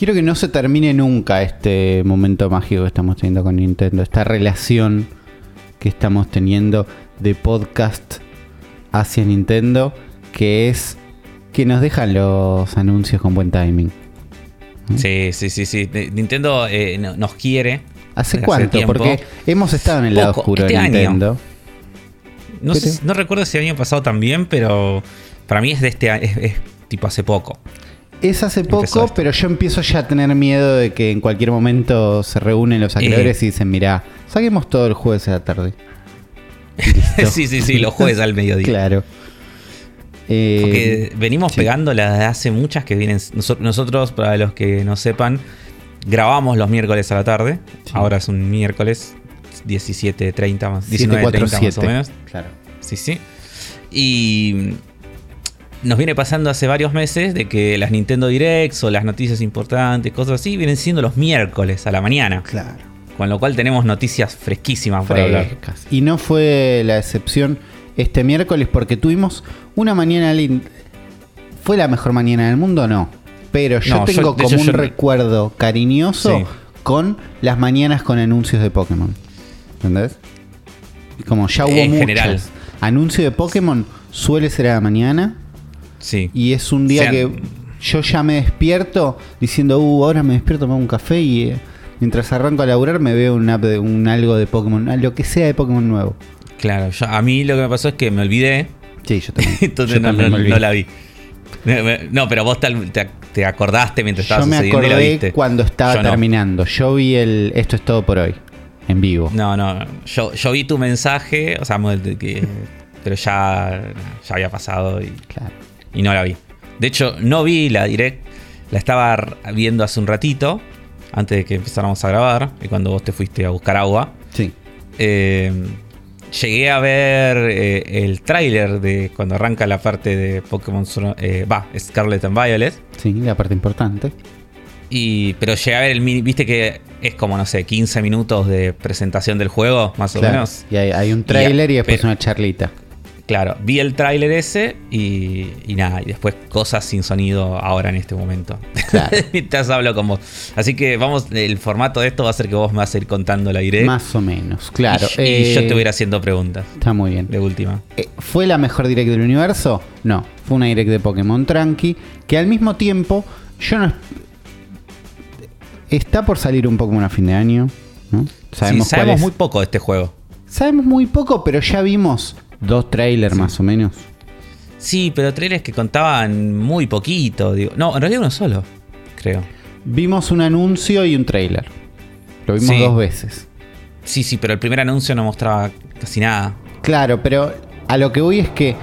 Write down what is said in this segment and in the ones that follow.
Quiero que no se termine nunca este momento mágico que estamos teniendo con Nintendo, esta relación que estamos teniendo de podcast hacia Nintendo, que es que nos dejan los anuncios con buen timing. Sí, sí, sí, sí. Nintendo eh, nos quiere. ¿Hace cuánto? Porque hemos estado en el lado oscuro de este Nintendo. No, no, recuerdo si el año pasado también, pero para mí es de este es tipo hace poco. Es hace poco, pero yo empiezo ya a tener miedo de que en cualquier momento se reúnen los acreedores y dicen, mira, saquemos todo el jueves a la tarde. sí, sí, sí, los jueves al mediodía. Claro. Porque eh, venimos pegando las de hace muchas que vienen. Nosotros, para los que no sepan, grabamos los miércoles a la tarde. Ahora es un miércoles 17.30 más. 19.30 más o menos. Claro. Sí, sí. Y nos viene pasando hace varios meses de que las Nintendo Directs o las noticias importantes, cosas así, vienen siendo los miércoles a la mañana. Claro. Con lo cual tenemos noticias fresquísimas para hablar. Y no fue la excepción este miércoles porque tuvimos una mañana linda. ¿Fue la mejor mañana del mundo? No. Pero yo tengo como un recuerdo cariñoso con las mañanas con anuncios de Pokémon. ¿Entendés? Como ya hubo en general. Anuncio de Pokémon suele ser a la mañana y es un día que yo ya me despierto diciendo, uh, ahora me despierto, me hago un café y eh, mientras arranco a laburar me veo un, app de, un algo de Pokémon, lo que sea de Pokémon nuevo. Claro, a mí lo que me pasó es que me olvidé. Sí, yo también. Entonces no, la vi. No, pero vos te, acordaste mientras estabas Yo me acordé cuando estaba terminando. Yo vi el Esto es todo por hoy, en vivo. No, no, yo, yo vi tu mensaje, o sea, pero ya, ya había pasado y... Claro y no la vi. De hecho, no vi la direct, la estaba viendo hace un ratito, antes de que empezáramos a grabar, y cuando vos te fuiste a buscar agua. Sí. Eh, llegué a ver eh, el tráiler de cuando arranca la parte de Pokémon eh, va, Scarlet and Violet. Sí, la parte importante. Y, pero llegué a ver el mini, viste que es como, no sé, 15 minutos de presentación del juego, más o menos. Y hay, un tráiler y, después una charlita. Claro, vi el tráiler ese y, nada, y después cosas sin sonido ahora en este momento. Claro. Mientras hablo con vos. Así que vamos, el formato de esto va a ser que vos me vas a ir contando la direct. Más o menos, claro. Y, yo te voy a ir haciendo preguntas. Está muy bien. De última. Eh, ¿Fue la mejor direct del universo? No, fue una direct de Pokémon Tranqui, que al mismo tiempo yo no... Está por salir un Pokémon a fin de año, ¿no? Sabemos, sabemos muy poco de este juego. Sabemos muy poco, pero ya vimos Dos trailers más o menos. Sí, pero trailers que contaban muy poquito. Digo. No, en realidad uno solo, creo. Vimos un anuncio y un trailer. Lo vimos dos veces. Sí, sí, pero el primer anuncio no mostraba casi nada. Claro, pero a lo que voy es que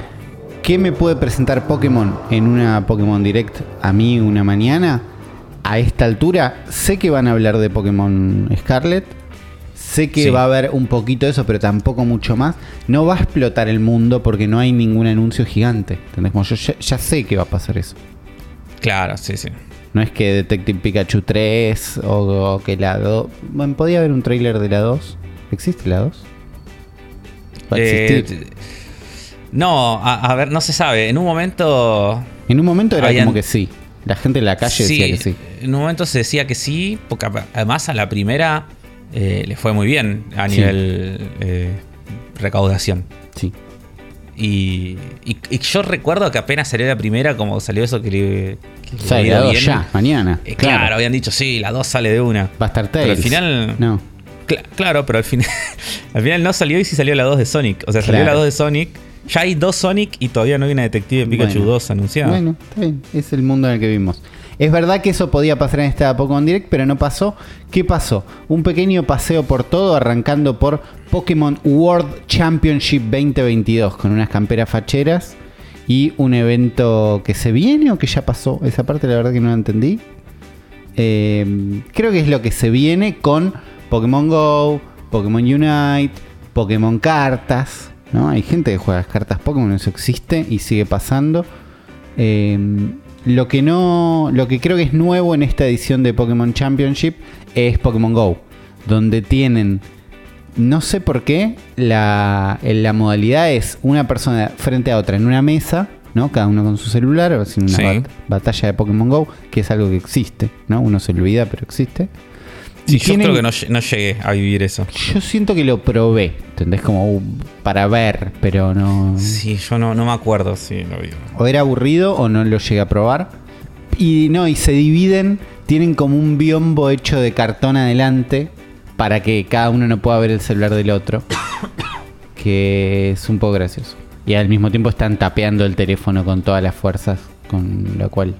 ¿qué me puede presentar Pokémon en una Pokémon Direct a mí una mañana? A esta altura sé que van a hablar de Pokémon Scarlet, Sé que va a haber un poquito de eso, pero tampoco mucho más. No va a explotar el mundo porque no hay ningún anuncio gigante. ¿Entendés? Como yo ya, sé que va a pasar eso. Claro, sí, sí. No es que Detective Pikachu 3 o, que la 2. Bueno, podía haber un tráiler de la 2. ¿Existe la 2? Eh, no, a, ver, no se sabe. En un momento. En un momento era como que sí. La gente en la calle decía que sí. En un momento se decía que sí, porque además a la primera eh, le fue muy bien a nivel eh, recaudación. Sí. Y, yo recuerdo que apenas salió la primera, como salió eso que le. Que ya, mañana. Eh, claro. habían dicho, sí, la dos sale de una. Va a estar Pero al final. No. claro, pero al final. al final no salió y sí salió la 2 de Sonic. O sea, salió la 2 de Sonic. Ya hay dos Sonic y todavía no hay una Detective Pikachu 2 anunciada. Bueno, está bien. Es el mundo en el que vivimos. Es verdad que eso podía pasar en esta Pokémon Direct, pero no pasó. ¿Qué pasó? Un pequeño paseo por todo, arrancando por Pokémon World Championship 2022, con unas camperas facheras y un evento que se viene o que ya pasó. Esa parte la verdad que no la entendí. Em, creo que es lo que se viene con Pokémon Go, Pokémon Unite, Pokémon Cartas. ¿no? Hay gente que juega las cartas Pokémon, eso existe y sigue pasando. Eh, lo que no. Lo que creo que es nuevo en esta edición de Pokémon Championship es Pokémon Go. Donde tienen. No sé por qué. La, la modalidad es una persona frente a otra en una mesa. ¿no? Cada uno con su celular, haciendo una Sí. bat- batalla de Pokémon Go, que es algo que existe, ¿no? Uno se olvida, pero existe. Y yo tienen- creo que no, no llegué a vivir eso. Yo siento que lo probé, ¿entendés? Como uh, para ver, pero no... Sí, yo no, no me acuerdo si lo vi. O era aburrido o no lo llegué a probar. Y no, y se dividen, tienen como un biombo hecho de cartón adelante para que cada uno no pueda ver el celular del otro. Que es un poco gracioso. Y al mismo tiempo están tapeando el teléfono con todas las fuerzas, con lo cual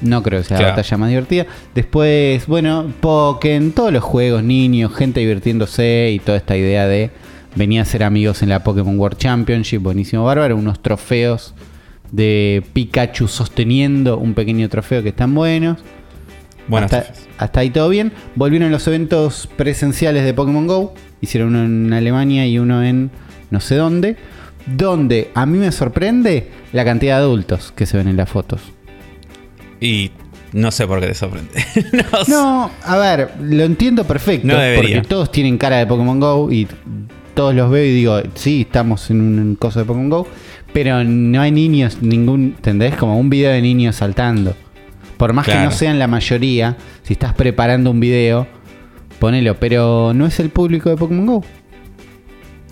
no creo que sea la batalla más divertida. Después, bueno, Pokémon, todos los juegos, niños, gente divirtiéndose y toda esta idea de venía a ser amigos en la Pokémon World Championship, buenísimo, bárbaro, unos trofeos de Pikachu sosteniendo un pequeño trofeo que están buenos. Buenas hasta, hasta ahí todo bien. Volvieron los eventos presenciales de Pokémon Go. Hicieron uno en Alemania y uno en no sé dónde. Donde a mí me sorprende la cantidad de adultos que se ven en las fotos. Y no sé por qué te sorprende. no, a ver, lo entiendo perfecto. No porque todos tienen cara de Pokémon Go y todos los veo y digo, sí, estamos en un coso de Pokémon Go. Pero no hay niños, ningún, ¿entendés? Como un video de niños saltando. Por más que no sean la mayoría, si estás preparando un video, ponelo. Pero no es el público de Pokémon Go.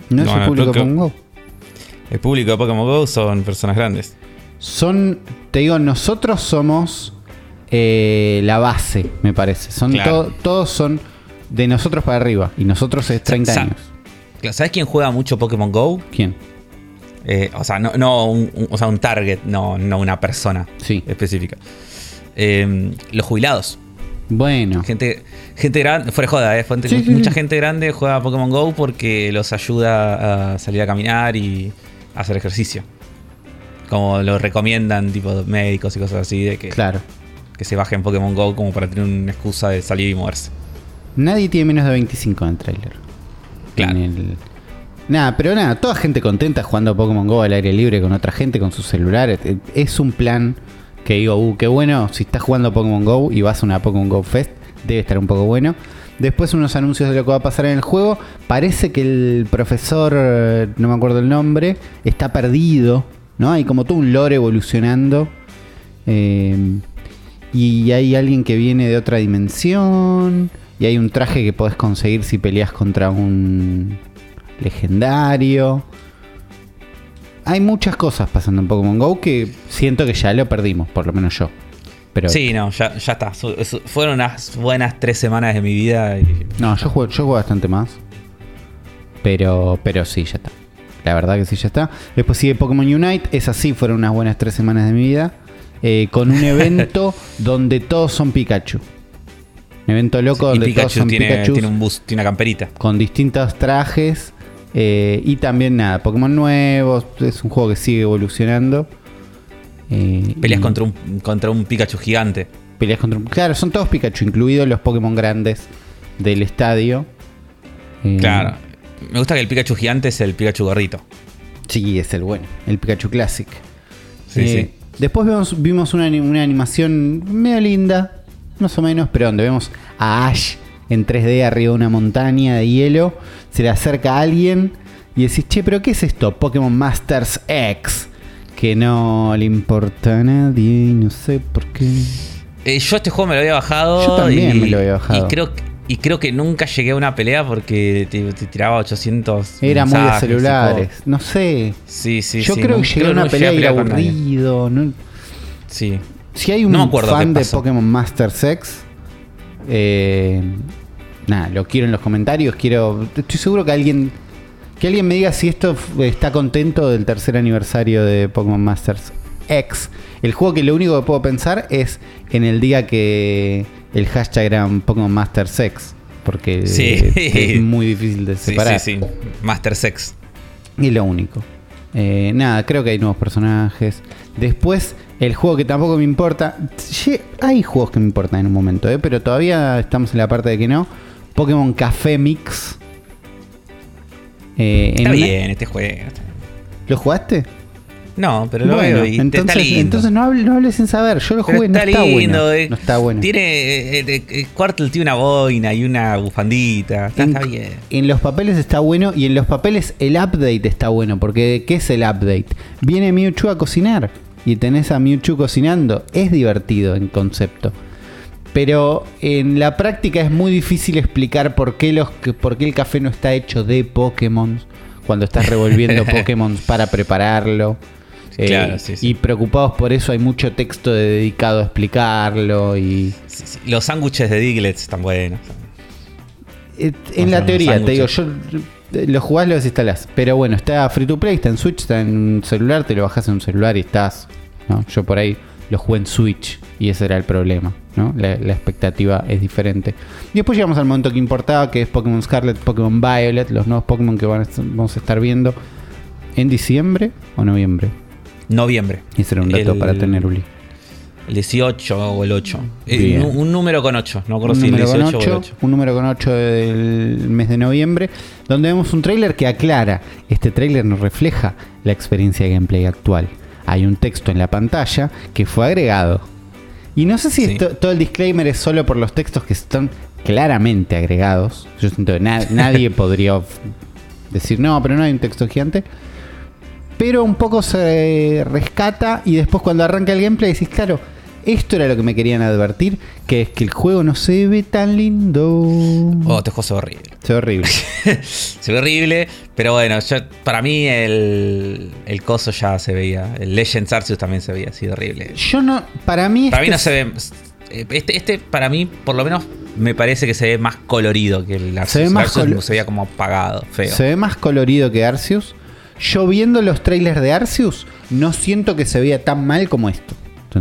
No, es No, el el público de Pokémon Go. El público de Pokémon Go son personas grandes. Son, te digo, nosotros somos eh, la base, me parece. Son Claro. to- todos son de nosotros para arriba. Y nosotros es 30 sa- años. ¿Sabes quién juega mucho Pokémon Go? ¿Quién? Eh, o sea, no, no un, un- o sea, un target, no, no una persona Sí. específica. Eh, los jubilados. Bueno. Gente, gente grande, fuera joda, eh, fuente- Sí, sí, mucha sí. gente grande juega a Pokémon Go porque los ayuda a salir a caminar y a hacer ejercicio. Como lo recomiendan tipo médicos y cosas así de que, Claro. que se bajen Pokémon Go como para tener una excusa de salir y moverse. Nadie tiene menos de 25 en el trailer. Claro. En el- Nada, pero nada, toda gente contenta jugando a Pokémon Go al aire libre con otra gente, con sus celulares. Eh, Es un plan que digo, uh, qué bueno, si estás jugando a Pokémon Go y vas a una Pokémon Go Fest, debe estar un poco bueno. Después unos anuncios de lo que va a pasar en el juego. Parece que el profesor, eh, no me acuerdo el nombre, está perdido, ¿no? Hay como todo un lore evolucionando. Eh, y hay alguien que viene de otra dimensión. Y hay un traje que podés conseguir si peleas contra un legendario. Hay muchas cosas pasando en Pokémon Go que siento que ya lo perdimos, por lo menos yo. Pero Sí, no, ya, ya está. Fueron unas buenas tres semanas de mi vida y no, yo juego, yo juego bastante más. Pero, pero sí, ya está. La verdad que sí, ya está. Después sigue Pokémon Unite. Es así, fueron unas buenas tres semanas de mi vida. eh, con un evento donde todos son Pikachu. Un evento loco donde todos son tiene, Pikachu. tiene un bus, tiene una camperita. con distintos trajes eh, y también nada, Pokémon nuevos, es un juego que sigue evolucionando. Eh, Peleas y contra un, contra un Pikachu gigante. peleas contra un- Claro, son todos Pikachu, incluidos los Pokémon grandes del estadio. Claro. Me gusta que el Pikachu gigante es el Pikachu gorrito. Sí, es el bueno, el Pikachu Classic. Sí, Eh, sí. Después vemos, vimos una, ani- una animación medio linda, más o menos, pero donde vemos a Ash en 3D arriba de una montaña de hielo. Se le acerca a alguien y decís, che, pero ¿qué es esto? Pokémon Masters X. Que no le importa a nadie no sé por qué. Eh, yo este juego me lo había bajado. Yo también y, me lo había bajado. Y creo, y creo que nunca llegué a una pelea porque te, te tiraba 800. Era muy de celulares. No sé. Sí, sí, Yo sí. creo no- que llegué a una no pelea y nadie. aburrido. no- Sí. Si hay un No fan de. Pokémon Master Sex, eh, nada, lo quiero en los comentarios. Quiero, estoy seguro que alguien, que alguien me diga si esto está contento del tercer aniversario de Pokémon Masters X. El juego que lo único que puedo pensar es en el día que el hashtag era un Pokémon Master Sex, porque Sí. es muy difícil de Sí, separar. sí, sí. Master Sex. Y lo único. Eh, nada, creo que hay nuevos personajes. Después, el juego que tampoco me importa. Ye- Hay juegos que me importan en un momento, eh, pero todavía estamos en la parte de que no. Pokémon Café Mix. Eh, en Está una- bien este juego. ¿Lo jugaste? No, pero lo bueno, veo y entonces, está lindo. entonces no hables no hables sin saber. Yo lo jugué, no está lindo, bueno. eh. No está bueno. Tiene. eh, eh, eh, Quartel tiene una boina y una bufandita. Está, en, está bien. en los papeles está bueno y en los papeles el update está bueno. Porque ¿qué es el update? Viene Mewtwo a cocinar. y tenés a Mewtwo cocinando. Es divertido en concepto. Pero en la práctica es muy difícil explicar por qué, los, por qué el café no está hecho de Pokémon cuando estás revolviendo Pokémon para prepararlo. Eh, y preocupados por eso hay mucho texto dedicado a explicarlo. y Los sándwiches de Diglett están buenos. Eh, en la teoría, te digo, yo lo jugás, lo desinstalás. Pero bueno, está free to play, está en Switch, está en un celular, te lo bajas en un celular y estás. Yo por ahí lo jugué en Switch y ese era el problema. ¿no? La, expectativa es diferente. Y después llegamos al momento que importaba, que es Pokémon Scarlet, Pokémon Violet, los nuevos Pokémon que vamos a estar viendo en diciembre o noviembre. Noviembre. Y será un dato para tener Uli. El 18 o el 8. Eh, un, número con 8, no recuerdo si el 18 o el 8. Un número con 8 del mes de noviembre, donde vemos un tráiler que aclara, este tráiler nos refleja la experiencia de gameplay actual. Hay un texto en la pantalla que fue agregado. Y no sé si todo el disclaimer es solo por los textos que están claramente agregados. Yo siento que nadie podría decir, no, pero no hay un texto gigante pero un poco se rescata y después cuando arranca el gameplay decís, claro, esto era lo que me querían advertir, que es que el juego no se ve tan lindo. Oh, este juego se ve horrible. Se ve horrible. se ve horrible, pero bueno, para mí el, el coso ya se veía. El Legends Arceus también se veía así de horrible. Yo no, para mí... Para mí no se ve... Este, este, para mí, por lo menos, me parece que se ve más colorido que el Arceus. Se ve más Arceus se veía como apagado, feo. Se ve más colorido que Arceus. Yo viendo los trailers de Arceus, no siento que se vea tan mal como esto.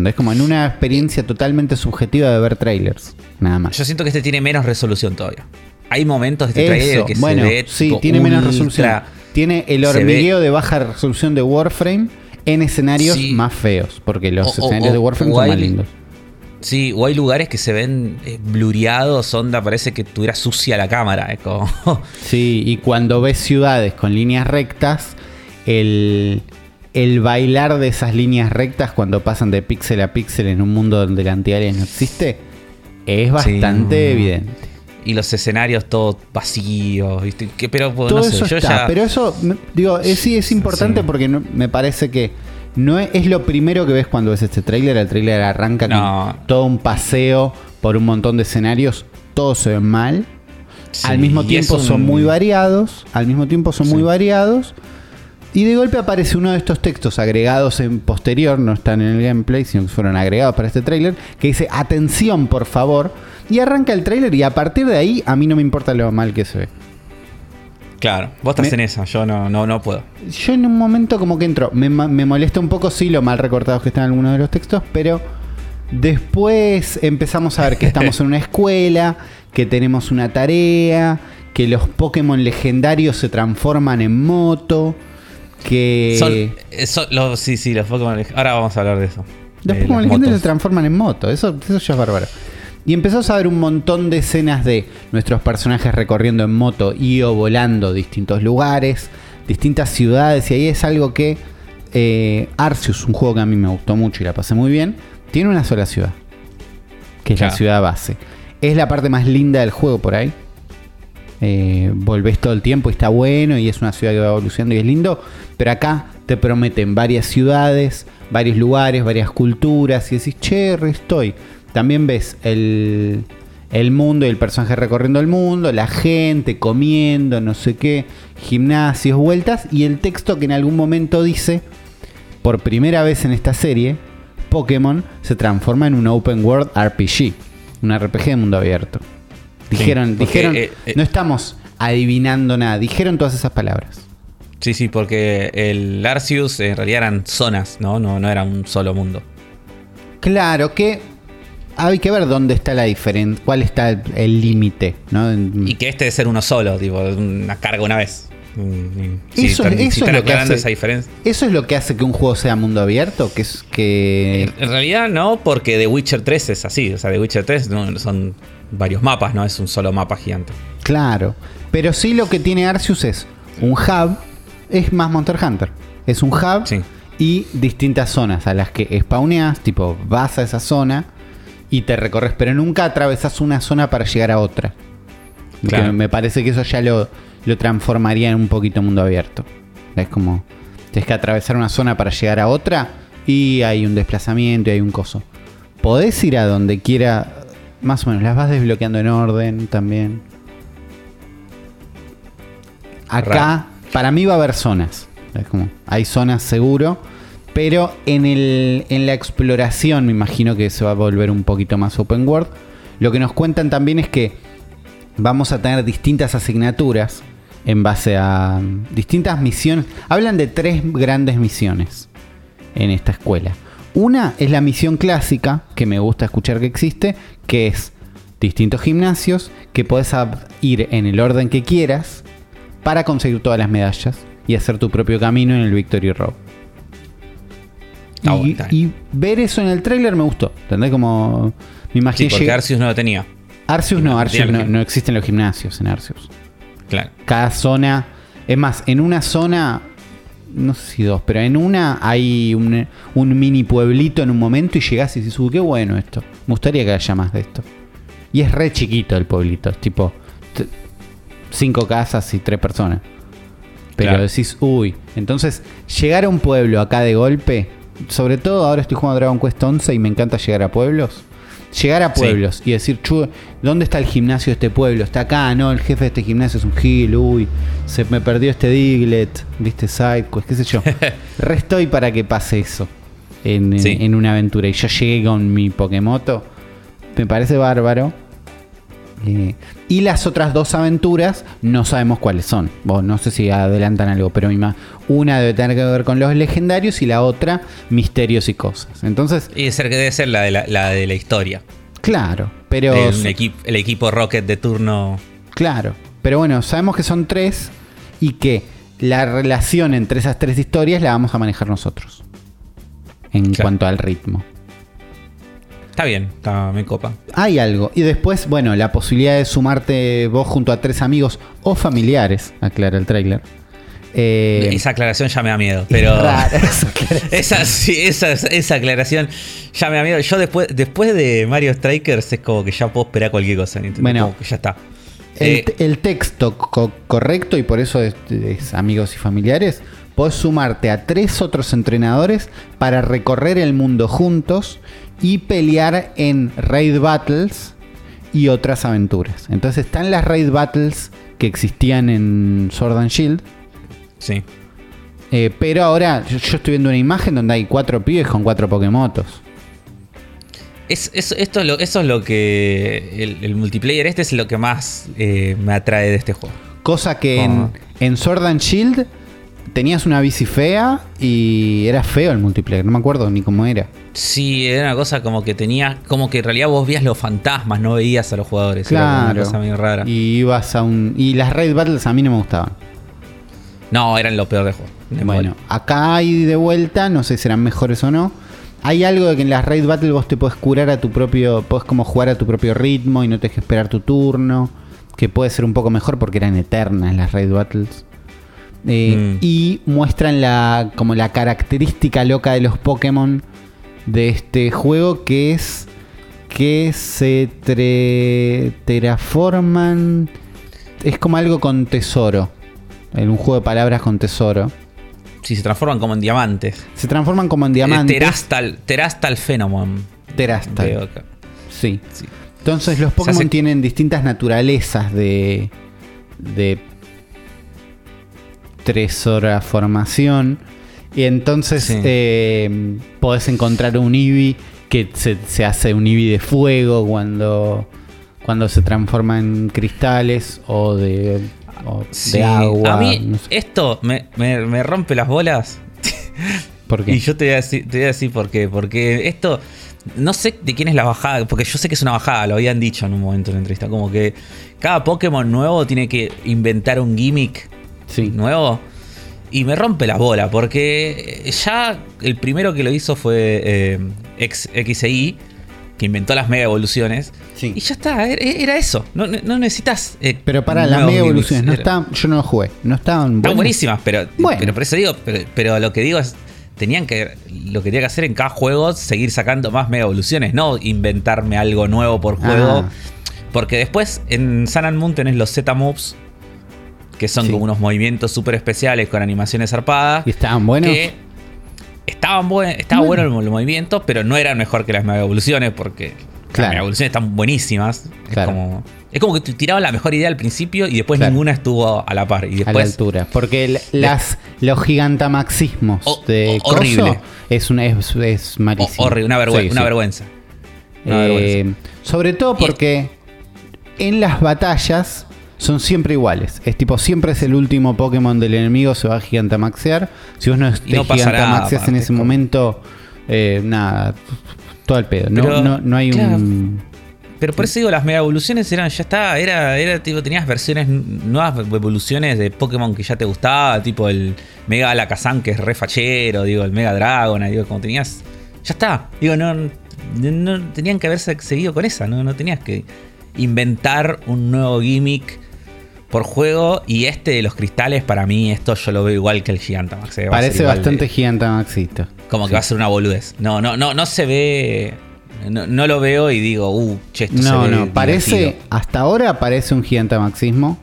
Es Como en una experiencia totalmente subjetiva de ver trailers. Nada más. Yo siento que este tiene menos resolución todavía. Hay momentos de este trailer que se ve. Sí, tiene menos resolución. Tiene el hormigueo de baja resolución de Warframe en escenarios más feos. Porque los escenarios de Warframe son más lindos. Sí, o hay lugares que se ven eh, blureados, onda, parece que tuviera sucia la cámara. Es como... sí, y cuando ves ciudades con líneas rectas, el, el bailar de esas líneas rectas cuando pasan de píxel a píxel en un mundo donde la antiaérea no existe es bastante evidente. Y los escenarios todos vacíos, ¿viste? pero Todo eso está, pero eso, digo, es, sí es importante porque me parece que no es, lo primero que ves cuando ves este tráiler. El tráiler arranca con todo un paseo por un montón de escenarios, todos se ven mal. al mismo tiempo son muy variados, al mismo tiempo son muy variados. Y de golpe aparece uno de estos textos agregados en posterior, no están en el gameplay, sino que fueron agregados para este tráiler, que dice atención por favor. Y arranca el tráiler y a partir de ahí a mí no me importa lo mal que se ve. Claro, vos estás en esa, yo no, no, no puedo. Yo en un momento como que entro, me, me molesta un poco sí lo mal recortados que están algunos de los textos, pero después empezamos a ver que estamos en una escuela, que tenemos una tarea, que los Pokémon legendarios se transforman en moto que... Eh, los, sí, sí, los Pokémon Ahora vamos a hablar de eso. Los Pokémon legendarios se transforman en moto, eso, eso ya es bárbaro. Y empezamos a ver un montón de escenas de nuestros personajes recorriendo en moto y o volando distintos lugares, distintas ciudades, y ahí es algo que eh, Arceus, un juego que a mí me gustó mucho y la pasé muy bien, tiene una sola ciudad, que es la ciudad base. Es la parte más linda del juego por ahí. Eh, volvés todo el tiempo y está bueno y es una ciudad que va evolucionando y es lindo, pero acá te prometen varias ciudades, varios lugares, varias culturas y decís, che, estoy. También ves el, el mundo y el personaje recorriendo el mundo, la gente comiendo, no sé qué, gimnasios, vueltas y el texto que en algún momento dice, por primera vez en esta serie, Pokémon se transforma en un open world RPG, un RPG de mundo abierto. Dijeron, dijeron, eh, eh, no estamos adivinando nada, dijeron todas esas palabras. Sí, sí, porque el Arceus en realidad eran zonas, ¿no? No, no era un solo mundo. Claro que hay que ver dónde está la diferencia, cuál está el límite, ¿no? Y que este de ser uno solo, tipo, una carga una vez. eso, es lo que hace, esa diferencia. Eso es lo que hace que un juego sea mundo abierto, que es que... En realidad no, porque The Witcher 3 es así, o sea, The Witcher 3 son varios mapas, no es un solo mapa gigante. Claro, pero sí lo que tiene Arceus es un hub, es más Monster Hunter. Es un hub y distintas zonas a las que spawneas, tipo vas a esa zona y te recorres, pero nunca atravesas una zona para llegar a otra. Me parece que eso ya lo, lo transformaría en un poquito mundo abierto. Es como, tienes que atravesar una zona para llegar a otra y hay un desplazamiento y hay un coso. Podés ir a donde quiera, más o menos, las vas desbloqueando en orden también. Acá, para mí va a haber zonas. Es como, hay zonas seguro, pero en, el, en la exploración me imagino que se va a volver un poquito más open world. Lo que nos cuentan también es que vamos a tener distintas asignaturas en base a mm, distintas misiones. Hablan de tres grandes misiones en esta escuela. Una es la misión clásica, que me gusta escuchar que existe, que es distintos gimnasios, que puedes ir en el orden que quieras para conseguir todas las medallas y hacer tu propio camino en el Victory Road. Y, y, ver eso en el trailer me gustó. ¿Entendés? Como me imaginé. Sí, porque Arceus no lo tenía. Arceus no, Arceus no, no, existen los gimnasios en Arceus. Claro. Cada zona. Es más, en una zona. No sé si dos, pero en una hay un, un mini pueblito en un momento y llegás y dices, uy, qué bueno esto. Me gustaría que haya más de esto. Y es re chiquito el pueblito, es tipo cinco casas y tres personas. Pero decís, uy, entonces llegar a un pueblo acá de golpe, sobre todo ahora estoy jugando Dragon Quest 11 y me encanta llegar a pueblos. Llegar a pueblos y decir, ¿dónde está el gimnasio de este pueblo? Está acá, no, el jefe de este gimnasio es un gil, uy, se me perdió este Diglett, viste, Sidequest, qué sé yo. Restoy para que pase eso en, en, una aventura. Y yo llegué con mi Pokémoto, me parece bárbaro. Eh, y las otras dos aventuras no sabemos cuáles son. no sé si adelantan algo, pero una debe tener que ver con los legendarios y la otra misterios y cosas. Entonces. Y debe ser la de la, de la historia. Claro, pero. El, el equipo Rocket de turno. Claro, pero bueno, sabemos que son tres y que la relación entre esas tres historias la vamos a manejar nosotros. En cuanto al ritmo. Está bien, está, me copa. Hay algo. Y después, bueno, la posibilidad de sumarte vos junto a tres amigos o familiares, aclara el trailer. Eh, esa aclaración ya me da miedo, pero. esa, esa, esa, aclaración ya me da miedo. Yo después, después de Mario Strikers es como que ya puedo esperar cualquier cosa. Bueno, ya está. El, eh, texto correcto, y por eso es, es, amigos y familiares, podés sumarte a tres otros entrenadores para recorrer el mundo juntos y pelear en raid battles y otras aventuras. Entonces están las raid battles que existían en Sword and Shield. Sí. Eh, pero ahora yo, estoy viendo una imagen donde hay cuatro pibes con cuatro Pokémotos. Es, esto es lo, eso es lo que. El, multiplayer este es lo que más eh, me atrae de este juego. Cosa que en, en Sword and Shield tenías una bici fea y era feo el multiplayer, no me acuerdo ni cómo era. Sí, era una cosa como que tenía, como que en realidad vos veías los fantasmas, no veías a los jugadores. Claro. una cosa rara. Y ibas a un. Y las raid battles a mí no me gustaban. No, eran lo peor de juego. bueno, acá hay de vuelta, no sé si serán mejores o no. Hay algo de que en las raid battles vos te puedes curar a tu propio. Podés como jugar a tu propio ritmo y no te que esperar tu turno. Que puede ser un poco mejor porque eran eternas las raid battles. Eh, mm. Y muestran la, como la característica loca de los Pokémon de este juego que es que se terraforman. Es como algo con tesoro. En un juego de palabras con tesoro. Sí, se transforman como en diamantes. Se transforman como en diamantes. terastal, terastal. Terastal. Sí. Entonces los Pokémon tienen distintas naturalezas de, de tres horas formación. Y entonces eh, podés encontrar un Eevee que se, hace un Eevee de fuego cuando, cuando se transforma en cristales o de, agua. A mí esto me, rompe las bolas. ¿Por qué? Y yo te voy, a decir, te voy a decir por qué. Porque esto, no sé de quién es la bajada, porque yo sé que es una bajada, lo habían dicho en un momento en la entrevista. Como que cada Pokémon nuevo tiene que inventar un gimmick sí. nuevo. Y me rompe la bola, porque ya el primero que lo hizo fue eh, XI, que inventó las mega evoluciones. Y ya está, era, eso. No, necesitas. Eh, pero para las mega evoluciones, no está, yo no lo jugué. No estaban Están buenísimas, pero, pero por eso digo, pero, lo que digo es. Tenían que. Lo que tenía que hacer en cada juego, seguir sacando más mega evoluciones, no inventarme algo nuevo por juego. Ah. Porque después en Sun and Moon tenés los Z-Moves que son como unos movimientos súper especiales con animaciones zarpadas. ¿Y estaban buenos? Que estaban buen, estaba bueno, el, movimiento, pero no eran mejor que las mega evoluciones porque las mega evoluciones están buenísimas. Es, como, es como que tiraban la mejor idea al principio y después ninguna estuvo a la par. Y después, a la altura. Porque las, los gigantamaxismos de horrible. es, una, es, es malísimo. horrible, una, una vergüenza. Eh, sobre todo porque en las batallas son siempre iguales. Es tipo, siempre es el último Pokémon del enemigo, se va a gigantamaxear. Si vos no, te gigantamaxeas en ese momento, eh, nada, todo el pedo. no, no, hay un. Pero por eso digo, las mega evoluciones eran, ya está, era, era tipo, tenías versiones, nuevas evoluciones de Pokémon que ya te gustaba, tipo el Mega Alakazam que es re fachero, digo, el Mega Dragon, digo, como tenías, ya está, digo, no, no tenían que haberse seguido con esa, no, no tenías que inventar un nuevo gimmick por juego. Y este de los cristales, para mí, esto yo lo veo igual que el Gigantamax. Eh, Parece bastante Gigantamaxista. Como que va a ser una boludez. No, no, no, no se ve. No, lo veo y digo, uh, che, esto no, se ve No, parece. Hasta ahora parece un Gigantamaxismo.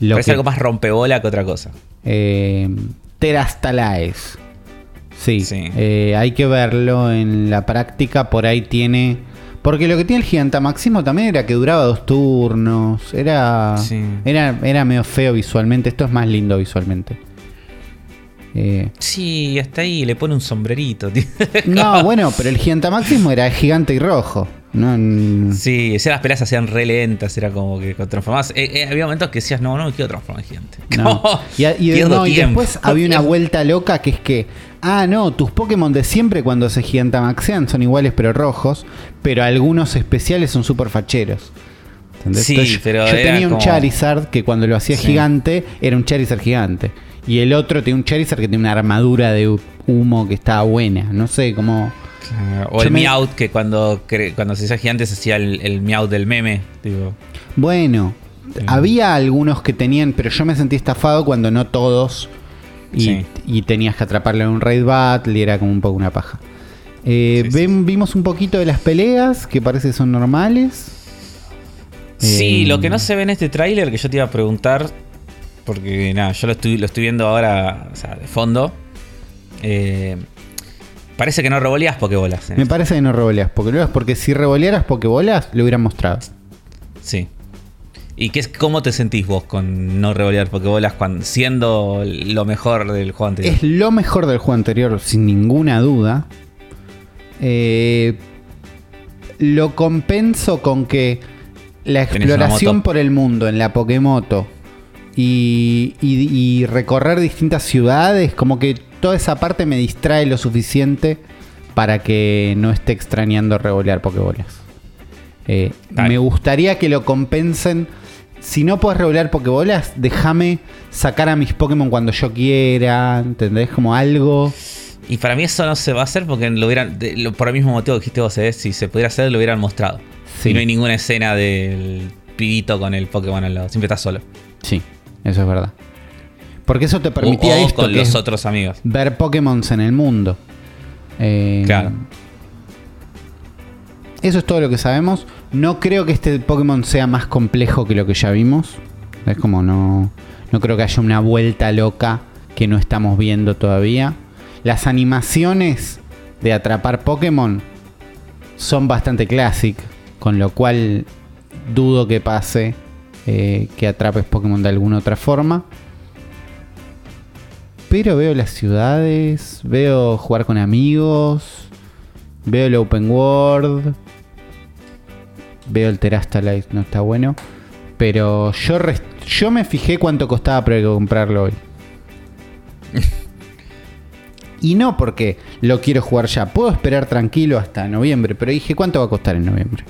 Lo parece algo más rompebola que otra cosa. Eh, Terastalaes. Sí, sí. Eh, hay que verlo en la práctica. Por ahí tiene porque lo que tiene el Gigantamaximo también era que duraba dos turnos. Era, era, era medio feo visualmente. Esto es más lindo visualmente. Eh, sí, hasta ahí le pone un sombrerito. no, bueno, pero el Gigantamaximo era gigante y rojo. No, sí, las peleas hacían re lentas, era como que transformabas. Eh, eh, había momentos que decías, no, no me quiero transformar en gigante. No. y, y después había una vuelta loca que es que, ah, no, tus Pokémon de siempre cuando se gigantamaxean son iguales pero rojos, pero algunos especiales son súper facheros. Sí, pero yo tenía un Charizard que cuando lo hacía gigante era un Charizard gigante. Y el otro tenía un Charizard que tiene una armadura de humo que estaba buena. No sé cómo o el Meowth, que cuando, cuando se hacía gigante se hacía el, el Meowth del meme. Bueno, había algunos que tenían, pero yo me sentí estafado cuando no todos. Y, tenías que atraparle en un raid battle y era como un poco una paja. Eh, vimos un poquito de las peleas, que parece son normales. Sí, eh, lo que no se ve en este tráiler, que yo te iba a preguntar, porque nada, yo lo estoy, lo estoy viendo ahora, o sea, de fondo. Eh, Parece que no revoleas pokebolas. Me parece que no revoleas pokebolas porque si revolearas pokebolas lo hubieran mostrado. Sí. ¿Y qué es, cómo te sentís vos con no revolear pokebolas cuando, siendo lo mejor del juego anterior? Es lo mejor del juego anterior, sin ninguna duda. Eh, lo compenso con que la exploración por el mundo en la Pokémoto y, y recorrer distintas ciudades, como que toda esa parte me distrae lo suficiente para que no esté extrañando revolear pokebolas. Eh, me gustaría que lo compensen. Si no puedes revolear pokebolas, déjame sacar a mis Pokémon cuando yo quiera. ¿Entendés? Como algo. Y para mí eso no se va a hacer porque lo hubieran. por el mismo motivo que dijiste vos, ¿eh? si se pudiera hacer, lo hubieran mostrado. Y no hay ninguna escena del pibito con el Pokémon al lado. Siempre está solo. Sí, eso es verdad. Porque eso te permitía esto, con los otros amigos. Ver Pokémon en el mundo. Eh, claro. Eso es todo lo que sabemos. No creo que este Pokémon sea más complejo que lo que ya vimos. Es como no. No creo que haya una vuelta loca que no estamos viendo todavía. Las animaciones de atrapar Pokémon son bastante clásic. Con lo cual dudo que pase eh, que atrapes Pokémon de alguna otra forma. Pero veo las ciudades, veo jugar con amigos, veo el open world, veo el Terastalite, no está bueno. Pero yo, yo me fijé cuánto costaba para comprarlo hoy. y no porque lo quiero jugar ya. Puedo esperar tranquilo hasta noviembre, pero dije, ¿cuánto va a costar en noviembre?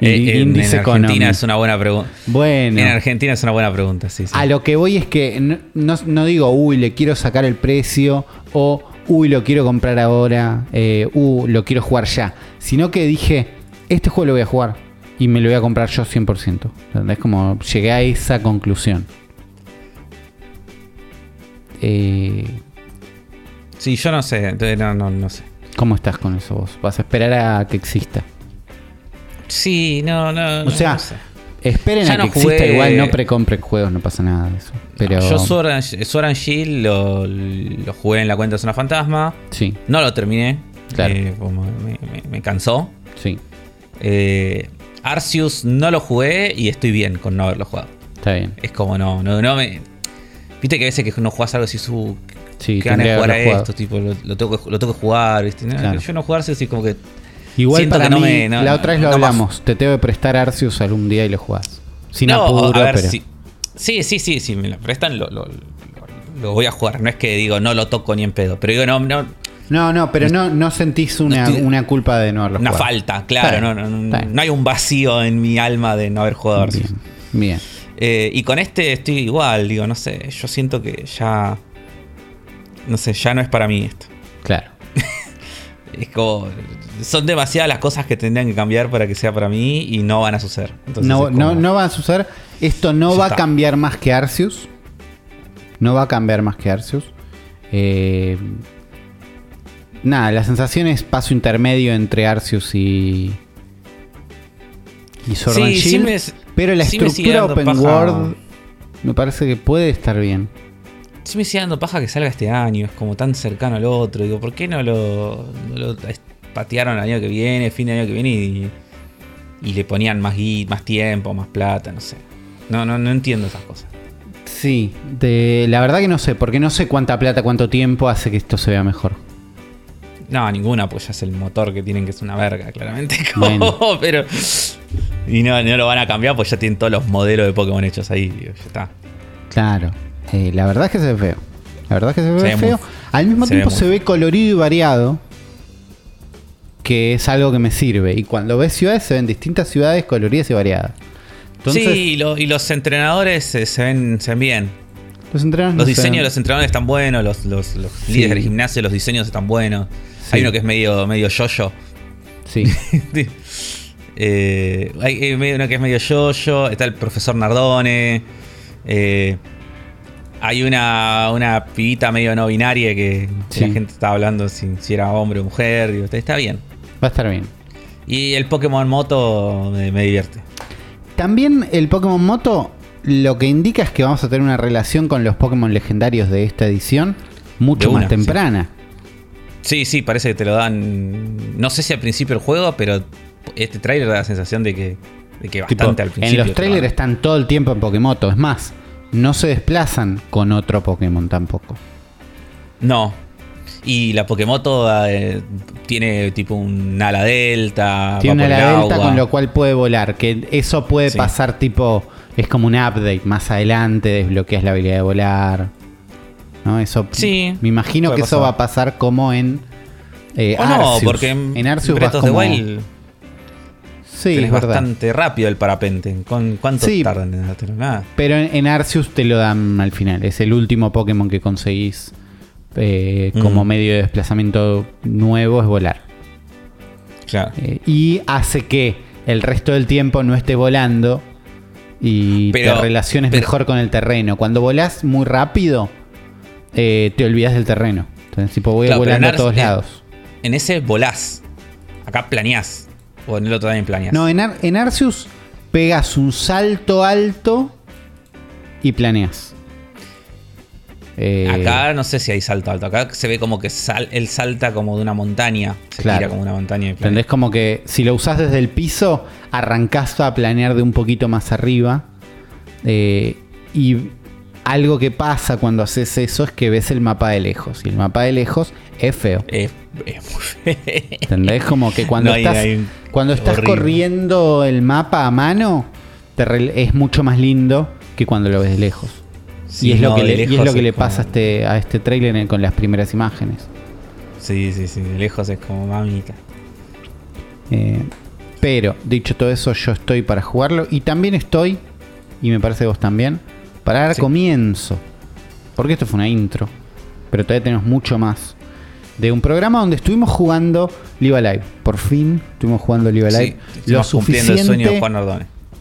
Eh, en, Argentina es una buena pregunta. Bueno. En Argentina es una buena pregunta, sí. A lo que voy es que no, digo, uy, le quiero sacar el precio o, uy, lo quiero comprar ahora, eh, uy, lo quiero jugar ya. Sino que dije, este juego lo voy a jugar y me lo voy a comprar yo 100%. Es como llegué a esa conclusión. Eh, sí, yo no sé, no, no, no sé. ¿Cómo estás con eso vos? ¿Vas a esperar a que exista? Sí, no, no. O sea, Esperen Ya a que no exista jugué- igual, no precompren juegos, no pasa nada de eso. Pero Yo Sword and, Sword and Shield lo, lo jugué en la cuenta de Zona Fantasma. sí, No lo terminé. Claro. eh, como me, me- me cansó. sí, Eh, Arceus no lo jugué y estoy bien con no haberlo jugado. está bien. Es como no, no, no me. Viste que a veces que no jugás algo así su. Sí, que de jugar a esto, tipo, lo, lo tengo que, lo tengo que jugar, ¿viste? No, Claro. Yo no jugar Arceus y como que. Igual para que no mí, me- no- la otra vez lo no hablamos, te tengo que prestar Arceus algún día y lo jugás. Sin no, apuro, a ver pero... si. Sí, sí, sí, si me lo prestan, lo, lo- lo- lo voy a jugar. No es que digo, no lo toco ni en pedo. Pero digo, no, no, No, no, pero no, no sentís una, estoy- una culpa de no haberlo una jugado. falta, claro. Bien, no, no, no hay un vacío en mi alma de no haber jugado Arceus. Bien, bien. Eh, y con este estoy igual, digo, no sé, yo siento que ya. No sé, ya no es para mí esto. Claro. Es como. Son demasiadas las cosas que tendrían que cambiar para que sea para mí y no van a suceder. Entonces No, como- no, no va a suceder. Esto no va a cambiar más que Arceus. No va a cambiar más que Arceus. Eh, nada, la sensación es paso intermedio entre Arceus y. Y Sword Sí, and sí Shield, me- pero la sí estructura open paja. world me parece que puede estar bien. Sí me sigue dando paja que salga este año, es como tan cercano al otro. Digo, ¿por qué no lo, no lo patearon el año que viene, fin de año que viene y, y le ponían más más tiempo, más plata, no sé. No, no, no entiendo esas cosas. Sí, de, la verdad que no sé, porque no sé cuánta plata, cuánto tiempo hace que esto se vea mejor. No, ninguna, pues ya es el motor que tienen que es una verga, claramente. Bueno. Pero. Y no, no lo van a cambiar, pues ya tienen todos los modelos de Pokémon hechos ahí. ya está. Claro. Eh, la verdad es que se ve feo. La verdad es que se ve, Se ve muy- feo. Al mismo se tiempo se ve colorido y variado. Que es algo que me sirve. Y cuando ves ciudades, se ven distintas ciudades coloridas y variadas. Entonces, sí, y, lo- y los entrenadores eh, se, ven, se ven bien. los Los no diseños de los entrenadores están buenos, los, los, los Sí. líderes del gimnasio, los diseños están buenos. Sí. Hay uno que es medio, medio yo-yo. Sí. Eh, hay medio- uno que es medio yo-yo. Está el profesor Nardone. eh, hay una, una pibita medio no binaria que Sí. la gente estaba hablando si, si era hombre o mujer. digo, está- bien. Va a estar bien. Y el Pokémon Moto me, me divierte. También el Pokémon Moto lo que indica es que vamos a tener una relación con los Pokémon legendarios de esta edición mucho más temprana. Sí, sí, parece que te lo dan. No sé si al principio del juego, pero este trailer da la sensación de que, de que Tipo, bastante al principio. en los trailers están todo el tiempo en Pokémoto. Es más, no se desplazan con otro Pokémon tampoco. No. Y la Pokémoto eh, tiene tipo un ala delta. Tiene el ala delta con lo cual puede volar. Que eso puede Sí. pasar tipo. Es como un update. Más adelante desbloqueas la habilidad de volar. ¿No? Eso. Sí, Me imagino que eso va a pasar como en. eh, O no, Arceus. porque en, en Arceus vas como- Wild Sí, es verdad. bastante rápido el parapente. ¿Con ¿Cuánto Sí. tardan en dártelo? Nada. Pero en, en Arceus te lo dan al final. Es el último Pokémon que conseguís eh, como Mm. medio de desplazamiento nuevo, es volar. Claro. Eh, y hace que el resto del tiempo no esté volando y Pero- te relaciones pero- mejor con el terreno. Cuando volás muy rápido, eh, te olvidas del terreno. Entonces, tipo, voy Claro, volando a todos en- lados. En ese volás. Acá planeás. O en el otro también planeás. No, en, Ar- en Arceus pegas un salto alto y planeas. Eh, Acá no sé si hay salto alto. Acá se ve como que sal, él salta como de una montaña. Se Claro. tira como una montaña. y. Como que si lo usás desde el piso, arrancás a planear de un poquito más arriba. Eh, y algo que pasa cuando haces eso es que ves el mapa de lejos. Y el mapa de lejos es feo. Es, es muy feo. ¿Entendés? Como que cuando No, estás, hay- cuando estás horrible. corriendo el mapa a mano, te es mucho más lindo que cuando lo ves de lejos. Sí, y es lo que le, y es lejos lo que le como- pasa a este, a este trailer con las primeras imágenes. Sí, sí, sí. De lejos es como mamita. Eh, pero, dicho todo eso, yo estoy para jugarlo. Y también estoy, y me parece vos también, para dar Sí. comienzo. Porque esto fue una intro. Pero todavía tenemos mucho más. De un programa donde estuvimos jugando Live Alive. Por fin estuvimos jugando Live Alive. Sí, estuvimos cumpliendo el sueño de Juan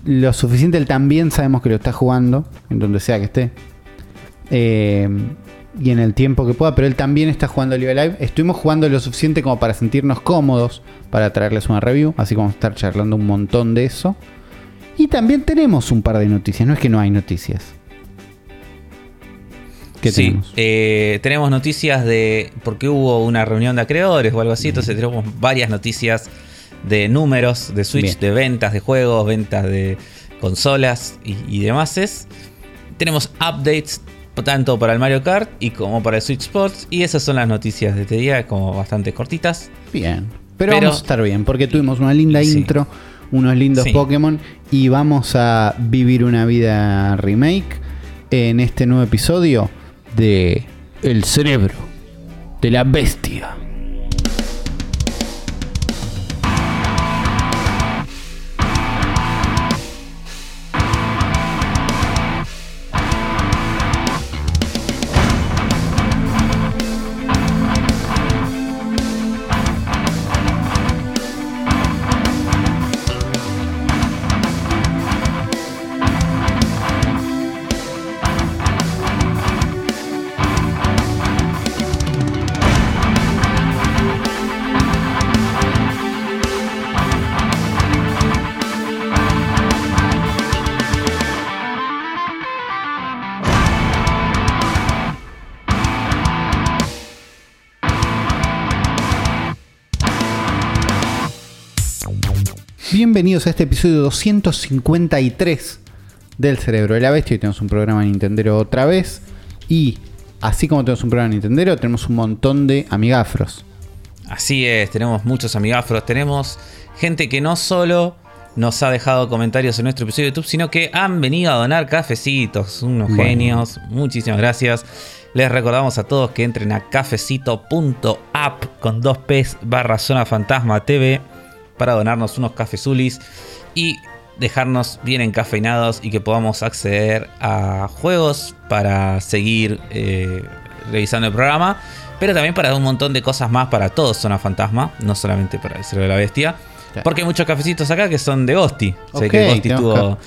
lo suficiente, él también sabemos que lo está jugando, en donde sea que esté. Eh, y en el tiempo que pueda, pero él también está jugando Live Live. Estuvimos jugando lo suficiente como para sentirnos cómodos para traerles una review, así como estar charlando un montón de eso. Y también tenemos un par de noticias, no es que no hay noticias. ¿Qué sí, tenemos? Eh, tenemos noticias de. porque hubo una reunión de acreedores o algo así, entonces tenemos varias noticias de números de Switch, de ventas de juegos, ventas de consolas y, y demás. Tenemos updates tanto para el Mario Kart y como para el Switch Sports. Y esas son las noticias de este día, como bastante cortitas. Bien. Pero, vamos a estar bien, porque tuvimos una linda intro, unos lindos Pokémon y vamos a vivir una vida remake en este nuevo episodio de El cerebro de la bestia. Bienvenidos a este episodio 253 del Cerebro de la Bestia. Hoy tenemos un programa Nintendero otra vez. Y así como tenemos un programa Nintendero, tenemos un montón de amigafros. Así es, tenemos muchos amigafros. Tenemos gente que no solo nos ha dejado comentarios en nuestro episodio de YouTube, sino que han venido a donar cafecitos. Unos genios. Muchísimas gracias. Les recordamos a todos que entren a cafecito.app con 2 P's barra zona fantasma TV para donarnos unos cafezulis y dejarnos bien encafeinados y que podamos acceder a juegos para seguir eh, revisando el programa, pero también para un montón de cosas más para todos Zona Fantasma, no solamente para el Cerebro de la Bestia. Porque hay muchos cafecitos acá que son de Gosti. sé que Gosti estuvo.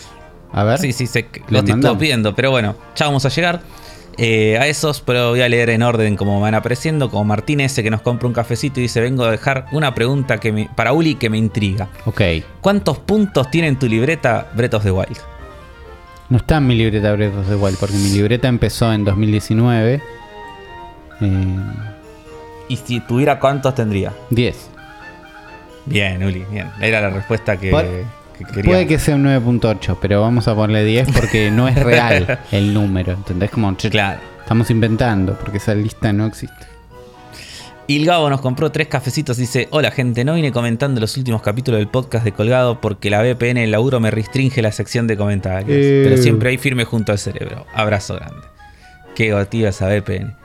A ver. Sí, sí, sé que Gosti estuvo pidiendo, pero bueno, ya vamos a llegar. Eh, a esos, pero voy a leer en orden como van apareciendo. Como Martín ese que nos compra un cafecito y dice: Vengo a dejar una pregunta que para Uli que me intriga. Ok. ¿Cuántos puntos tiene en tu libreta Breath of the Wild? No está en mi libreta Breath of the Wild, porque mi libreta empezó en 2019. Eh, ¿Y si tuviera cuántos tendría? 10. Bien, Uli, bien. Era la respuesta que. Puede que sea un 9.8, pero vamos a ponerle 10 porque no es real el número. ¿Entendés? Como, claro. estamos inventando porque esa lista no existe. Y el Gabo nos compró tres cafecitos. Dice: Hola, gente. No vine comentando los últimos capítulos del podcast de Colgado porque la VPN el laburo me restringe la sección de comentarios. Eh. Pero siempre ahí firme junto al cerebro. Abrazo grande. Qué gotiva esa VPN.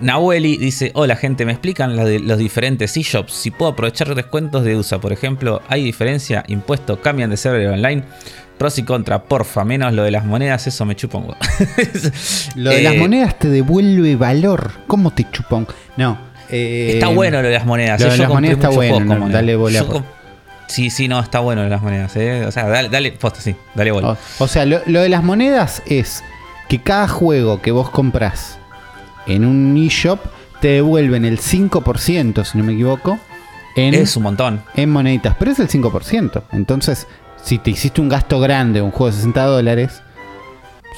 Nahueli dice, hola gente, ¿me explican de los diferentes eShops? Si puedo aprovechar descuentos de USA, por ejemplo, ¿hay diferencia? ¿Impuesto? ¿Cambian de server online? Pros y contra, porfa, menos lo de las monedas, eso me chupa un Lo de las eh, monedas te devuelve valor. ¿Cómo te chupa No. Eh, está bueno lo de las monedas. Lo de las monedas está bueno. dale bola. Sí, sí, no, está bueno lo de las monedas. Eh. O sea, dale, dale posta, sí, dale bola. O, sea, lo, lo de las monedas es que cada juego que vos compras en un eShop te devuelven el 5%, si no me equivoco. En, es un montón. En moneditas, pero es el 5%. Entonces, si te hiciste un gasto grande, un juego de 60 dólares,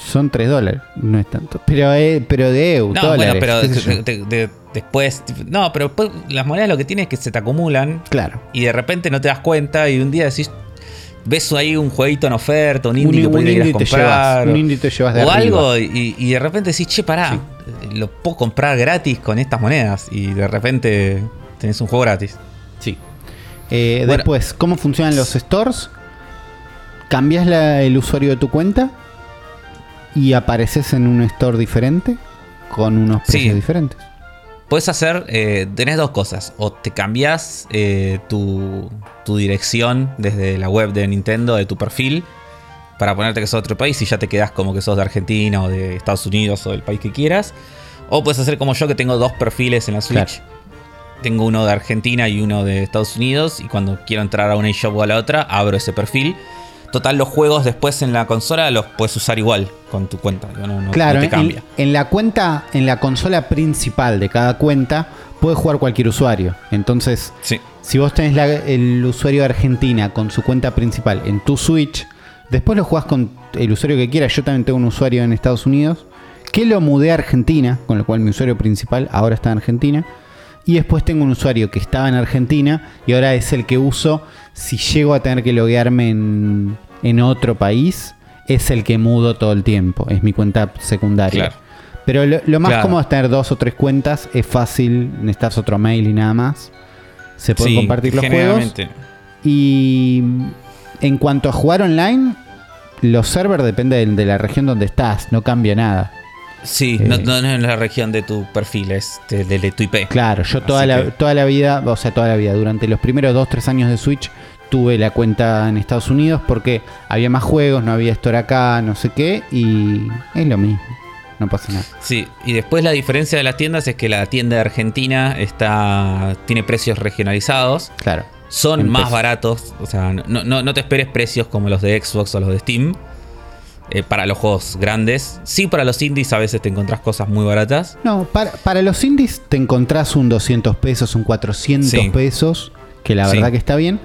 son 3 dólares. No es tanto. Pero, eh, pero de euros. No, bueno, pero después. No, pero las monedas lo que tiene es que se te acumulan. Claro. Y de repente no te das cuenta y un día decís, ves ahí un jueguito en oferta, un indie que a comprar. un indie te llevas de O algo y, de repente decís, che, pará, lo puedo comprar gratis con estas monedas. Y de repente tenés un juego gratis. Sí. Eh, después, ¿cómo funcionan los stores? Cambias el usuario de tu cuenta y apareces en un store diferente con unos precios diferentes. Puedes hacer, eh, tenés dos cosas. O te cambias eh, tu, dirección desde la web de Nintendo, de tu perfil, para ponerte que sos de otro país y ya te quedas como que sos de Argentina o de Estados Unidos o del país que quieras. O puedes hacer como yo que tengo dos perfiles en la Switch. Tengo uno de Argentina y uno de Estados Unidos y cuando quiero entrar a una eShop o a la otra, abro ese perfil Total, los juegos después en la consola los puedes usar igual con tu cuenta. claro, te cambia. En, la cuenta, en la consola principal de cada cuenta, puede jugar cualquier usuario. Entonces, si vos tenés el usuario de Argentina con su cuenta principal en tu Switch, Después lo jugás con el usuario que quieras. Yo también tengo un usuario en Estados Unidos que lo mudé a Argentina, con lo cual mi usuario principal ahora está en Argentina. Y después tengo un usuario que estaba en Argentina y ahora es el que uso si llego a tener que loguearme en, en otro país. Es el que mudo todo el tiempo. Es mi cuenta secundaria. Claro. Pero lo, lo más Claro. cómodo es tener dos o tres cuentas. Es fácil. Necesitas otro mail y nada más. Se pueden Sí, compartir los juegos. Y en cuanto a jugar online, los servers dependen de, la región donde estás, no cambia nada. Sí, Eh. no, no, no es la región de tu perfil, es de, de- de tu IP. Claro, yo toda Así la, que- toda la vida, o sea, toda la vida, durante los primeros 2-3 años de Switch, tuve la cuenta en Estados Unidos porque había más juegos, no había store acá, no sé qué, y es lo mismo, no pasa nada. Sí, y después la diferencia de las tiendas es que la tienda de Argentina está tiene precios regionalizados, Claro. son más baratos, o sea, no, no, no te esperes precios como los de Xbox o los de Steam eh, para los juegos grandes. Sí, para los indies a veces te encontrás cosas muy baratas. No, para, para los indies te encontrás un 200 pesos, un 400 Sí. pesos, que la Sí. verdad que está bien.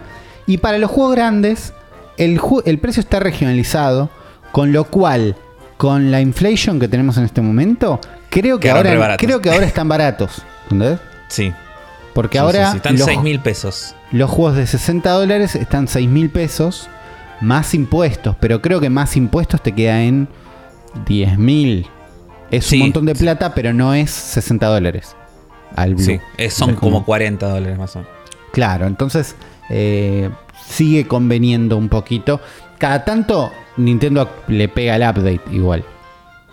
Y para los juegos grandes, el, ju- el precio está regionalizado, con lo cual, con la inflation que tenemos en este momento, creo que, Quedaron ahora, creo que ahora están baratos. ¿Entendés? Sí. Porque sí, ahora sí, sí. están los, 6 mil pesos. los juegos de 60 dólares están 6 mil pesos más impuestos, pero creo que más impuestos te queda en 10 mil. Es un montón de plata, pero no es 60 dólares. Al Blue. Sí, son como 40 dólares más o menos. Claro, entonces eh, sigue conveniendo un poquito. Cada tanto Nintendo le pega el update igual.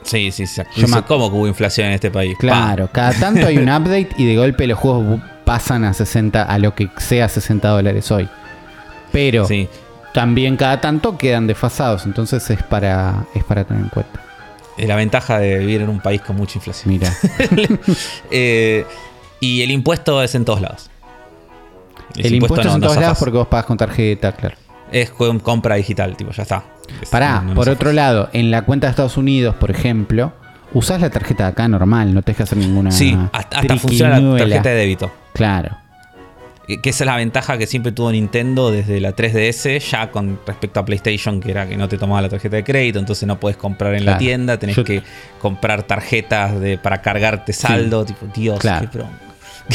Sí, sí, sí. Yo me- ¿Cómo que hubo inflación en este país? Claro, cada tanto hay un update y de golpe los juegos pasan a 60, a lo que sea 60 dólares hoy. Pero también cada tanto quedan desfasados, entonces es para, es para tener en cuenta. Es la ventaja de vivir en un país con mucha inflación. Mira, Eh, y el impuesto es en todos lados. El impuesto es no- en todos lados porque vos pagas con tarjeta, claro. Es con compra digital, tipo, ya está. Es- Pará, no- por otro lado, en la cuenta de Estados Unidos, por ejemplo, usás la tarjeta de acá normal, no te dejas hacer ninguna. Sí, hasta, hasta funciona la tarjeta de débito. Claro. Que que esa es la ventaja que siempre tuvo Nintendo desde la 3DS, ya con respecto a PlayStation, que era que no te tomaba la tarjeta de crédito, entonces no puedes comprar en la tienda, tenés Yo- que comprar tarjetas de, para cargarte saldo, tipo, Dios, Claro. qué bronca.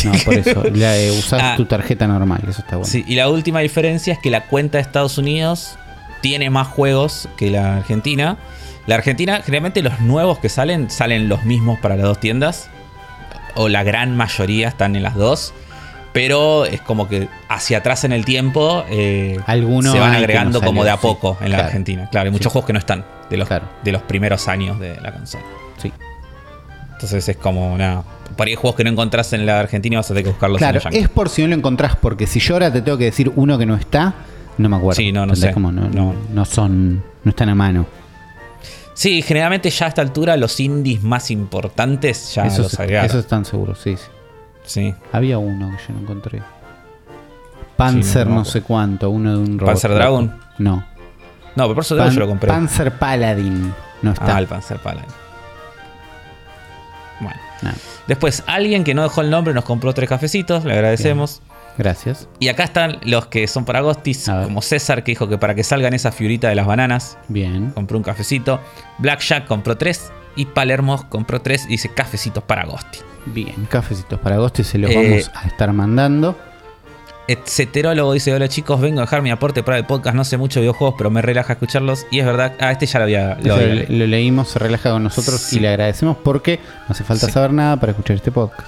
No, por eso. la, eh, usás Ah. tu tarjeta normal, eso está bueno. Sí, y la última diferencia es que la cuenta de Estados Unidos tiene más juegos que la Argentina. La Argentina, generalmente los nuevos que salen, salen los mismos para las dos tiendas. O la gran mayoría están en las dos. Pero es como que hacia atrás en el tiempo eh, se van agregando no como de a sí. poco en la Claro. Argentina. Claro, hay muchos Sí. juegos que no están de los, Claro. de los primeros años de la consola. Sí. Entonces es como, nada, para ahí juegos que no encontrás en la Argentina vas a tener que buscarlos Claro, en Yankee. es por si no lo encontrás, porque si yo ahora te tengo que decir uno que no está, no me acuerdo. Sí, no, no sé. Como no, no, No. son, no están a mano. Sí, generalmente ya a esta altura los indies más importantes ya Eso los agregaron. Esos están seguros, sí, sí. Sí. Había uno que yo no encontré. Panzer Sí, no, sé cuánto, uno de un robot. ¿Panzer. Dragon? No. No, pero por eso Pan- yo lo compré. Panzer Paladin. No está. ah, el Panzer Paladin. Bueno. No, Después, alguien que no dejó el nombre nos compró tres cafecitos, le agradecemos. gracias. Y acá están los que son para ver. como César, que dijo que para que salgan esa fiurita de las bananas, Bien. compró un cafecito. Blackjack compró tres. Y Palermo compró tres y dice cafecitos para Agosti. Bien. Cafecitos para agosto y se los Eh, vamos a estar mandando. Etceterólogo dice: Hola chicos, vengo a dejar mi aporte para el podcast. No sé mucho de videojuegos, pero me relaja escucharlos. Y es verdad, ah, este ya lo había. Lo había lo, lo leímos, se relaja con nosotros Sí. y le agradecemos porque no hace falta Sí. saber nada para escuchar este podcast.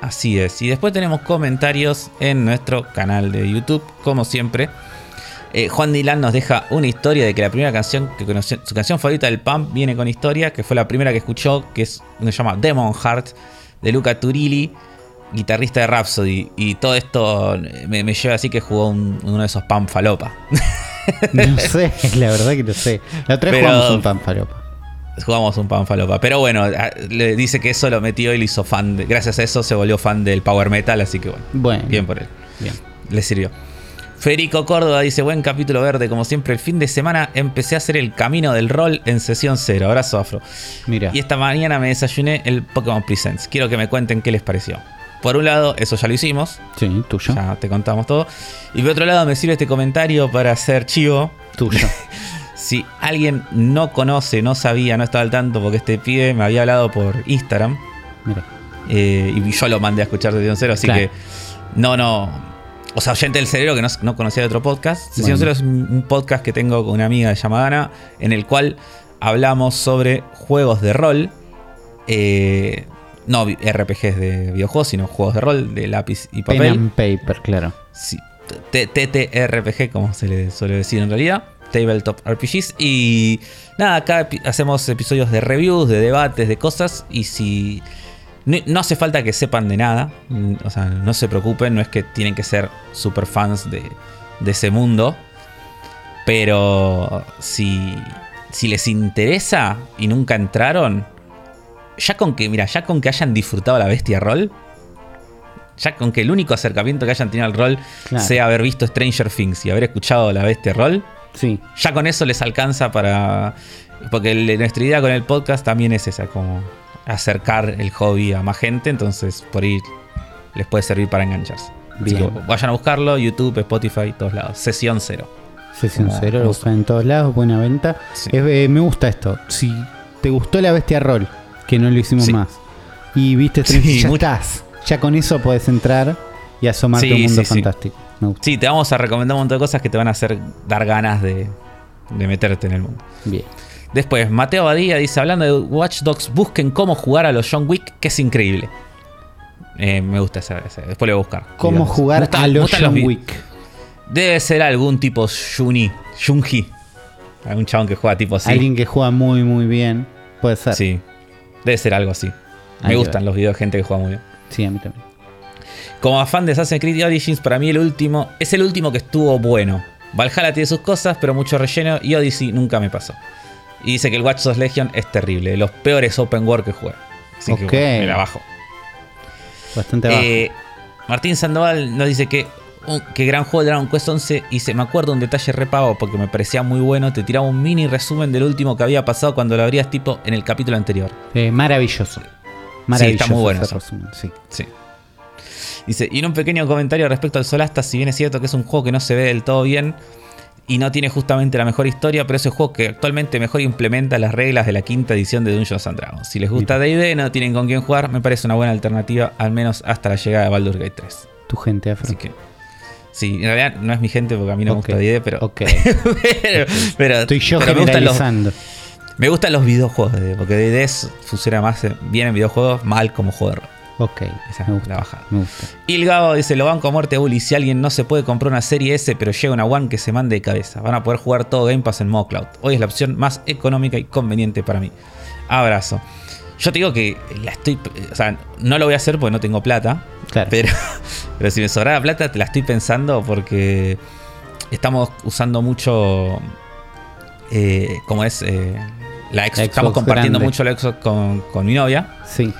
Así es. Y después tenemos comentarios en nuestro canal de YouTube, como siempre. Eh, Juan Dylan nos deja una historia de que la primera canción que conoció, su canción favorita del Pump viene con historia, que fue la primera que escuchó, que es se llama Demon Heart, de Luca Turilli, guitarrista de Rhapsody. Y todo esto me, me lleva así que jugó un- uno de esos Pump Falopa. No sé, la verdad que no sé. La otra vez Pero- jugamos un pan falopa. Jugamos un Pump Falopa. Pero bueno, le dice que eso lo metió y lo hizo fan. de- gracias a eso se volvió fan del Power Metal, así que bueno, Bueno, bien por él. bien. Le sirvió. Federico Córdoba dice, buen capítulo verde, como siempre, el fin de semana empecé a hacer el camino del rol en sesión cero. Abrazo afro. Mira, Y esta mañana me desayuné el Pokémon Presents. Quiero que me cuenten qué les pareció. Por un lado, eso ya lo hicimos, sí, tuyo. ya te contamos todo. Y por otro lado, me sirve este comentario para hacer chivo. Tuyo. si alguien no conoce, no sabía, no estaba al tanto, porque este pibe me había hablado por Instagram. Mira. eh, y yo lo mandé a escuchar Sesión Cero, así Claro. que no, no. O sea, oyente del cerebro que no, no conocía de otro podcast. Sesión Bueno. Cero es un un podcast que tengo con una amiga llamada Ana, en el cual hablamos sobre juegos de rol. eh, no RPGs de videojuegos, sino juegos de rol de lápiz y Pen papel. and paper, claro. Sí, TTRPG, como se le suele decir en realidad. Tabletop RPGs. Y nada, acá hacemos episodios de reviews, de debates, de cosas. Y si. No, no hace falta que sepan de nada. mm, O sea, no se preocupen. No es que tienen que ser super fans de, de ese mundo. Pero si, si les interesa y nunca entraron. Ya con que, mira, ya con que hayan disfrutado la bestia roll. Ya con que el único acercamiento que hayan tenido al rol Claro. sea haber visto Stranger Things y haber escuchado la bestia roll, Sí. ya con eso les alcanza para. Porque el- nuestra idea con el podcast también es esa, como acercar el hobby a más gente, entonces por ahí les puede servir para engancharse. Bien. que vayan a buscarlo, YouTube, Spotify, todos lados. Sesión cero. Sesión cero, lo buscan en todos lados, buena venta. Sí. Es- eh, me gusta esto. Si te gustó la bestia roll, que no lo hicimos Sí. más, y viste Sí, ya estás. Ya con eso podés entrar y asomarte Sí, a un mundo fantástico. Me gusta. Sí, te vamos a recomendar un montón de cosas que te van a hacer dar ganas de, de meterte en el mundo. Bien. Después, Mateo Badía dice, hablando de Watch Dogs, busquen cómo jugar a los John Wick, que es increíble. Eh, me gusta ese, después lo voy a buscar. ¿Cómo Digamos. Jugar a los John Wick? Debe ser algún tipo Juni, Junji. Algún chabón que juega tipo así. Alguien que juega muy, muy bien. Puede ser. Sí. Debe ser algo así. Me gustan los videos de gente que juega muy bien. Sí, a mí también. Como fan de Assassin's Creed Origins, para mí el último es el último que estuvo bueno. Valhalla tiene sus cosas, pero mucho relleno y Odyssey nunca me pasó. Y dice que el Watch Dogs Legion es terrible, de los peores open world que juega. Así que bueno, me la bajo. Bastante bajo. Eh, Martín Sandoval nos dice que un- que gran juego de Dragon Quest 11 y se me acuerdo un detalle repago porque me parecía muy bueno, te tiraba un mini resumen del último que había pasado cuando lo abrías tipo en el capítulo anterior. Eh, maravilloso. Maravilloso. está muy bueno ese eso. resumen, sí. Sí. Dice, y en un pequeño comentario respecto al Solasta, si bien es cierto que es un juego que no se ve del todo bien y no tiene justamente la mejor historia, pero es el juego que actualmente mejor implementa las reglas de la quinta edición de Dungeons and Dragons. Si les gusta D&D, no tienen con quién jugar, me parece una buena alternativa, al menos hasta la llegada de Baldur's Gate 3. Tu gente afro. Así que... Sí, en realidad no es mi gente porque a mí no me gusta D&D, pero... Ok. pero, pero- Estoy yo pero me gustan los, me gustan los videojuegos de porque D&D es- funciona más eh, bien en videojuegos, mal como juego. Ok. Esa me gusta. la bajada. Me gusta. Gabo dice, lo banco a muerte Uli. Si alguien no se puede comprar una serie S, pero llega una One que se mande de cabeza. Van a poder jugar todo Game Pass en modo cloud. Hoy es la opción más económica y conveniente para mí. Abrazo. Yo te digo que la estoy... O sea, no lo voy a hacer porque no tengo plata. Claro. Pero, pero si me sobrara plata, te la estoy pensando porque estamos usando mucho... eh, como es... eh, la Xbox. Estamos compartiendo grande. mucho la Xbox con, con mi novia. Sí.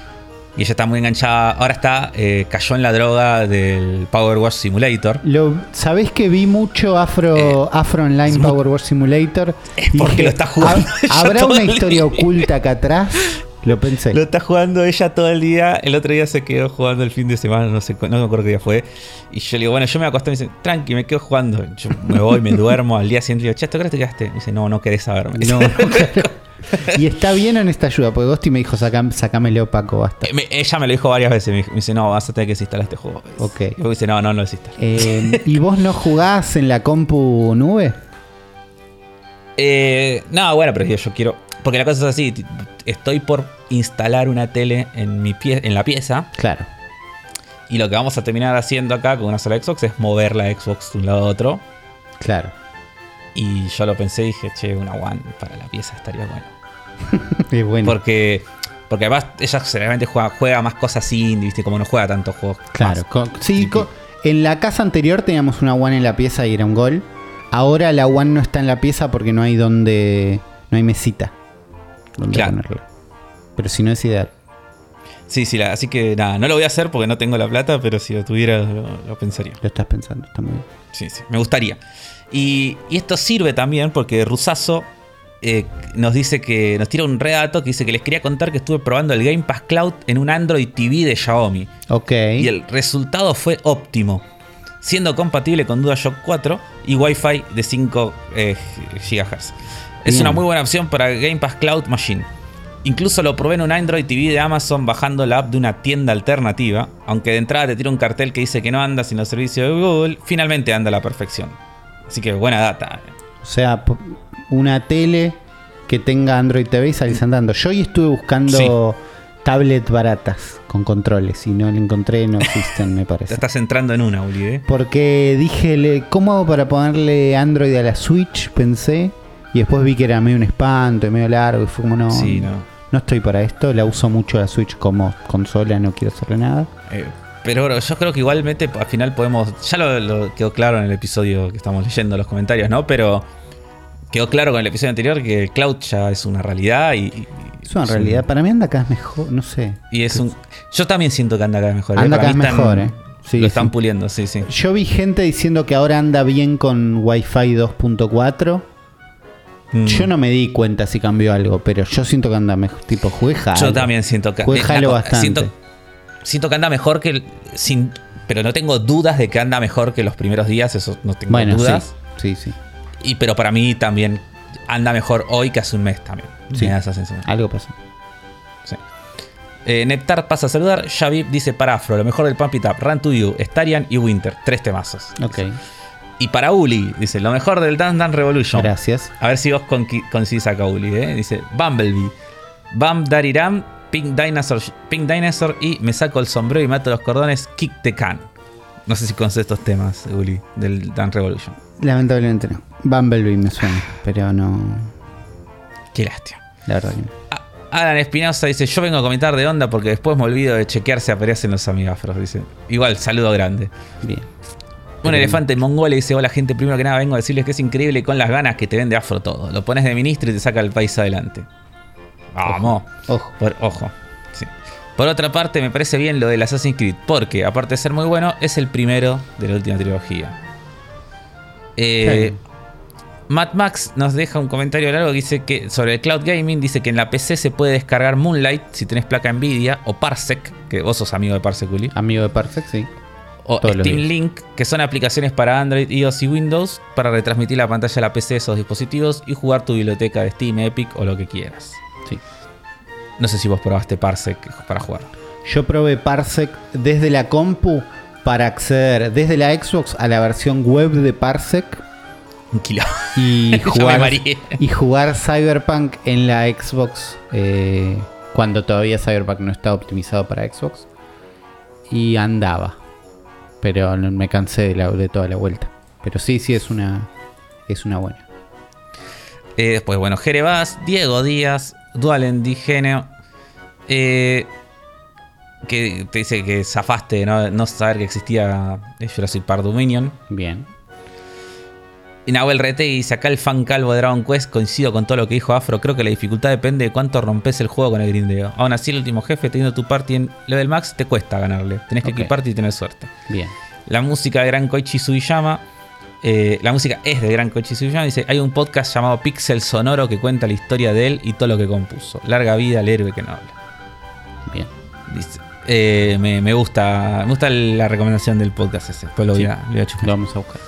Y ella está muy enganchada. Ahora está, eh, cayó en la droga del Power Wash Simulator. Lo, ¿Sabés que vi mucho Afro, Afro Online Power War Simulator? Es porque Dije, lo está jugando "¿Ha- ella ¿Habrá una historia día?" oculta acá atrás? Lo pensé. Lo está jugando ella todo el día. El otro día se quedó jugando el fin de semana, no sé, no me acuerdo qué día fue. Y yo le digo, bueno, yo me acosté y me dice, tranqui, me quedo jugando. Yo me voy, me duermo. Al día siguiente le digo, ¿tú crees que te quedaste? Me dice, no, no querés saberme. No, no. Y está bien en esta ayuda, porque Gosti me dijo, "Sacam- sacámelo Paco, basta. Eh, me- ella me lo dijo varias veces. Me, dijo- me dice, no, vas a tener que desinstalar este juego. Ok. Y luego dice, no, no lo desinstalas. Eh, ¿Y vos no jugás en la compu nube? Eh, no, bueno, pero yo, quiero. Porque la cosa es así: estoy por instalar una tele en, mi pie, en la pieza. Claro. Y lo que vamos a terminar haciendo acá con una sola Xbox es mover la Xbox de un lado a otro. Claro. Y yo lo pensé y dije, che, una One para la pieza estaría bueno. Es bueno. Porque, porque además ella generalmente juega, juega más cosas indie, ¿viste? Como no juega tantos juegos. Claro. más. con- sí, Sí, con- en la casa anterior teníamos una One en la pieza y era un gol. Ahora la One no está en la pieza porque no hay donde. No hay mesita. Donde Claro. ponerla. Pero si no es ideal. Sí, sí, la- así que nada, no lo voy a hacer porque no tengo la plata, pero si lo tuviera lo, lo pensaría. Lo estás pensando, está muy bien. Sí, sí, me gustaría. Y, y esto sirve también porque Rusazo eh, nos dice que nos tira un redato que dice que les quería contar que estuve probando el Game Pass Cloud en un Android TV de Xiaomi. Ok. Y el resultado fue óptimo. Siendo compatible con DualShock 4 y Wi-Fi de 5 eh, GHz. Es Bien. una muy buena opción para Game Pass Cloud Machine. Incluso lo probé en un Android TV de Amazon bajando la app de una tienda alternativa, aunque de entrada te tira un cartel que dice que no anda sin los servicios de Google, finalmente anda a la perfección. Así que buena data. O sea, una tele que tenga Android TV y salís andando. Yo hoy estuve buscando tablets baratas con controles y no le encontré, no existen, me Te parece. estás entrando en una, Uli, ¿eh? Porque dije, ¿cómo hago para ponerle Android a la Switch? Pensé. Y después vi que era medio un espanto y medio largo. Y fue como, no, Sí, no. no estoy para esto. La uso mucho la Switch como consola, no quiero hacerle nada. Eh, pero yo creo que igualmente al final podemos. Ya lo, lo quedó claro en el episodio que estamos leyendo los comentarios, ¿no? Pero quedó claro con el episodio anterior que el cloud ya es una realidad y. y- Es una un- realidad. Para mí anda acá es mejor, no sé. Y es un. Yo también siento que anda cada vez mejor. ¿eh? Anda cada vez mejor, ¿eh? Sí, lo están sí. puliendo, sí, sí. Yo vi gente diciendo que ahora anda bien con Wi-Fi 2.4. Mm. Yo no me di cuenta si cambió algo, pero yo siento que anda mejor. Tipo, jugué Halo. Yo también siento que. Jugué eh, Halo co- bastante. Siento, siento que anda mejor que. el- sin, pero no tengo dudas de que anda mejor que los primeros días, eso no tengo bueno, dudas. sí. Sí, sí. Y, pero para mí también anda mejor hoy que hace un mes también. Sí. Me da esa sensación. Algo pasó. Sí. Eh, Neptar pasa a saludar. Javib dice para Afro, lo mejor del Pump It Up, Run to You, Starian y Winter. Tres temazos. Ok. Y para Uli, dice, lo mejor del Dance Dance Revolution. Gracias. A ver si vos coincidís acá, Uli. ¿eh? Dice Bumblebee, Bam Dariram, Pink Dinosaur, Pink Dinosaur y me saco el sombrero y mato los cordones, Kick the Can. No sé si conoces estos temas, Uli, del Dance Revolution. Lamentablemente no. Bumblebee me suena, pero no. Qué lástima. La verdad que no. Alan Espinosa dice, yo vengo a comentar de onda porque después me olvido de chequear si aparecen los amigafros. Dice, igual, saludo grande. Bien. Un Bien. elefante mongol dice, hola gente, primero que nada vengo a decirles que es increíble con las ganas que te vende afro todo. Lo pones de ministro y te saca el país adelante. Vamos. Ojo. Por, ojo. sí. Por otra parte, me parece bien lo del Assassin's Creed, porque aparte de ser muy bueno, es el primero de la última trilogía. Eh, Matt Max nos deja un comentario largo que dice que sobre el cloud gaming dice que en la PC se puede descargar Moonlight si tenés placa Nvidia o Parsec, que vos sos amigo de Parsec, Uli, Amigo de Perfect, sí. o todos Steam. Link, que son aplicaciones para Android, iOS y Windows para retransmitir la pantalla de la PC de esos dispositivos y jugar tu biblioteca de Steam, Epic o lo que quieras. Sí. No sé si vos probaste Parsec para jugar. Yo probé Parsec desde la compu para acceder desde la Xbox a la versión web de Parsec Un kilo. y jugar, mareé. y jugar Cyberpunk en la Xbox eh, cuando todavía Cyberpunk no estaba optimizado para Xbox y andaba pero me cansé de, la- de toda la vuelta pero sí sí es una es una buena Eh, después, bueno, Jerevas, Diego Díaz, Dualen Digenio. Eh, que te dice que zafaste de no, no saber que existía Jurassic Park Dominion. bien Y Nahuel Rete dice: Acá el fan calvo de Dragon Quest coincido con todo lo que dijo Afro. Creo que la dificultad depende de cuánto rompes el juego con el grindeo. Aún así, el último jefe, teniendo tu party en level max, te cuesta ganarle. Tenés que Ok. equiparte y tener suerte. bien La música de Gran Koichi Sugiyama. eh, la música es de Gran Koichi Sugiyama. Dice: Hay un podcast llamado Pixel Sonoro que cuenta la historia de él y todo lo que compuso. Larga vida al héroe que no habla. bien Dice. Eh, me, me gusta me gusta la recomendación del podcast ese. Después lo voy, a, lo voy a chusmear. lo vamos a buscar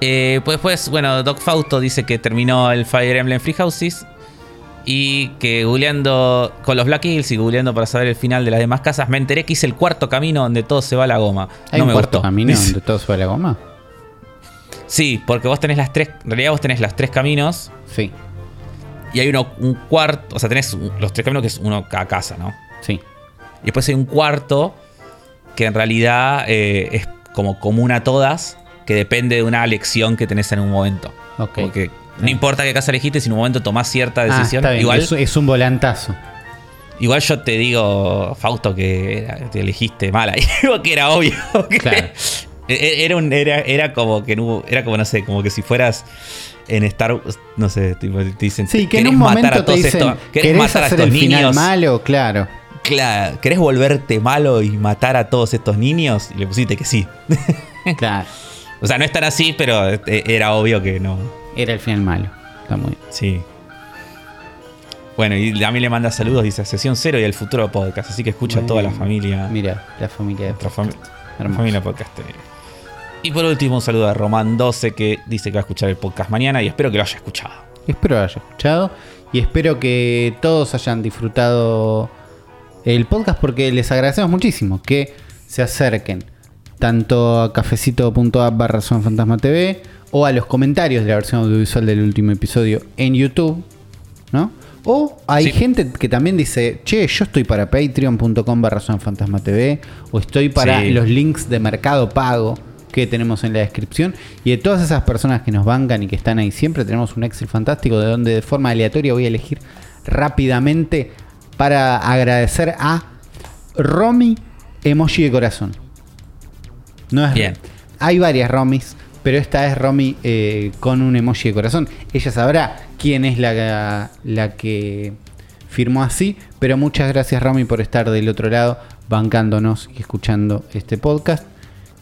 Eh, pues después, bueno, Doc Fausto dice que terminó el Fire Emblem Free Houses. Y que googleando con los Black Hills y googleando para saber el final de las demás casas, me enteré que hice el cuarto camino donde todo se va a la goma. hay no un me cuarto gustó. camino donde todo se va a la goma Sí, porque vos tenés las tres. En realidad vos tenés los tres caminos. sí Y hay uno, un cuarto. O sea, tenés los tres caminos que es uno cada casa, ¿no? sí Y después hay un cuarto que en realidad eh, es como común a todas. Que depende de una elección que tenés en un momento. Porque no importa qué casa elegiste, si en un momento tomás cierta Ah, decisión. igual, es, es un volantazo igual yo te digo, Fausto, que era- te elegiste mal ahí. que era obvio. que Claro. e- Era, un, era, era como que no era como, no sé, como que si fueras en Star Wars, no sé, te dicen, Sí, que en "¿Querés un matar a te todos dicen, estos- ¿querés ¿querés matar a estos el final niños? malo? Claro. Claro, ¿querés volverte malo y matar a todos estos niños? Y le pusiste que sí. Claro. O sea, no es tan así, pero eh, era obvio que no. Era el final malo. Está muy bien. Sí. Bueno, y a mí le manda saludos, dice Sesión Cero y el futuro podcast. Así que escucha a toda la familia. Mira, la familia de Nuestra fami- Hermoso. familia podcast. Y por último, un saludo a Román12 que dice que va a escuchar el podcast mañana y espero que lo haya escuchado. Espero que lo haya escuchado y espero que todos hayan disfrutado el podcast porque les agradecemos muchísimo que se acerquen tanto a cafecito.app barra Fantasma TV o a los comentarios de la versión audiovisual del último episodio en YouTube, ¿no? O hay gente que también dice, che, yo estoy para patreon.com barra Fantasma TV o estoy para los links de Mercado Pago que tenemos en la descripción. Y de todas esas personas que nos bancan y que están ahí siempre, tenemos un Excel fantástico de donde de forma aleatoria voy a elegir rápidamente para agradecer a Romy Emoji de Corazón. No es Bien. Hay varias Romis, pero esta es Romy eh, con un emoji de corazón. Ella sabrá quién es la, la que firmó así, pero muchas gracias Romy por estar del otro lado, bancándonos y escuchando este podcast.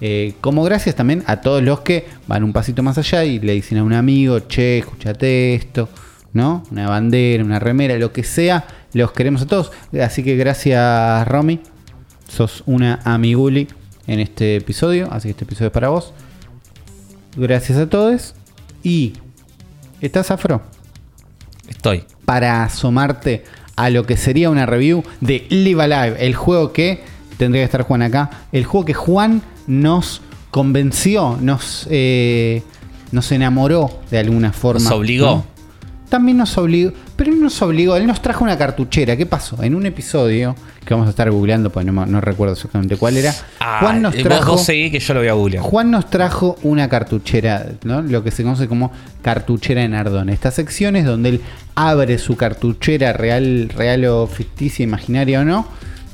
Eh, como gracias también a todos los que van un pasito más allá y le dicen a un amigo, che, escúchate esto, ¿no? Una bandera, una remera, lo que sea, los queremos a todos. Así que gracias Romy, sos una amiguli en este episodio, así que este episodio es para vos. Gracias a todos. Y, ¿estás afro? Estoy. Para asomarte a lo que sería una review de Live Alive, el juego que tendría que estar Juan acá, el juego que Juan nos convenció, nos, eh, nos enamoró de alguna forma. Nos obligó también nos obligó, pero él nos obligó, él nos trajo una cartuchera. ¿Qué pasó? En un episodio que vamos a estar googleando, pues no, recuerdo exactamente cuál era. Ah, Juan nos trajo. que yo lo voy a googlear. Juan nos trajo una cartuchera, ¿no? Lo que se conoce como cartuchera en Ardón. Esta sección es donde él abre su cartuchera real, real o ficticia, imaginaria o no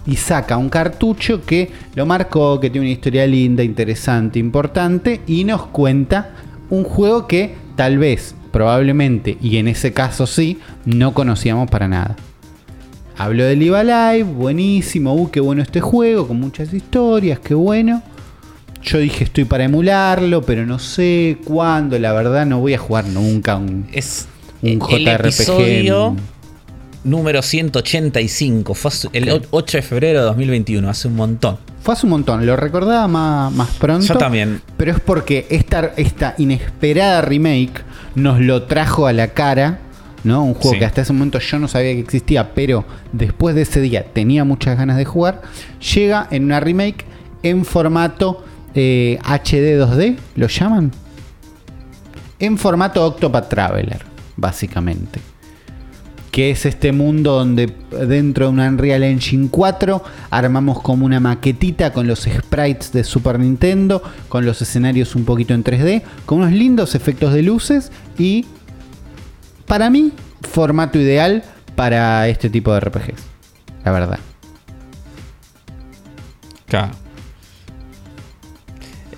y saca un cartucho que lo marcó, que tiene una historia linda, interesante, importante y nos cuenta un juego que tal vez probablemente, y en ese caso sí, no conocíamos para nada. Hablo del Live Live, buenísimo, uh, qué bueno este juego, con muchas historias, qué bueno. Yo dije estoy para emularlo, pero no sé cuándo, la verdad no voy a jugar nunca un, es un JRPG número 185. Fue el 8 de febrero de 2021, hace un montón. Fue hace un montón, lo recordaba más, más pronto. Yo también. Pero es porque esta, esta inesperada remake nos lo trajo a la cara. ¿no? Un juego que hasta ese momento yo no sabía que existía, pero después de ese día tenía muchas ganas de jugar. Llega en una remake en formato eh, HD 2D, ¿lo llaman? En formato Octopath Traveler, básicamente que es este mundo donde dentro de una Unreal Engine 4 armamos como una maquetita con los sprites de Super Nintendo, con los escenarios un poquito en 3D, con unos lindos efectos de luces y para mí formato ideal para este tipo de RPGs, la verdad. Claro.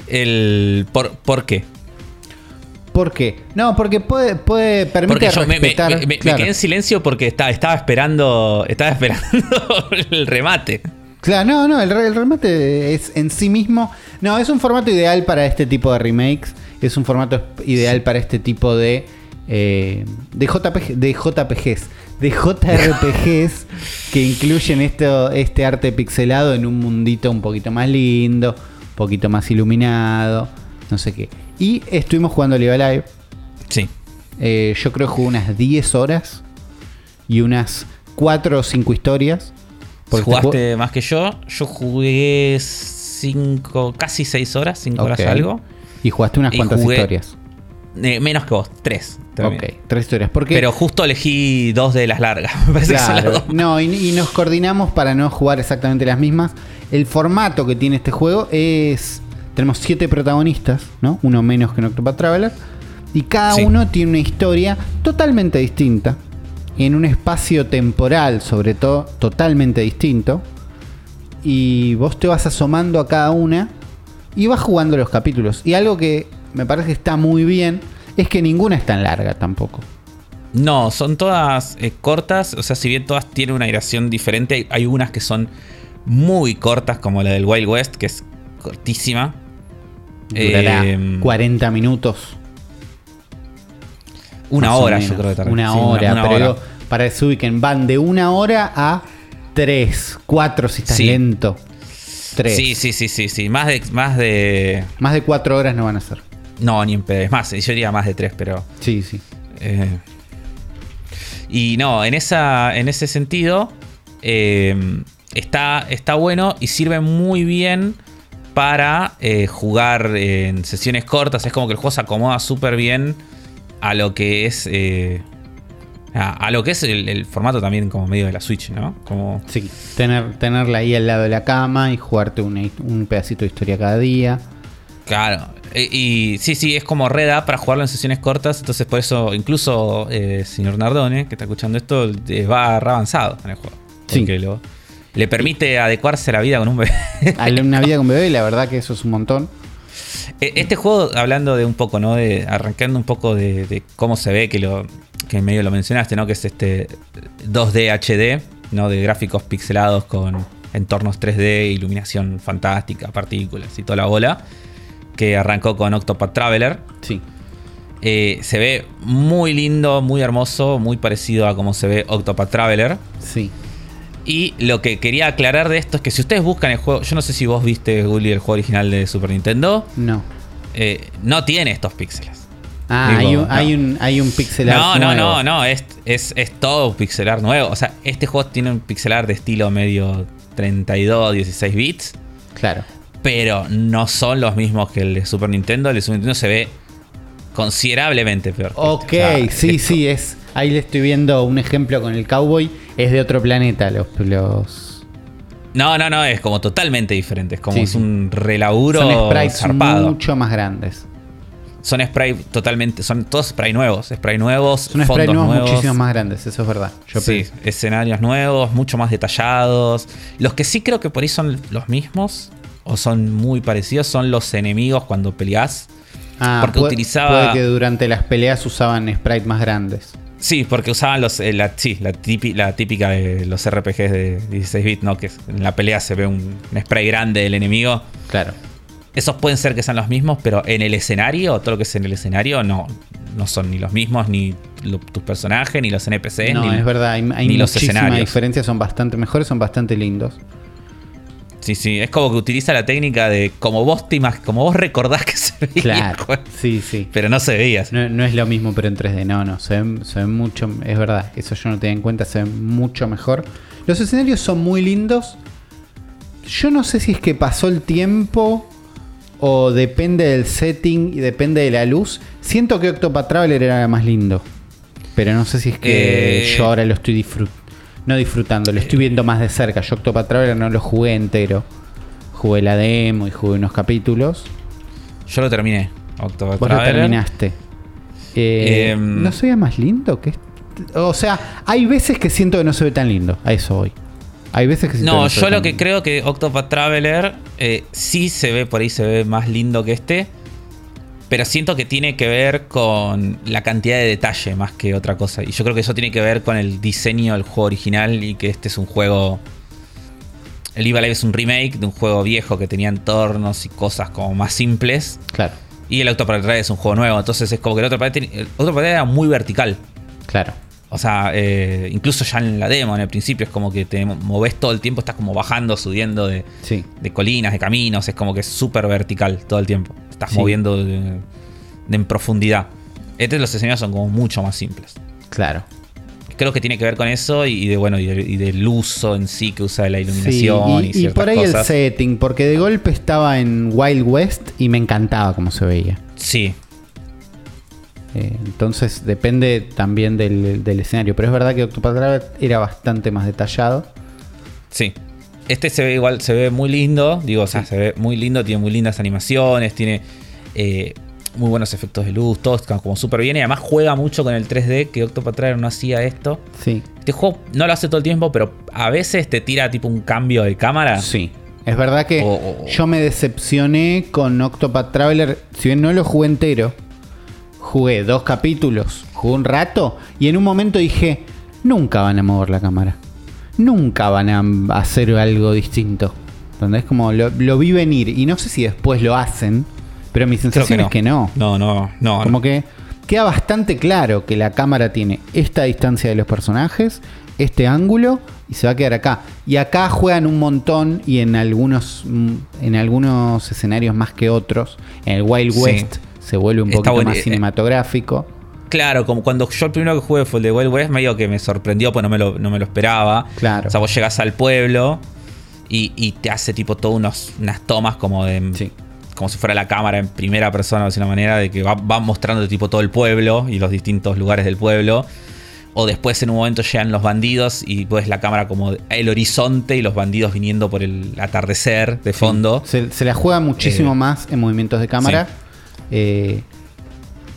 El, ¿por, ¿Por qué? ¿Por qué? No, porque puede, puede permitir respetar. Me, quedé en silencio porque estaba, estaba esperando. Estaba esperando el remate. Claro, no, no, el, remate es en sí mismo. No, es un formato ideal para este tipo de remakes. Es un formato ideal para este tipo de. Eh, de, JPG, de JPGs. De JRPGs que incluyen esto, este arte pixelado en un mundito un poquito más lindo, un poquito más iluminado, no sé qué. Y estuvimos jugando Live Live. Sí. Eh, yo creo que jugué unas 10 horas y unas 4 o 5 historias. ¿Jugaste más que yo? Yo jugué 5, casi 6 horas, 5 horas algo. Y jugaste unas cuantas historias. Eh, menos que vos, 3. Ok, 3 historias. Pero justo elegí dos de las largas. Me parece claro, No, y, y nos coordinamos para no jugar exactamente las mismas. El formato que tiene este juego es tenemos siete protagonistas, ¿no? Uno menos que en Octopath Traveler. Y cada uno tiene una historia totalmente distinta. En un espacio temporal, sobre todo, totalmente distinto. Y vos te vas asomando a cada una y vas jugando los capítulos. Y algo que me parece que está muy bien es que ninguna es tan larga tampoco. No, son todas eh, cortas. O sea, si bien todas tienen una duración diferente, hay, hay unas que son muy cortas, como la del Wild West, que es cortísima. Durará 40 em, minutos. Una hora, yo creo que Una hora, pero para que se ubiquen, van de una hora a tres, cuatro si estás lento. Tres. Sí, sí, sí, sí, sí. Más de, más de. Más de cuatro horas no van a ser. No, ni en pedo. Es más, yo diría más de tres, pero. Sí, sí. eh, y no, en, esa, en ese sentido, eh, está, está bueno y sirve muy bien para eh, jugar en sesiones cortas. Es como que el juego se acomoda súper bien a lo que es. eh, a, a lo que es el, el formato también como medio de la Switch, ¿no? Como. Sí, tener, tenerla ahí al lado de la cama y jugarte una- un pedacito de historia cada día. Claro. E- Y, sí, sí, es como Red Up para jugarlo en sesiones cortas. Entonces, por eso, incluso eh, señor Nardone, que está escuchando esto, eh, va re avanzado en el juego. Sí. Lo- le permite adecuarse a la vida con un bebé. A una vida con bebé, la verdad que eso es un montón. E- Este juego, hablando de un poco, ¿no? De, arrancando un poco de, de cómo se ve, que lo que medio lo mencionaste, ¿no? Que es este 2D HD, ¿no? De gráficos pixelados con entornos 3D, iluminación fantástica, partículas y toda la bola. Que arrancó con Octopath Traveler. Sí. Eh, se ve muy lindo, muy hermoso, muy parecido a cómo se ve Octopath Traveler. Sí. Y lo que quería aclarar de esto es que si ustedes buscan el juego, yo no sé si vos viste, Gully, el juego original de Super Nintendo, No. eh, no tiene estos píxeles. Ah, Digo, hay, un, no. hay un hay un pixel art No, no, nuevo. no, no, es, es, es todo pixelar nuevo. O sea, este juego tiene un pixelar de estilo medio 32, 16 bits, Claro. pero no son los mismos que el de Super Nintendo. El de Super Nintendo se ve considerablemente peor. Ok, este. O sea, sí, sí, es. Ahí le estoy viendo un ejemplo con el cowboy. Es de otro planeta los. los No, no, no, es como totalmente diferente. Es como Sí, es sí. un relaburo son sprites zarpado. mucho más grandes. Son spray totalmente, son todos spray nuevos, spray nuevos, Son fondos sprites nuevos, nuevos. muchísimo más grandes, eso es verdad. Yo sí, pienso. escenarios nuevos, mucho más detallados. Los que sí creo que por ahí son los mismos o son muy parecidos son los enemigos cuando peleás. Ah, porque puede, utilizaba- puede que durante las peleas usaban sprites más grandes. Sí, porque usaban los, eh, la, sí, la, típi- la típica de los RPGs de 16 bits, ¿no? Que en la pelea se ve un, un spray grande del enemigo. Claro. Esos pueden ser que sean los mismos, pero en el escenario, todo lo que es en el escenario, no, no son ni los mismos, ni lo- tus personajes, ni los NPCs, no, ni, es verdad, hay, hay ni los escenarios. diferencia, son bastante mejores, son bastante lindos. Sí, sí, es como que utiliza la técnica de como vos te como vos recordás que Claro. Sí, sí. pero no se veía. No, no es lo mismo, pero en 3D. No, no. Se ven, se ven mucho. Es verdad, eso yo no tenía en cuenta. Se ven mucho mejor. Los escenarios son muy lindos. Yo no sé si es que pasó el tiempo o depende del setting y depende de la luz. Siento que Octopath Traveler era más lindo. Pero no sé si es que Eh. yo ahora lo estoy disfrutando. No disfrutando, lo estoy viendo más de cerca. Yo Octopath Traveler no lo jugué entero. Jugué la demo y jugué unos capítulos. Yo lo terminé. Octopath Vos lo terminaste. Eh, Em, ¿No se ve más lindo que este? O sea, hay veces que siento que no se ve tan lindo. A eso voy. Hay veces que siento No, yo lo que creo que Octopath Traveler eh, sí se ve por ahí, se ve más lindo que este. Pero siento que tiene que ver con la cantidad de detalle más que otra cosa. Y yo creo que eso tiene que ver con el diseño del juego original y que este es un juego. El Live Alive es un remake de un juego viejo que tenía entornos y cosas como más simples. Claro, Y el Octopath Traveler es un juego nuevo. Entonces es como que el el Octopath Traveler era muy vertical. claro. O sea, eh, incluso ya en la demo, en el principio, es como que te moves todo el tiempo, estás como bajando, subiendo de, Sí. de colinas, de caminos, es como que es súper vertical todo el tiempo. Estás Sí. moviendo de, de en profundidad. Este los escenarios son como mucho más simples. Claro. Creo que tiene que ver con eso y de bueno y, de- y del uso en sí que usa de la Sí, iluminación y, y, y ciertas por ahí el setting, porque de golpe estaba en Wild West y me encantaba cómo se veía. Sí, Eh, entonces depende también del, del escenario. Pero es verdad que Octopath Traveler era bastante más detallado. Sí. Este se ve igual, se ve muy lindo. Digo, o sea, Sí. se ve muy lindo, tiene muy lindas animaciones, tiene eh, muy buenos efectos de luz, todo como súper bien. Y además juega mucho con el 3D, que Octopath Traveler no hacía esto. Sí. Este juego no lo hace todo el tiempo, pero a veces te tira tipo un cambio de cámara. Sí. Es verdad que yo me decepcioné con Octopath Traveler. Si bien no lo jugué entero, jugué dos capítulos, jugué un rato y en un momento dije, nunca van a mover la cámara. Nunca van a hacer algo distinto. Es como lo, lo vi venir y no sé si después lo hacen, pero mi sensación es que no. No, no, no. Como que queda bastante claro que la cámara tiene esta distancia de los personajes, este ángulo y se va a quedar acá. Y acá juegan un montón y en algunos, mm, en algunos escenarios más que otros. En el Wild West se vuelve un poquito más eh, cinematográfico. Claro, como cuando yo el primero que jugué fue el de Wild West, medio que me sorprendió, pues no me lo, no me lo esperaba. Claro. O sea, vos llegas al pueblo y, te hace tipo todas unas tomas como de. Como si fuera la cámara en primera persona, de una manera, de que va, va mostrando tipo todo el pueblo y los distintos lugares del pueblo. O después en un momento llegan los bandidos y pues la cámara como el horizonte y los bandidos viniendo por el atardecer de fondo. Se, la juega muchísimo eh, más en movimientos de cámara. Eh,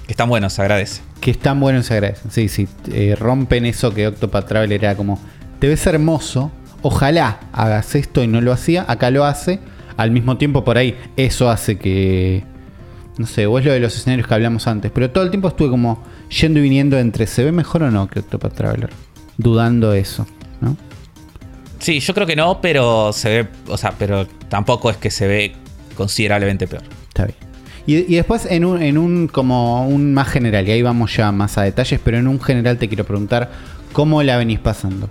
están buenos, se agradece. Que están buenos, se agradece. Sí, sí. Eh, rompen eso que Octopath Traveler era como. Te ves hermoso. Ojalá hagas esto y no lo hacía. Acá lo hace. Al mismo tiempo, por ahí, eso hace que. No sé, o es lo de los escenarios que hablamos antes. Pero todo el tiempo estuve como yendo y viniendo entre ¿se ve mejor o no que Octopath Traveler? Dudando eso, ¿no? Sí, yo creo que no, pero se ve, o sea, pero tampoco es que se ve considerablemente peor. Está bien. Y, después en un, en un como un más general, y ahí vamos ya más a detalles, pero en un general te quiero preguntar, ¿cómo la venís pasando?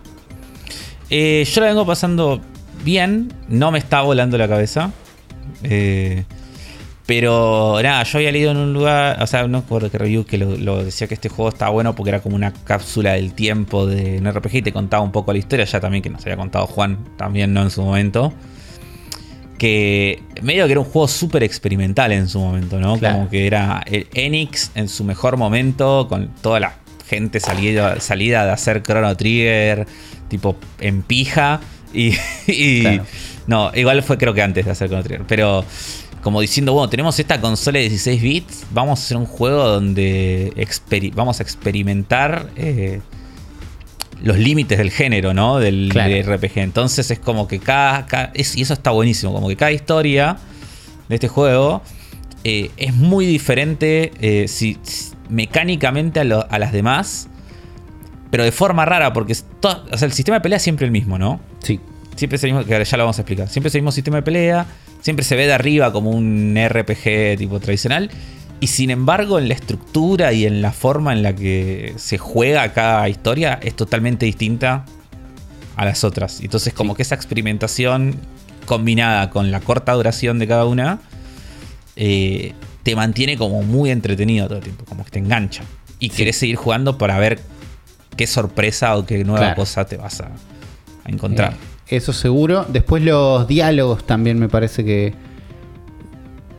Eh, yo la vengo pasando bien, no me está volando la cabeza. Eh, pero nada, yo había leído en un lugar, o sea, no recuerdo qué review que lo, decía que este juego estaba bueno porque era como una cápsula del tiempo de un RPG y te contaba un poco la historia, ya también que nos había contado Juan, también no en su momento. Que medio que era un juego súper experimental en su momento, ¿no? Como que era el Enix en su mejor momento, con toda la gente salida, salida de hacer Chrono Trigger, tipo en pija. Y, no, igual fue creo que antes de hacer Chrono Trigger, pero como diciendo, bueno, tenemos esta consola de 16 bits, vamos a hacer un juego donde vamos a experimentar eh, los límites del género, ¿no? Del RPG. Entonces es como que cada, y eso está buenísimo, como que cada historia de este juego eh, es muy diferente eh, si, mecánicamente a, las demás, pero de forma rara, porque el sistema de pelea es siempre el mismo, ¿no? Sí. Siempre es el mismo, que ya lo vamos a explicar. Siempre es el mismo sistema de pelea Siempre se ve de arriba como un RPG tipo tradicional. Y sin embargo, en la estructura y en la forma en la que se juega cada historia es totalmente distinta a las otras. Entonces, como que esa experimentación combinada con la corta duración de cada una, eh, te mantiene como muy entretenido todo el tiempo, como que te engancha. Y querés seguir jugando para ver qué sorpresa o qué nueva cosa te vas a, encontrar. Eh, eso seguro. Después los diálogos también me parece que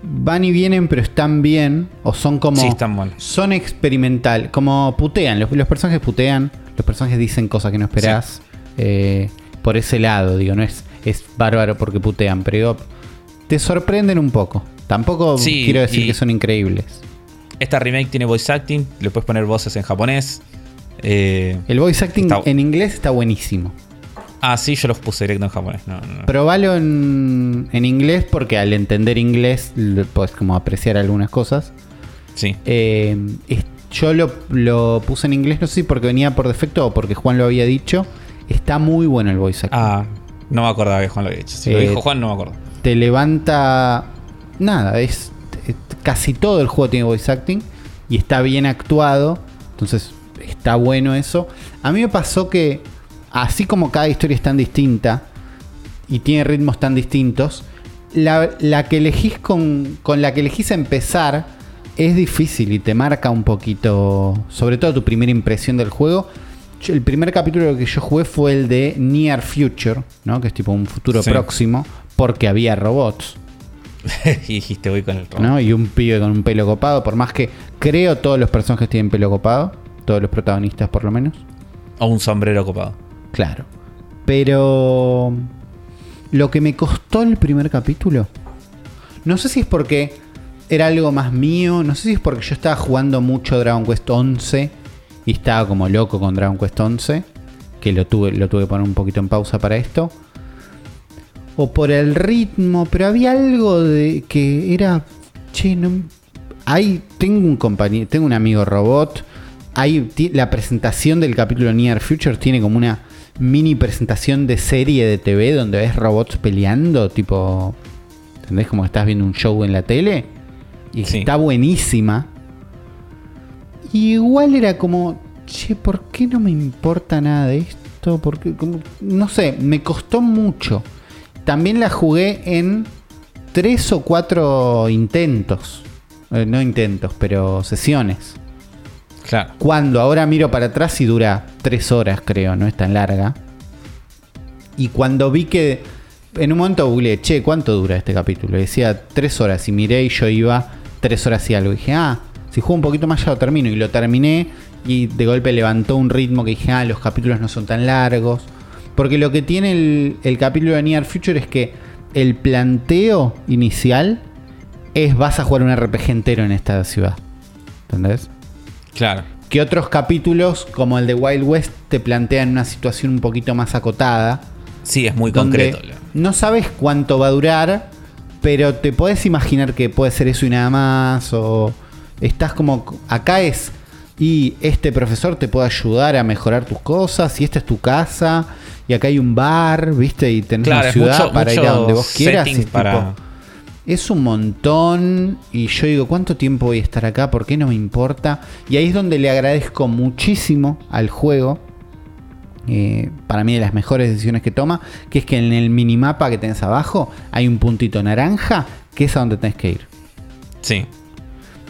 van y vienen, pero están bien. O son como. Sí, están. Son experimental. Como putean. Los, personajes putean. Los personajes dicen cosas que no esperás. Eh, por ese lado, digo, no es, es bárbaro porque putean, pero te sorprenden un poco. Tampoco quiero decir que son increíbles. Esta remake tiene voice acting, le puedes poner voces en japonés. Eh, el voice acting en inglés está buenísimo. Ah, sí, yo los puse directo en japonés. Probalo en, inglés porque al entender inglés puedes como apreciar algunas cosas. Sí. Eh, yo lo, puse en inglés, no sé si porque venía por defecto o porque Juan lo había dicho. Está muy bueno el voice acting. Ah, no me acordaba que Juan lo había dicho. Si lo eh, dijo Juan, no me acuerdo. Te levanta. Nada, es, Casi todo el juego tiene voice acting y está bien actuado. Entonces, está bueno eso. A mí me pasó que así como cada historia es tan distinta y tiene ritmos tan distintos, la, que elegís con, con la que elegís empezar es difícil y te marca un poquito, sobre todo tu primera impresión del juego. El primer capítulo que yo jugué fue el de Near Future, ¿no? que es tipo un futuro próximo, porque había robots. y dijiste voy con el robot. ¿no? Y un pibe con un pelo copado, por más que creo todos los personajes tienen pelo copado, todos los protagonistas por lo menos. O un sombrero copado. Claro. Pero lo que me costó el primer capítulo, no sé si es porque era algo más mío, no sé si es porque yo estaba jugando mucho Dragon Quest 11 y estaba como loco con Dragon Quest 11, que lo tuve, lo tuve que poner un poquito en pausa para esto. O por el ritmo, pero había algo de que era, che, no, tengo un compañero, tengo un amigo robot. Ahí la presentación del capítulo Near Future tiene como una mini presentación de serie de TV donde ves robots peleando, tipo, ¿entendés? Como estás viendo un show en la tele. Y está buenísima. igual era como, che, ¿por qué no me importa nada de esto? Porque, no sé, me costó mucho. También la jugué en tres o cuatro intentos. Eh, no intentos, pero sesiones. Cuando ahora miro para atrás y dura tres horas, creo, no es tan larga. Y cuando vi que. En un momento googleé, che, ¿cuánto dura este capítulo? decía tres horas. Y miré y yo iba tres horas y algo. Dije, ah, si juego un poquito más ya lo termino. Y lo terminé. Y de golpe levantó un ritmo que dije, ah, los capítulos no son tan largos. Porque lo que tiene el, el capítulo de Near Future es que el planteo inicial es vas a jugar un RPG entero en esta ciudad. ¿Entendés? Claro. Que otros capítulos, como el de Wild West, te plantean una situación un poquito más acotada. Sí, es muy concreto. No sabes cuánto va a durar, pero te puedes imaginar que puede ser eso y nada más. O estás como. Acá es. Y este profesor te puede ayudar a mejorar tus cosas. Y esta es tu casa. Y acá hay un bar, ¿viste? Y tenés una ciudad para ir a donde vos quieras. para... es un montón. Y yo digo, ¿cuánto tiempo voy a estar acá? ¿Por qué no me importa? Y ahí es donde le agradezco muchísimo al juego eh, para mí de las mejores decisiones que toma, que es que en el minimapa que tenés abajo hay un puntito naranja que es a donde tenés que ir. Sí.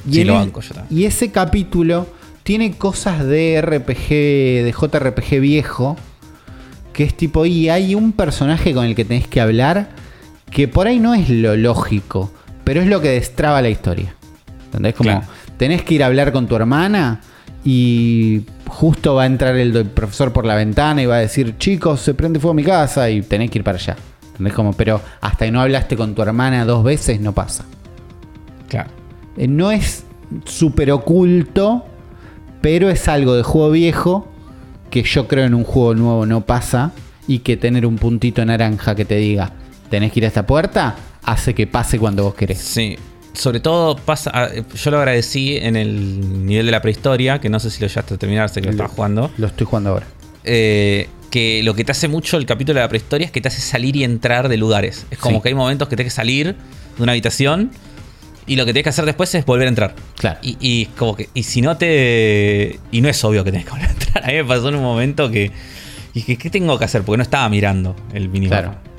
Y, lo banco yo también. y ese capítulo tiene cosas de RPG, de JRPG viejo, que es tipo, y hay un personaje con el que tenés que hablar que por ahí no es lo lógico, pero es lo que destraba la historia. ¿Entendés? Como, tenés que ir a hablar con tu hermana y justo va a entrar el, profesor por la ventana y va a decir, chicos, se prende fuego mi casa y tenés que ir para allá. ¿Entendés? Como, pero hasta que no hablaste con tu hermana dos veces no pasa. Claro. Eh, no es súper oculto, pero es algo de juego viejo que yo creo en un juego nuevo no pasa y que tener un puntito naranja que te diga, tenés que ir a esta puerta, hace que pase cuando vos querés. Sí, sobre todo pasa, ah, yo lo agradecí en el nivel de la prehistoria, que no sé si lo ya hasta terminar, sé que lo, estás jugando. Lo estoy jugando ahora. Eh, que lo que te hace mucho el capítulo de la prehistoria es que te hace salir y entrar de lugares. Es como que hay momentos que tienes que salir de una habitación y lo que tienes que hacer después es volver a entrar. Claro. Y, como que, y si no te. Y no es obvio que tienes que volver a entrar. A mí me pasó en un momento que. Y que, ¿qué tengo que hacer? Porque no estaba mirando el minimapa. Claro.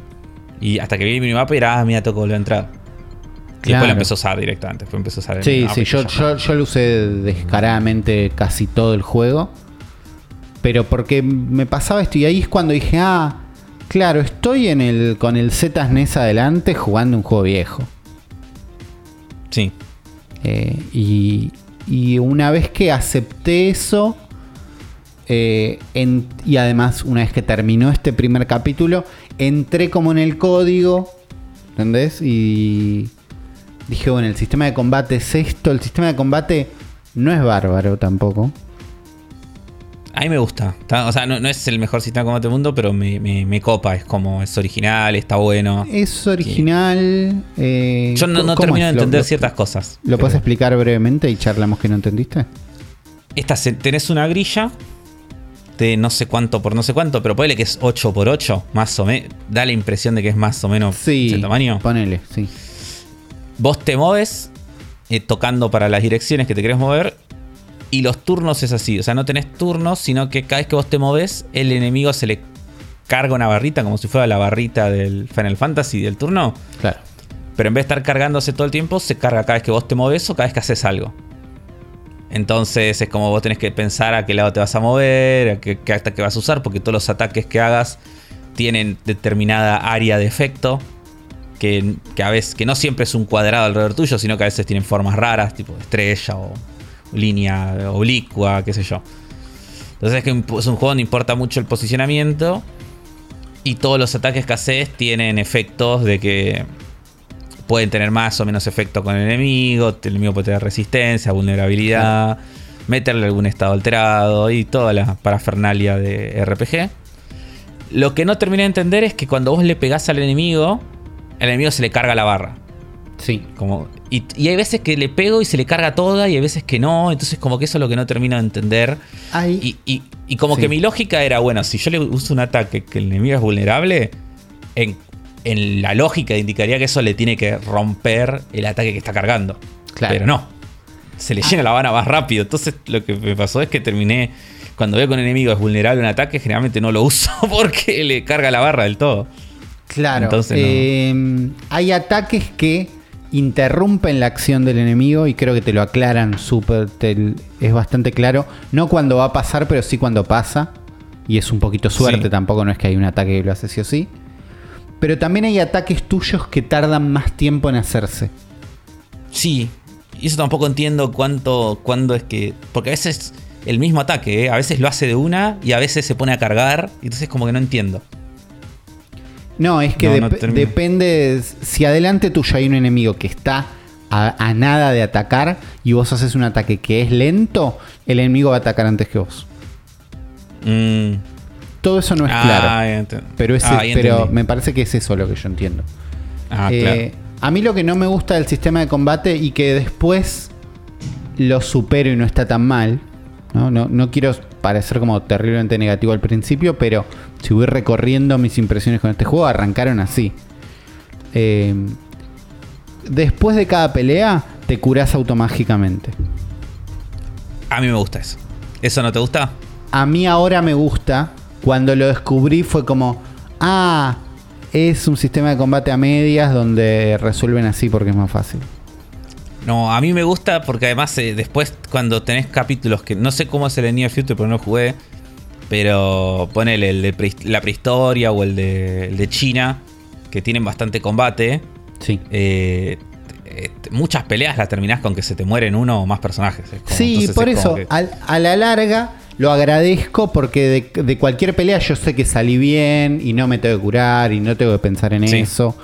Y hasta que vi el minimapa y era, ah, mira, tengo que volver a entrar. Y después lo empezó a usar directamente. Después empezó a usar sí, sí, yo, yo, lo usé descaradamente casi todo el juego. Pero porque me pasaba esto y ahí es cuando dije, ah, claro, estoy en el, con el ZSNES adelante jugando un juego viejo. Sí. Eh, y, y, una vez que acepté eso, eh, y además una vez que terminó este primer capítulo, entré como en el código, ¿entendés? Y dije, bueno, el sistema de combate es esto, el sistema de combate no es bárbaro tampoco. A mí me gusta. o sea, no, es el mejor sistema de combate del mundo, pero me, copa. Es como, es original, está bueno. Es original. Eh, Yo no, termino de entender ciertas cosas. ¿Lo puedes explicar brevemente y charlamos que no entendiste? Esta, tenés una grilla de no sé cuánto por no sé cuánto, pero ponele que es 8 por 8, más o menos. Da la impresión de que es más o menos sí, ese tamaño. Ponele, sí. Vos te moves eh, tocando para las direcciones que te querés mover. Y los turnos es así. O sea, no tenés turnos, sino que cada vez que vos te moves, el enemigo se le carga una barrita, como si fuera la barrita del Final Fantasy del turno. Claro. Pero en vez de estar cargándose todo el tiempo, se carga cada vez que vos te moves o cada vez que haces algo. Entonces es como vos tenés que pensar a qué lado te vas a mover, a qué, qué que vas a usar, porque todos los ataques que hagas tienen determinada área de efecto que, a veces, que no siempre es un cuadrado alrededor tuyo, sino que a veces tienen formas raras, tipo estrella o línea oblicua, qué sé yo. Entonces es que es un juego donde importa mucho el posicionamiento y todos los ataques que haces tienen efectos de que pueden tener más o menos efecto con el enemigo, el enemigo puede tener resistencia, vulnerabilidad, meterle algún estado alterado y toda la parafernalia de RPG. Lo que no terminé de entender es que cuando vos le pegás al enemigo, el enemigo se le carga la barra. Sí. Como, y, hay veces que le pego y se le carga toda y hay veces que no. Entonces como que eso es lo que no termino de entender. Y, como que mi lógica era, bueno, si yo le uso un ataque que el enemigo es vulnerable, en, la lógica indicaría que eso le tiene que romper el ataque que está cargando. Claro. Pero no. se le llena la vana más rápido. Entonces lo que me pasó es que terminé, cuando veo que un enemigo es vulnerable a un ataque, generalmente no lo uso porque le carga la barra del todo. Claro. Entonces, em, hay ataques que interrumpen la acción del enemigo y creo que te lo aclaran súper, es bastante claro. No cuando va a pasar, pero sí cuando pasa. Y es un poquito suerte, tampoco no es que hay un ataque que lo hace sí o sí. Pero también hay ataques tuyos que tardan más tiempo en hacerse. Sí, y eso tampoco entiendo cuánto, cuándo es que. Porque a veces el mismo ataque, ¿eh? a veces lo hace de una y a veces se pone a cargar. Y entonces, como que no entiendo. No, es que depende. Si adelante tuyo hay un enemigo que está a, nada de atacar y vos haces un ataque que es lento, el enemigo va a atacar antes que vos. Mm. Todo eso no es ah, claro. Pero, ah, pero me parece que es eso lo que yo entiendo. Ah, eh, a mí lo que no me gusta del sistema de combate y que después lo supero y no está tan mal. No, no, no quiero parecer como terriblemente negativo al principio, pero si voy recorriendo mis impresiones con este juego, arrancaron así. Eh, después de cada pelea, te curas automáticamente. A mí me gusta eso. ¿Eso no te gusta? A mí ahora me gusta. Cuando lo descubrí fue como, ah, es un sistema de combate a medias donde resuelven así porque es más fácil. No, a mí me gusta porque además eh, después cuando tenés capítulos que no sé cómo es el de Near Future porque no jugué, pero ponele el de la prehistoria o el de, China, que tienen bastante combate. Sí. Eh, eh, muchas peleas las terminás con que se te mueren uno o más personajes. sí, por eso, a la larga lo agradezco porque de, cualquier pelea yo sé que salí bien y no me tengo que curar y no tengo que pensar en eso.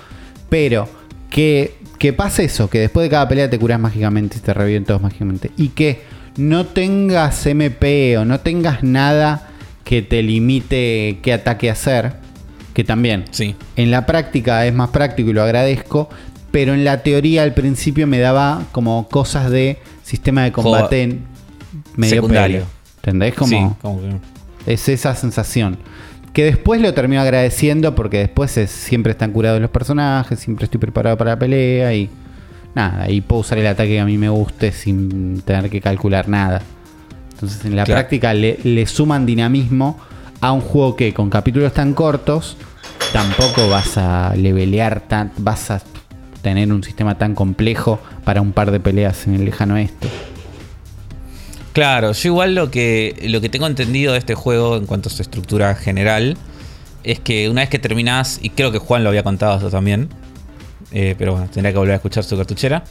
Pero que que pase eso, que después de cada pelea te curas mágicamente y te reviven todos mágicamente. Y que no tengas MP o no tengas nada que te limite qué ataque hacer. Que también. Sí. En la práctica es más práctico y lo agradezco. Pero en la teoría al principio me daba como cosas de sistema de combate medio secundario. ¿Entendés? Como, Es esa sensación. Que después lo termino agradeciendo porque después siempre están curados los personajes, siempre estoy preparado para la pelea y nada, y puedo usar el ataque que a mí me guste sin tener que calcular nada. Entonces en la práctica le, suman dinamismo a un juego que con capítulos tan cortos tampoco vas a levelear, tan, vas a tener un sistema tan complejo para un par de peleas en el lejano oeste. Claro, yo igual lo que, lo que tengo entendido de este juego en cuanto a su estructura general es que una vez que terminás, y creo que Juan lo había contado eso también, eh, pero bueno, tendría que volver a escuchar su cartuchera,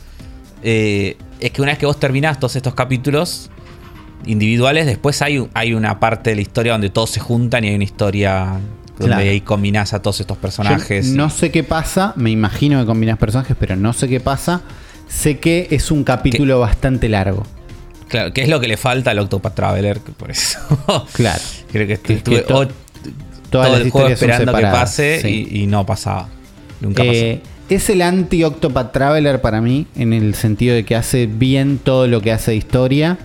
eh, es que una vez que vos terminás todos estos capítulos individuales, después hay, hay una parte de la historia donde todos se juntan y hay una historia donde ahí combinás a todos estos personajes. no sé qué pasa, me imagino que combinás personajes, pero no sé qué pasa. Sé que es un capítulo bastante largo. Claro, que es lo que le falta al Octopath Traveler, por eso. Claro. Creo que estuve todo el juego esperando que pase y, no pasaba. Nunca eh, Es el anti-Octopath Traveler para mí, en el sentido de que hace bien todo lo que hace de historia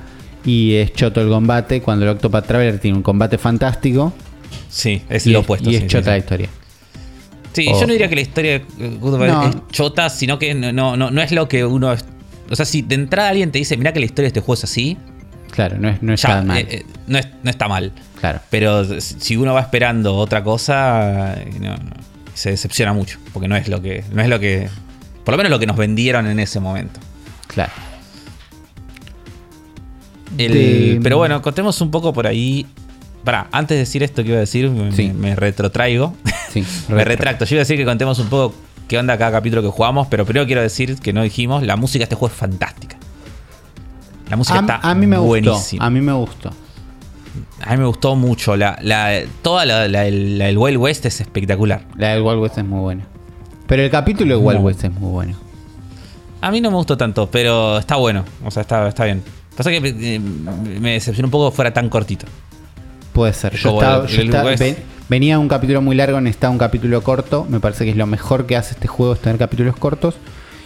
y es choto el combate, cuando el Octopath Traveler tiene un combate fantástico. Sí, es lo opuesto. Y es chota la historia. Sí, yo no diría que la historia es chota, sino que no, no, no es lo que uno o sea, si de entrada alguien te dice, mira que la historia de este juego es así. Claro, no, es, no está mal. Eh, eh, no, está mal. Claro. Pero si uno va esperando otra cosa, se decepciona mucho. Porque no es lo que. No es lo que. Por lo menos lo que nos vendieron en ese momento. Claro. Pero bueno, contemos un poco por ahí. Para, antes de decir esto que iba a decir, me, retrotraigo. Sí, me retracto. Yo iba a decir que contemos un poco qué onda cada capítulo que jugamos, pero primero quiero decir que no dijimos, la música de este juego es fantástica. La música está a mí me buenísima. a mí me gustó. A mí me gustó mucho. La, la, toda la, el, Wild West es espectacular. La del Wild West es muy buena. Pero el capítulo de Wild West es muy bueno. A mí no me gustó tanto, pero está bueno. O sea, está, está bien. Pasa que eh, me decepcionó un poco que fuera tan cortito. Puede ser. Yo, estaba, venía un capítulo muy largo, necesitaba un capítulo corto. Me parece que es lo mejor que hace este juego es tener capítulos cortos.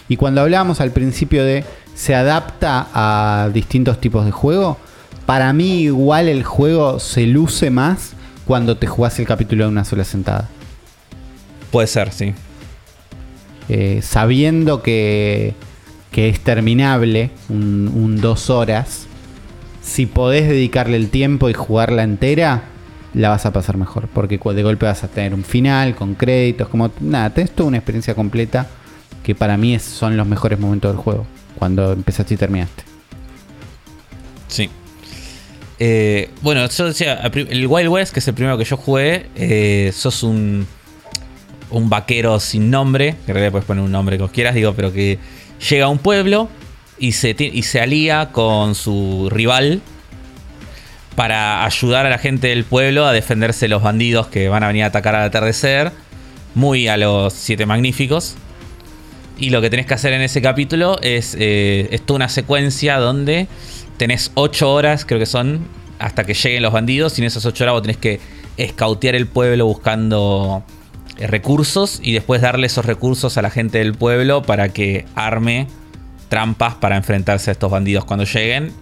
Y cuando hablábamos al principio de se adapta a distintos tipos de juego, para mí igual el juego se luce más cuando te jugás el capítulo de una sola sentada. Puede ser, sí. Eh, sabiendo que, que es terminable, un, un dos horas, si podés dedicarle el tiempo y jugarla entera, la vas a pasar mejor. Porque de golpe vas a tener un final con créditos, como nada, tenés toda una experiencia completa que para mí son los mejores momentos del juego, cuando empezaste y terminaste. Sí. Eh, bueno, yo decía, el Wild West, que es el primero que yo jugué, eh, sos un, un vaquero sin nombre, que en realidad puedes poner un nombre que quieras, digo, pero que llega a un pueblo y se, y se alía con su rival para ayudar a la gente del pueblo a defenderse de los bandidos que van a venir a atacar al atardecer, muy a los siete magníficos. Y lo que tenés que hacer en ese capítulo es, eh, es toda una secuencia donde tenés 8 horas, creo que son, hasta que lleguen los bandidos. Y en esas 8 horas vos tenés que escautear el pueblo buscando eh, recursos y después darle esos recursos a la gente del pueblo para que arme trampas para enfrentarse a estos bandidos cuando lleguen.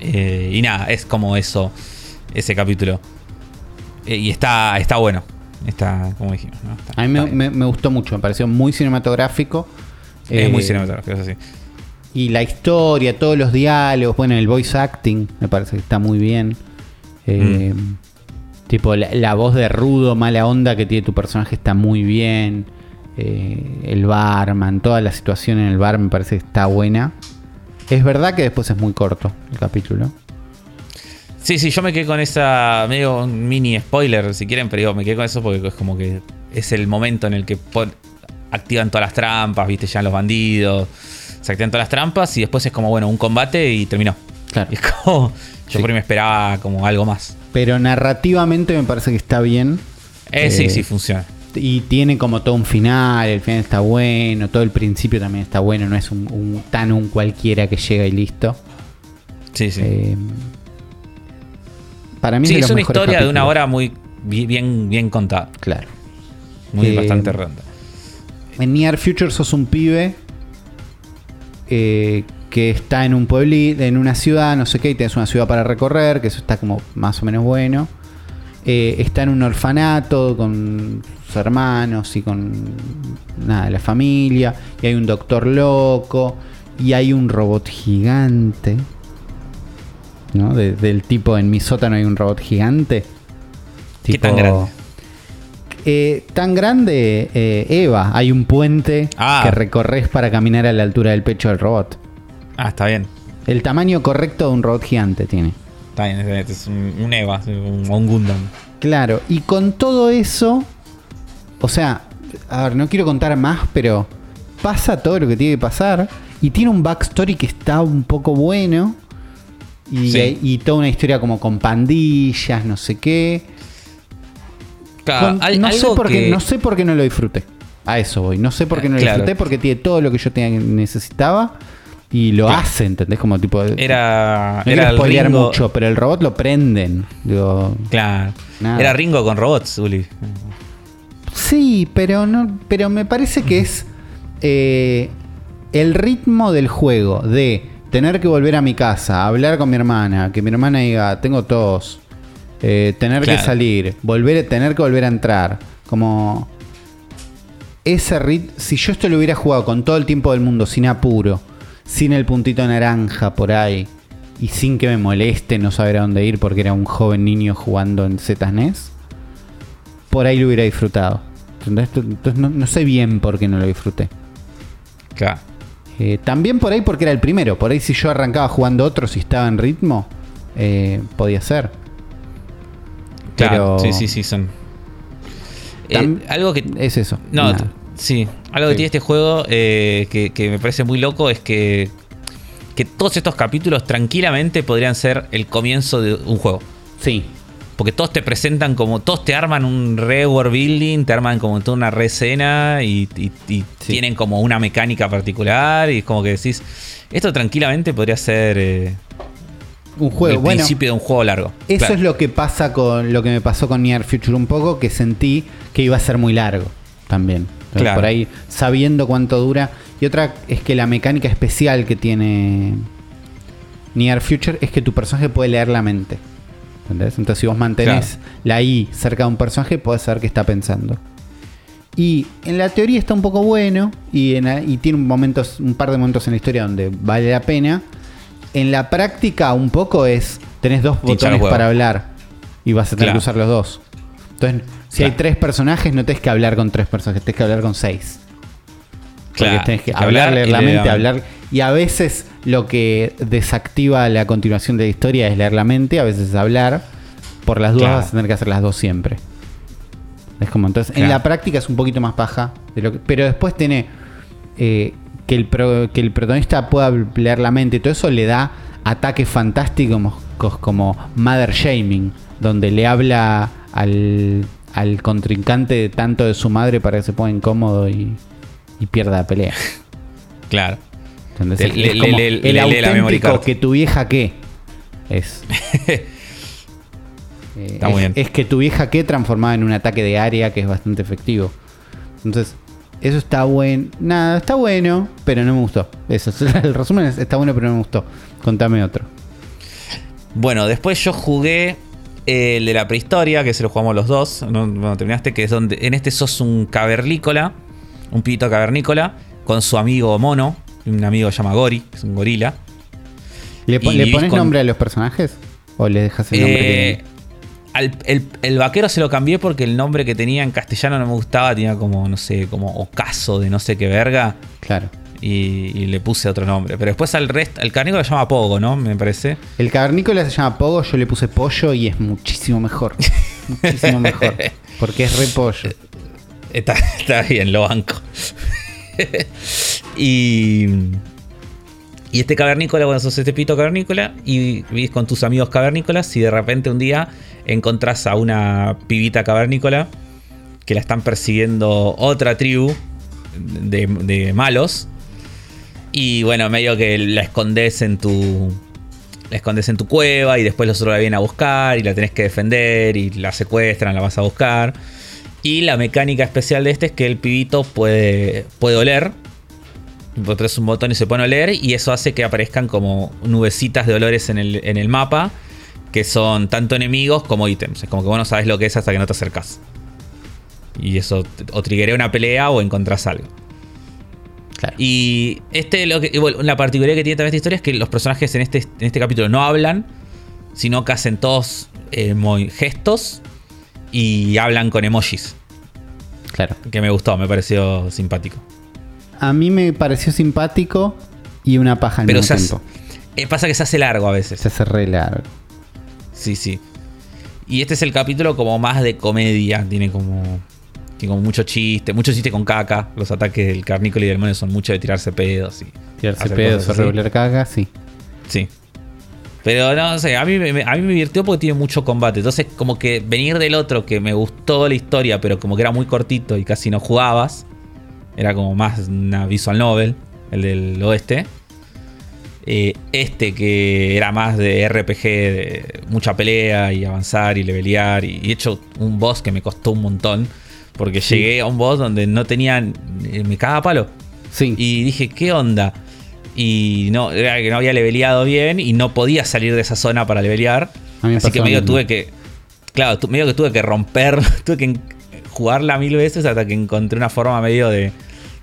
Eh, y nada, es como eso, ese capítulo. Eh, y está, está bueno. Está, como dijimos. a mí me, gustó mucho, me pareció muy cinematográfico. Es muy cinematográfico, eso sí. Y la historia, todos los diálogos, bueno, el voice acting me parece que está muy bien. Eh, mm. Tipo, la, voz de rudo, mala onda que tiene tu personaje está muy bien. Eh, el barman, toda la situación en el bar me parece que está buena. Es verdad que después es muy corto el capítulo. Sí, sí, yo me quedé con esa medio mini spoiler, si quieren, pero me quedé con eso porque es como que es el momento en el que activan todas las trampas, viste, ya los bandidos se activan todas las trampas y después es como, bueno, un combate y terminó. Claro. es como, yo por ahí me esperaba como algo más. Pero narrativamente me parece que está bien. Eh, sí, sí, funciona. Y tiene como todo un final, el final está bueno, todo el principio también está bueno, no es un, tan un cualquiera que llega y listo. Sí, sí. Eh, para mí sí, es, una historia de una hora muy bien, bien contada. Claro. Muy eh, bastante ronda. En Near Future sos un pibe eh, que está en un pueblito, en una ciudad, no sé qué, y tienes una ciudad para recorrer, que eso está como más o menos bueno. Eh, está en un orfanato con sus hermanos y con nada, la familia, y hay un doctor loco, y hay un robot gigante. ¿no? del tipo en mi sótano hay un robot gigante. ¿Qué tan grande? Eh, tan grande, eh, Eva, hay un puente ah. que recorres para caminar a la altura del pecho del robot. Ah, está bien. El tamaño correcto de un robot gigante tiene. Está bien, es un, Eva, un, un Gundam. Claro, y con todo eso, o sea, a ver, no quiero contar más, pero pasa todo lo que tiene que pasar. Y tiene un backstory que está un poco bueno. Y, y toda una historia como con pandillas, no sé qué no, sé por qué, no sé por qué no lo disfruté. A eso voy. No sé por qué no lo disfruté porque tiene todo lo que yo tenía, necesitaba. Y lo hace, ¿entendés? Como tipo. Era. No era Ringo... mucho, pero el robot lo prenden. claro. Era Ringo con robots, Uli. Sí, pero no. Pero me parece que es. Eh, el ritmo del juego de tener que volver a mi casa, hablar con mi hermana, que mi hermana diga, tengo tos, eh, tener que salir, volver, tener que volver a entrar. Como ese rit, si yo esto lo hubiera jugado con todo el tiempo del mundo, sin apuro, sin el puntito naranja por ahí, y sin que me moleste no saber a dónde ir porque era un joven niño jugando en ZNES, por ahí lo hubiera disfrutado. Entonces no, sé bien por qué no lo disfruté. Claro. Eh, también por ahí porque era el primero. Por ahí si yo arrancaba jugando otro, si estaba en ritmo, eh, podía ser. Claro, sí, sí, sí, son. Eh, algo que. Es eso. No, sí. Algo que tiene este juego eh, que, me parece muy loco es que, que todos estos capítulos tranquilamente podrían ser el comienzo de un juego. Sí. Porque todos te presentan como. Todos te arman un re world building, te arman como toda una re escena y, tienen como una mecánica particular. Y es como que decís. Esto tranquilamente podría ser. Eh, un juego. El principio de un juego largo. Eso es lo que pasa con lo que me pasó con Near Future un poco, que sentí que iba a ser muy largo también. Por ahí, sabiendo cuánto dura. Y otra es que la mecánica especial que tiene Near Future es que tu personaje puede leer la mente. ¿Entendés? Entonces, si vos mantenés la I cerca de un personaje, podés saber qué está pensando. Y en la teoría está un poco bueno y, en, y tiene momentos, un par de momentos en la historia donde vale la pena. En la práctica un poco es, tenés dos botones para hablar y vas a tener que usar los dos. Entonces, si hay tres personajes, no tenés que hablar con tres personajes, tenés que hablar con seis. Porque tenés que hablar, leer la mente, hablar. Y a veces lo que desactiva la continuación de la historia es leer la mente, a veces hablar. Por las dudas vas a tener que hacer las dos siempre. Es como entonces, en la práctica es un poquito más paja. De lo pero después tiene eh, que, el que el protagonista pueda leer la mente y todo eso le da ataques fantásticos como, como Mother Shaming, donde le habla al, al contrincante tanto de su madre para que se ponga incómodo y, y pierda la pelea. Claro. Entonces, es como el auténtico que tu vieja qué es. Eh, es, que tu vieja que transformada en un ataque de área que es bastante efectivo. Entonces, eso está bueno. Nada, está bueno, pero no me gustó. Eso, el resumen es, está bueno, pero no me gustó. Contame otro. Bueno, después yo jugué el de la prehistoria, que se lo jugamos los dos. No, terminaste, que es donde en este sos un cavernícola, un pito cavernícola, con su amigo mono, un amigo que se llama Gori, que es un gorila. ¿Le, pones nombre a los personajes? ¿O le dejas el nombre? Eh, el, vaquero se lo cambié porque el nombre que tenía en castellano no me gustaba, tenía como, no sé, como ocaso de no sé qué verga. Claro. Y, le puse otro nombre. Pero después al resto, el cavernícola se llama Pogo, ¿no? Me parece. El cavernícola se llama Pogo, yo le puse pollo y es muchísimo mejor. muchísimo mejor. Porque es re pollo. Está, está bien, lo banco. y. Y este cavernícola, bueno, sos este pito cavernícola y vivís con tus amigos cavernícolas y de repente un día encontrás a una pibita cavernícola que la están persiguiendo otra tribu de, malos. Y bueno, medio que la escondes en tu. La escondes en tu cueva y después los otros la vienen a buscar y la tenés que defender y la secuestran, la vas a buscar. Y la mecánica especial de este es que el pibito puede, puede oler. Pones un botón y se pone a oler y eso hace que aparezcan como nubecitas de olores en el, en el mapa que son tanto enemigos como ítems. Es como que vos no sabes lo que es hasta que no te acercas. Y eso o triggeré una pelea o encontrás algo. Y este lo que, la particularidad que tiene también esta historia es que los personajes en este, en este capítulo no hablan, sino que hacen todos eh, gestos y hablan con emojis. Claro. Que me gustó, me pareció simpático. A mí me pareció simpático y una paja al Pero mismo tiempo. Eh, pasa que se hace largo a veces. Se hace re largo. Sí, sí. Y este es el capítulo como más de comedia. Tiene como. Tiene como mucho chiste. Mucho chiste con caca. Los ataques del carnícola y del mono son mucho de tirarse pedos. Y tirarse pedos o regular caca, sí. Sí. Pero no sé, a mí, me, a mí me divirtió porque tiene mucho combate. Entonces, como que venir del otro que me gustó la historia, pero como que era muy cortito y casi no jugabas. Era como más una visual novel, el del oeste. Eh, este que era más de RPG, de mucha pelea y avanzar y levelear. Y he hecho un boss que me costó un montón. Porque llegué a un boss donde no tenía. Eh, me caga palo. Sí. Y dije, ¿qué onda? Y no, era que no había leveleado bien y no podía salir de esa zona para levelear. Así que medio tuve que. Claro, medio que tuve que romper. tuve que jugarla mil veces hasta que encontré una forma medio de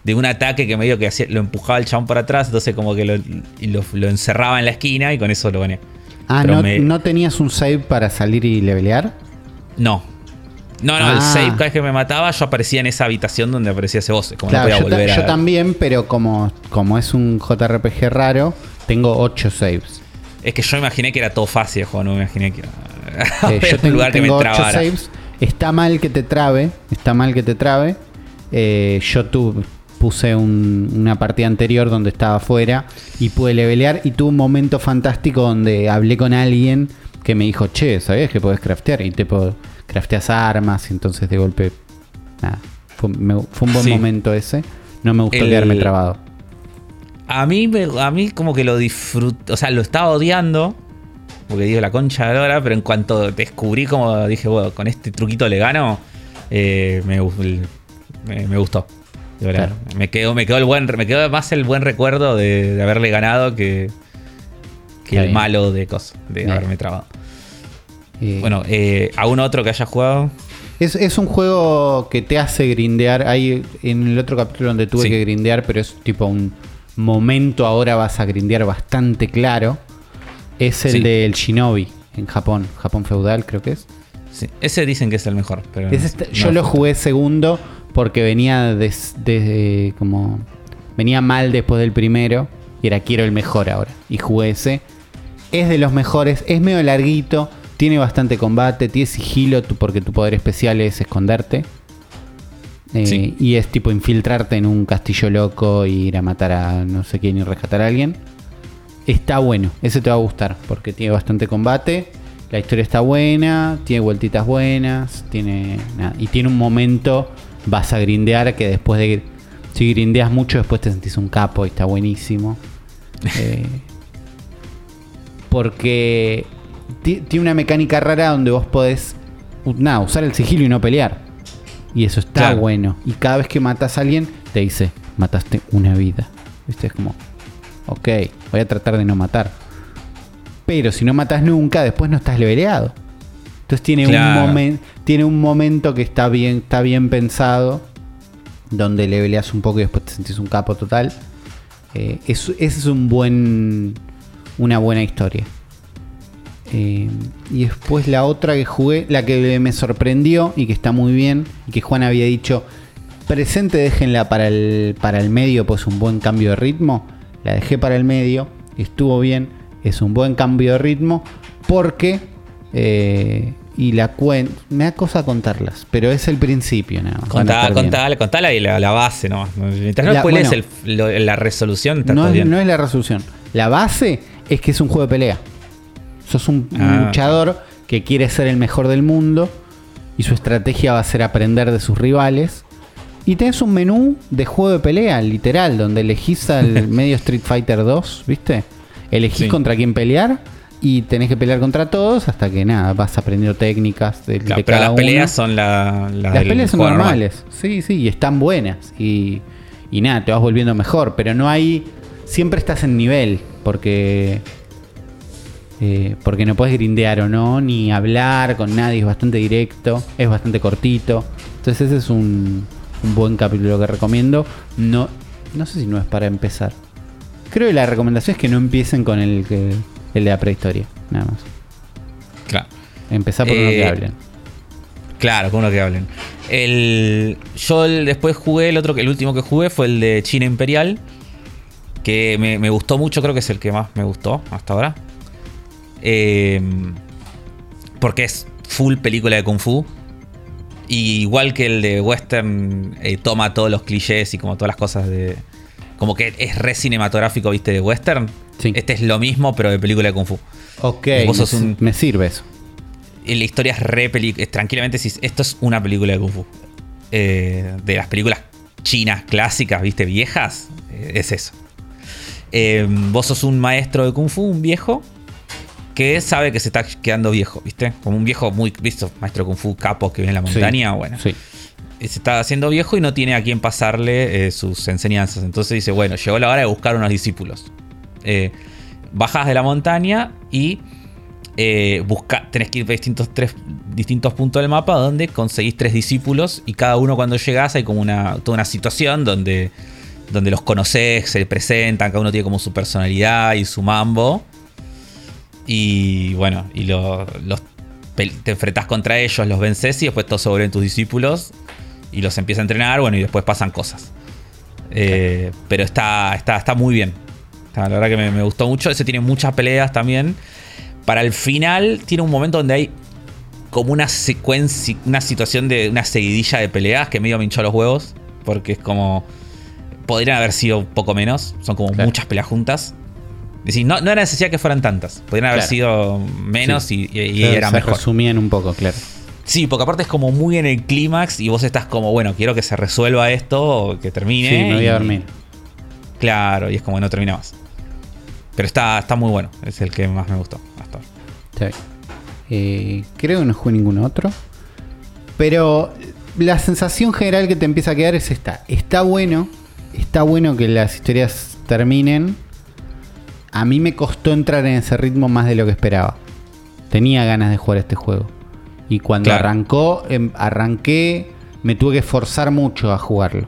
de un ataque que medio que lo empujaba el chabón para atrás, entonces como que lo, encerraba en la esquina y con eso lo gané. Ah, no, tenías un save para salir y levelear? No. No, no, el ah. save cada vez que me mataba yo aparecía en esa habitación donde aparecía ese boss. Como claro, yo, volver yo también, pero como, como es un JRPG raro, tengo 8 saves. Es que yo imaginé que era todo fácil, juego, no me imaginé que era eh, yo tengo, lugar que me 8 saves. Está mal que te trabe, está mal que te trabe. Eh, yo tuve puse una partida anterior donde estaba afuera y pude levelear y tuve un momento fantástico donde hablé con alguien que me dijo, che, ¿sabías que puedes craftear? Y te puedo, crafteas armas y entonces de golpe, nada, fue, un buen momento ese. No me gustó quedarme trabado. A mí, a mí como que lo disfruto, o sea, lo estaba odiando, porque digo la concha de pero en cuanto descubrí como dije, bueno, con este truquito le gano, eh, me, me, gustó. Me quedó, me quedó el buen, me quedó más el buen recuerdo de, haberle ganado que, que el malo de cosas, de haberme trabado. Bueno, eh, ¿algún otro que haya jugado? Es, es un juego que te hace grindear. Hay en el otro capítulo donde tuve Sí. que grindear, pero es tipo un momento ahora vas a grindear bastante claro. Es el Sí. del Shinobi en Japón, Japón feudal creo que es. Sí. Ese dicen que es el mejor. Pero Es no- este- no yo lo jugué segundo porque venía des- desde como venía mal después del primero y era quiero el mejor ahora y jugué ese. Es de los mejores, es medio larguito, tiene bastante combate, tiene sigilo porque tu poder especial es esconderte. Eh, Sí. Y es tipo infiltrarte en un castillo loco y ir a matar a no sé quién y rescatar a alguien. Está bueno, ese te va a gustar porque tiene bastante combate. La historia está buena, tiene vueltitas buenas, tiene nada, y tiene un momento vas a grindear que después de si grindeas mucho después te sentís un capo y está buenísimo. Eh, porque tiene una mecánica rara donde vos podés usar el sigilo y no pelear. Y eso está Claro. bueno. Y cada vez que matas a alguien, te dice, mataste una vida. ¿Viste? Es como, ok, voy a tratar de no matar. Pero si no matas nunca, después no estás leveleado. Entonces tiene, Claro. un, momen- tiene un momento que está bien, está bien pensado, donde leveleas un poco y después te sentís un capo total. Eh, ese es un buen, una buena historia. Eh, y después la otra que jugué, la que me sorprendió y que está muy bien, y que Juan había dicho, presente déjenla para el, para el medio, pues un buen cambio de ritmo. La dejé para el medio, estuvo bien, es un buen cambio de ritmo, porque, eh, y la cuento, me da cosa contarlas, pero es el principio nada más. Contá, contala, contala y la, la base, ¿no? Mientras no La- bueno. el- lo- la resolución, está No todo es, bien. no es la resolución. La base es que es un juego de pelea. Sos un, Ah. luchador que quiere ser el mejor del mundo y su estrategia va a ser aprender de sus rivales. Y tenés un menú de juego de pelea, literal, donde elegís al medio Street Fighter 2, ¿viste? Elegís Sí. contra quién pelear y tenés que pelear contra todos hasta que nada, vas aprendiendo técnicas de, Claro, de pero cada las peleas son la, la Las peleas son normal. normales, sí, sí, y están buenas. Y, y nada, te vas volviendo mejor, pero no hay. Siempre estás en nivel, porque. Eh, porque no puedes grindear o no, ni hablar con nadie, es bastante directo, es bastante cortito. Entonces, ese es un, un buen capítulo que recomiendo. No, no sé si no es para empezar. Creo que la recomendación es que no empiecen con el, que, el de la prehistoria, nada más. Claro. Empezar por uno Eh, que hablen. Claro, con uno que hablen. El, yo el- después jugué el otro, el último que jugué fue el de China Imperial. Que me, me gustó mucho, creo que es el que más me gustó hasta ahora. Eh, porque es full película de Kung Fu. Y igual que el de Western, eh, toma todos los clichés y como todas las cosas de. Como que es re cinematográfico, viste, de Western. Sí. Este es lo mismo, pero de película de Kung Fu. Ok, vos me, sos un- me sirve eso. Y la historia es re es tranquilamente si esto es una película de Kung Fu. Eh, de las películas chinas clásicas, viste, viejas, eh, es eso. Eh, vos sos un maestro de Kung Fu, un viejo, que sabe que se está quedando viejo, viste. Como un viejo muy, visto, maestro Kung Fu, capo que vive en la montaña, Sí, bueno. Sí. Eh, Se está haciendo viejo y no tiene a quién pasarle eh, sus enseñanzas. Entonces dice, bueno, llegó la hora de buscar unos discípulos. Eh, bajas de la montaña y eh, busca, tenés que ir a distintos, tres, distintos puntos del mapa donde conseguís tres discípulos y cada uno cuando llegás hay como una, toda una situación donde, donde los conocés, se presentan, cada uno tiene como su personalidad y su mambo. Y bueno, y lo- los, te enfrentás contra ellos, los vences y después todos se vuelven tus discípulos y los empiezas a entrenar, bueno, y después pasan cosas. Eh, pero está, está, está muy bien. La verdad que me, me gustó mucho. Ese tiene muchas peleas también. Para el final tiene un momento donde hay como una secuencia, una situación de una seguidilla de peleas que medio me hinchó los huevos. Porque es como. Podrían haber sido un poco menos. Son como Claro. muchas peleas juntas. Decir, no, no era necesidad que fueran tantas. Podrían haber Claro. sido menos Sí. y, y- Se- era se mejor. resumían un poco, claro. Sí, porque aparte es como muy en el clímax y vos estás como, bueno, quiero que se resuelva esto que termine. Sí, me voy a dormir. Claro, y es como no termina más. Pero está, está muy bueno. Es el que más me gustó hasta ahora. Está bien. Eh, creo que no jugué ningún otro. Pero la sensación general que te empieza a quedar es esta. Está bueno. Está bueno que las historias terminen. A mí me costó entrar en ese ritmo más de lo que esperaba. Tenía ganas de jugar este juego. Y cuando arrancó, em, arranqué, me tuve que forzar mucho a jugarlo.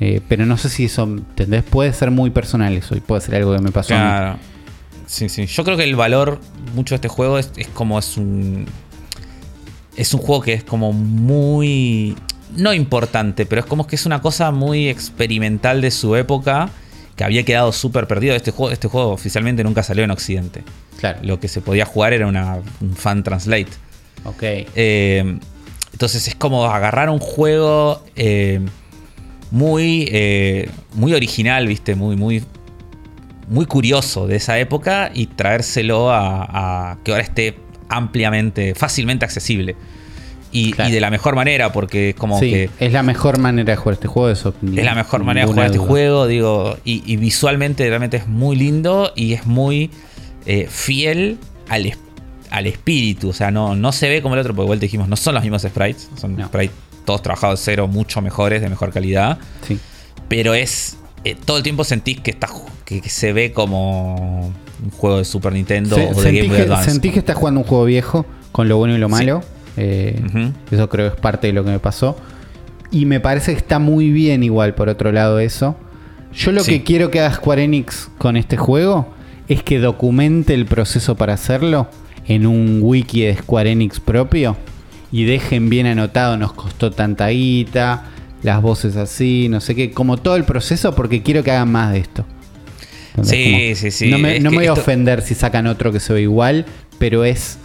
Eh, pero no sé si eso, ¿entendés? Puede ser muy personal eso y puede ser algo que me pasó. Claro. Sí, sí. Yo creo que el valor mucho de este juego es, es como es un. Es un juego que es como muy. No importante, pero es como que es una cosa muy experimental de su época que había quedado súper perdido. Este juego, este juego oficialmente nunca salió en Occidente. Claro. Lo que se podía jugar era una, un fan translate. Ok. Eh, entonces es como agarrar un juego eh, muy, eh, muy original, ¿viste? Muy, muy, muy curioso de esa época y traérselo a, que ahora esté ampliamente, fácilmente accesible. Y, de la mejor manera, porque es como sí, que. Es la mejor manera de jugar este juego, eso. Es la mejor manera de jugar este juego, digo. Y, visualmente realmente es muy lindo y es muy eh, fiel al, al espíritu. O sea, no, no se ve como el otro, porque igual te dijimos, no son los mismos sprites. Son sprites todos trabajados de cero, mucho mejores, de mejor calidad. Sí. Pero es. Eh, todo el tiempo sentís que, está, que, se ve como un juego de Super Nintendo o de Game Boy Advance. Sentís que estás jugando un juego viejo, con lo bueno y lo malo. Eh, eso creo que es parte de lo que me pasó. Y me parece que está muy bien igual, por otro lado, eso. Yo lo que quiero que haga Square Enix con este juego es que documente el proceso para hacerlo en un wiki de Square Enix propio y dejen bien anotado, nos costó tanta guita, las voces así, no sé qué, como todo el proceso porque quiero que hagan más de esto. sí, sí, sí. No me, voy a ofender si sacan otro que se ve igual, pero es...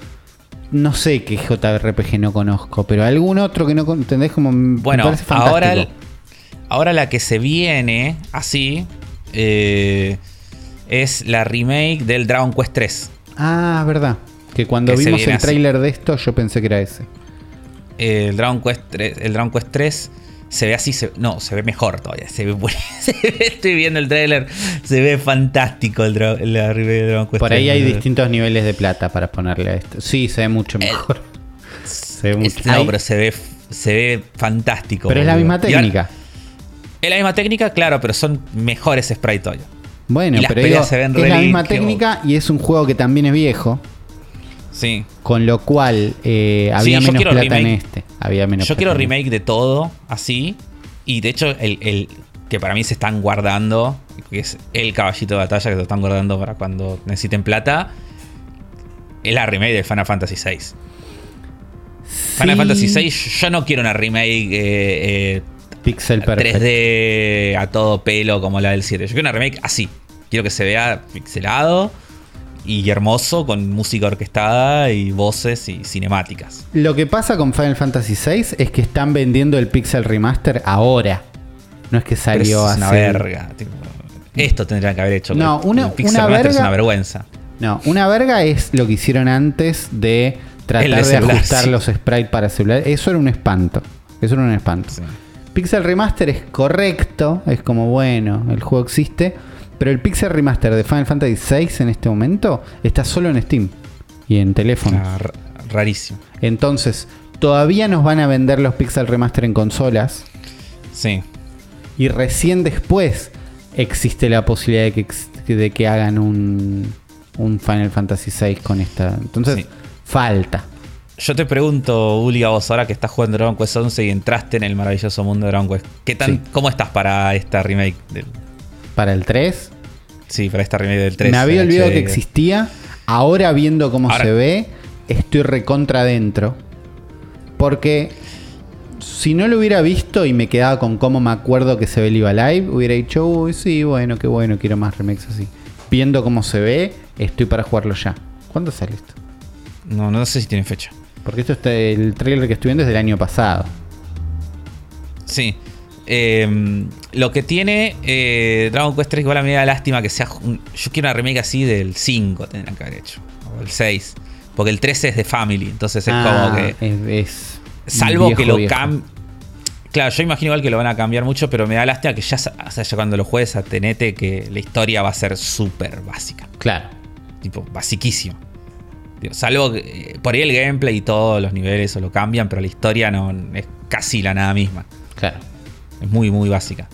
No sé qué JRPG no conozco, pero algún otro que no entendés como... Bueno, ahora, ahora la que se viene así eh, es la remake del Dragon Quest 3. Ah, verdad. Que cuando vimos el tráiler de esto yo pensé que era ese el Dragon Quest 3, el Dragon Quest 3 se ve así, no, se ve mejor todavía. Se ve, estoy viendo el trailer, se ve fantástico el, el, Dragon Quest Por ahí hay distintos niveles de plata para ponerle a esto. Sí, se ve mucho mejor. se ve mucho. No, pero se ve, se ve fantástico. Pero es la misma técnica. es la misma técnica, claro, pero son mejores sprites todavía. Bueno, pero se ven es la misma técnica y es un juego que también es viejo. Sí. Con lo cual eh, había menos plata en este. Había menos yo quiero remake de todo, así. Y de hecho, el, que para mí se están guardando, que es el caballito de batalla que se están guardando para cuando necesiten plata, es la remake de Final Fantasy VI. Final Fantasy VI, yo no quiero una remake eh, eh Pixel 3D a todo pelo como la del 7. Yo quiero una remake así. Quiero que se vea pixelado y hermoso con música orquestada y voces y cinemáticas. Lo que pasa con Final Fantasy VI es que están vendiendo el Pixel Remaster ahora. No es que salió es una verga. esto tendrían que haber hecho. No, una, Pixel una verga, es una vergüenza. No, una verga es lo que hicieron antes de tratar de, ajustar los sprites para celular. Eso era un espanto. Eso era un espanto. Pixel Remaster es correcto, es como bueno, el juego existe pero el Pixel Remaster de Final Fantasy VI en este momento está solo en Steam y en teléfono. Ah, rarísimo. Entonces, todavía nos van a vender los Pixel Remaster en consolas. Sí. Y recién después existe la posibilidad de que, de que hagan un, un Final Fantasy VI con esta. Entonces, falta. Yo te pregunto, Uli, a vos ahora que estás jugando Dragon Quest 11 y entraste en el maravilloso mundo de Dragon Quest, ¿qué tan, ¿cómo estás para esta remake del, para el 3. Sí, para esta remake del 3. Me había olvidado que existía. Ahora viendo cómo se ve, estoy recontra adentro. Porque si no lo hubiera visto y me quedaba con cómo me acuerdo que se ve el IVA Live, hubiera dicho, uy, sí, bueno, qué bueno, quiero más remakes así. Viendo cómo se ve, estoy para jugarlo ya. ¿Cuándo sale esto? No, no sé si tiene fecha. Porque esto está, el trailer que estoy viendo es del año pasado. Sí. Em, lo que tiene eh, Dragon Quest 3, igual a mí me da lástima que sea. yo quiero una remake así del 5, tendrán que haber hecho. O el 6. Porque el 13 es de Family. Entonces es como ah, que. Es, salvo que lo cambien. Claro, yo imagino igual que lo van a cambiar mucho, pero me da lástima que ya, o sea, ya cuando lo juegues a Tenete, que la historia va a ser súper básica. Claro. Tipo, basiquísimo. salvo que eh, por ahí el gameplay y todos los niveles o lo cambian, pero la historia no es casi la nada misma. Claro. Es muy, muy básica.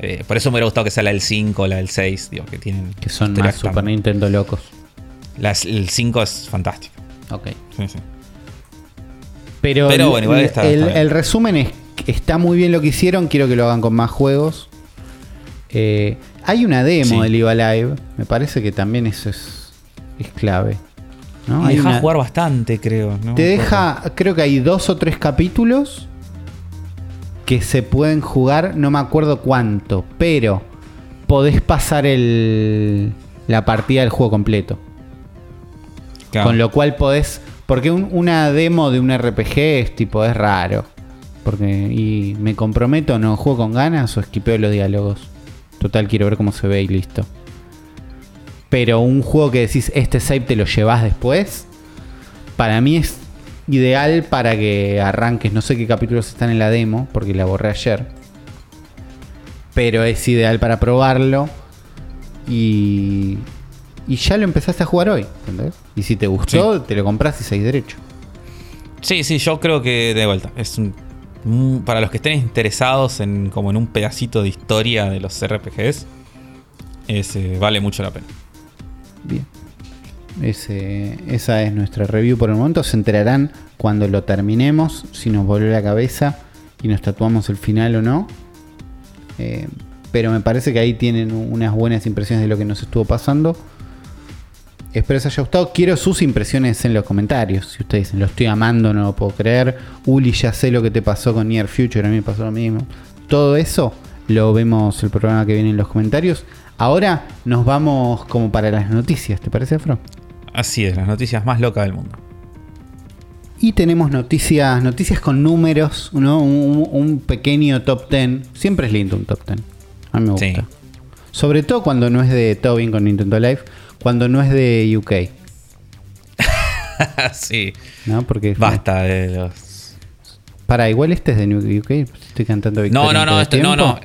Eh, por eso me hubiera gustado que sea la del 5 o la del 6, digo, que tienen. Que son más Super Nintendo locos. el 5 es fantástico. Ok. Sí, sí. Pero, Pero el- bueno, igual está- el, está bien. el resumen es está muy bien lo que hicieron. Quiero que lo hagan con más juegos. Eh, hay una demo Sí. del IVA Live. Me parece que también eso es, es clave. ¿no? Y Hay deja una- jugar bastante, creo. ¿no? te deja, creo que hay dos o tres capítulos que se pueden jugar, no me acuerdo cuánto, pero podés pasar el, la partida del juego completo. Claro. Con lo cual podés. Porque un- una demo de un RPG es tipo, es raro. Porque. Y me comprometo, no juego con ganas o esquipeo los diálogos. Total, quiero ver cómo se ve y listo. Pero un juego que decís, este save te lo llevas después. Para mí es ideal para que arranques. No sé qué capítulos están en la demo, porque la borré ayer. Pero es ideal para probarlo. Y, y ya lo empezaste a jugar hoy. ¿entendés? Y si te gustó, te lo compras y seguís derecho. Sí, sí, yo creo que de vuelta. Es un, un- para los que estén interesados en como en un pedacito de historia de los RPGs. es, eh, vale mucho la pena. Bien. Esa es nuestra review por el momento. Se enterarán cuando lo terminemos, si nos volvió la cabeza y nos tatuamos el final o no. Eh, pero me parece que ahí tienen unas buenas impresiones de lo que nos estuvo pasando. Espero les haya gustado. Quiero sus impresiones en los comentarios. Si ustedes dicen, lo estoy amando, no lo puedo creer. Uli, ya sé lo que te pasó con Near Future, a mí me pasó lo mismo. Todo eso lo vemos el programa que viene en los comentarios. Ahora nos vamos como para las noticias, ¿te parece, Afro? Así es, las noticias más locas del mundo. Y tenemos noticias, noticias con números, ¿no? un, un pequeño top 10. Siempre es lindo un top 10. A mí me gusta. Sí. Sobre todo cuando no es de Tobin con Nintendo Live, cuando no es de UK, sí. ¿no? Porque Basta de los. Para, igual este es de UK, estoy cantando No, Victoria no, no, el este, no, no.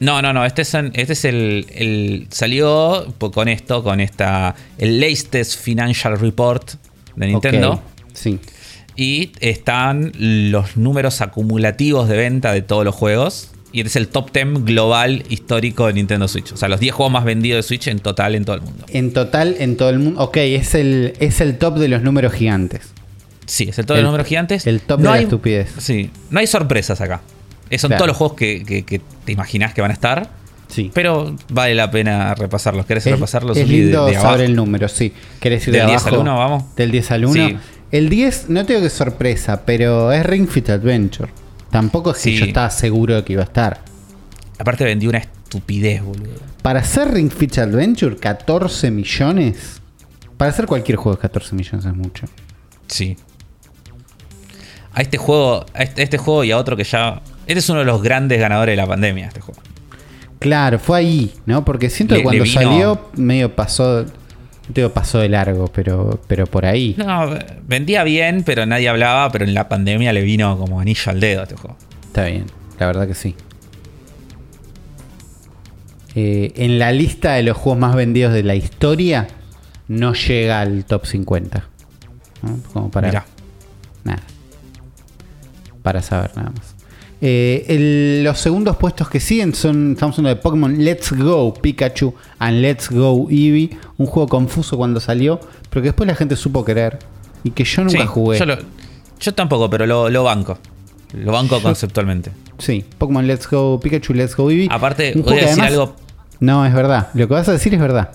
No, no, no. Este es, este es el, el- Salió con esto, con esta. El latest financial report de Nintendo. Ok, Sí. Y están los números acumulativos de venta de todos los juegos. Y este es el top 10 global histórico de Nintendo Switch. O sea, los 10 juegos más vendidos de Switch en total en todo el mundo. En total, en todo el mundo. Ok, es el, es el top de los números gigantes. Sí, es el top de los números gigantes. el top de la estupidez. Sí, no hay sorpresas acá. Eh, Son Claro. todos los juegos que, que- que te imaginas que van a estar. Sí. Pero vale la pena repasarlos. ¿Querés Es, repasarlos? es de- lindo de abajo? saber el número, sí. ¿Querés ir de Del 10 abajo? al 1, vamos. Del 10 al 1. Sí. El 10, no te digo que es sorpresa, pero es Ring Fit Adventure. Tampoco es que Sí. yo estaba seguro de que iba a estar. Aparte vendí una estupidez, boludo. Para hacer Ring Fit Adventure, 14 millones. Para hacer cualquier juego, 14 millones es mucho. Sí. A este juego, a este, a este juego y a otro que ya. Este es uno de los grandes ganadores de la pandemia, este juego. Claro, fue ahí, ¿no? Porque siento Le- que cuando vino- salió, medio pasó. Digo pasó de largo, pero, pero por ahí. No, vendía bien, pero nadie hablaba, pero en la pandemia le vino como anillo al dedo a este juego. Está bien, la verdad que sí. Eh, en la lista de los juegos más vendidos de la historia, no llega al top 50. ¿no? Como para. Mirá. Nada. Para saber nada más. Eh, el- los segundos puestos que siguen son. Estamos hablando de Pokémon Let's Go Pikachu and Let's Go Eevee. Un juego confuso cuando salió, pero que después la gente supo querer. Y que yo nunca Sí, jugué. Yo, lo- yo tampoco, pero lo, lo banco. Lo banco conceptualmente. Sí, Pokémon Let's Go Pikachu, Let's Go Eevee. Aparte, Un voy a que decir además- algo No, es verdad. Lo que vas a decir es verdad.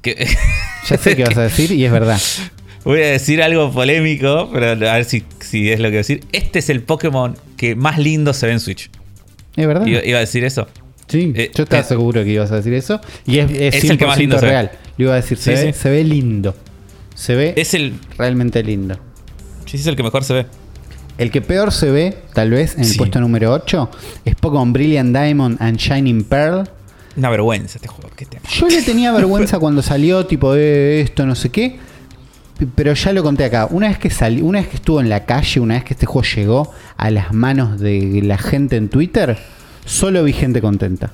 que. Ya sé qué vas a decir y es verdad. Voy a decir algo polémico, pero a ver si, si es lo que voy a decir. Este es el Pokémon que más lindo se ve en Switch. Es verdad. Iba, iba a decir eso. Sí, Eh, yo estaba eh, seguro que ibas a decir eso. Y es, es Es el que más 100% lindo se ve. real. Le iba a decir, se, Sí, ve, sí. se ve lindo. Se ve Es el. realmente lindo. Sí, es el que mejor se ve. El que peor se ve, tal vez, en el puesto número 8, es Pokémon Brilliant Diamond and Shining Pearl. Una vergüenza este juego. que te- Yo le tenía vergüenza cuando salió, tipo, eh, esto, no sé qué. Pero ya lo conté acá. Una vez que salió, una vez que estuvo en la calle, una vez que este juego llegó a las manos de la gente en Twitter, solo vi gente contenta.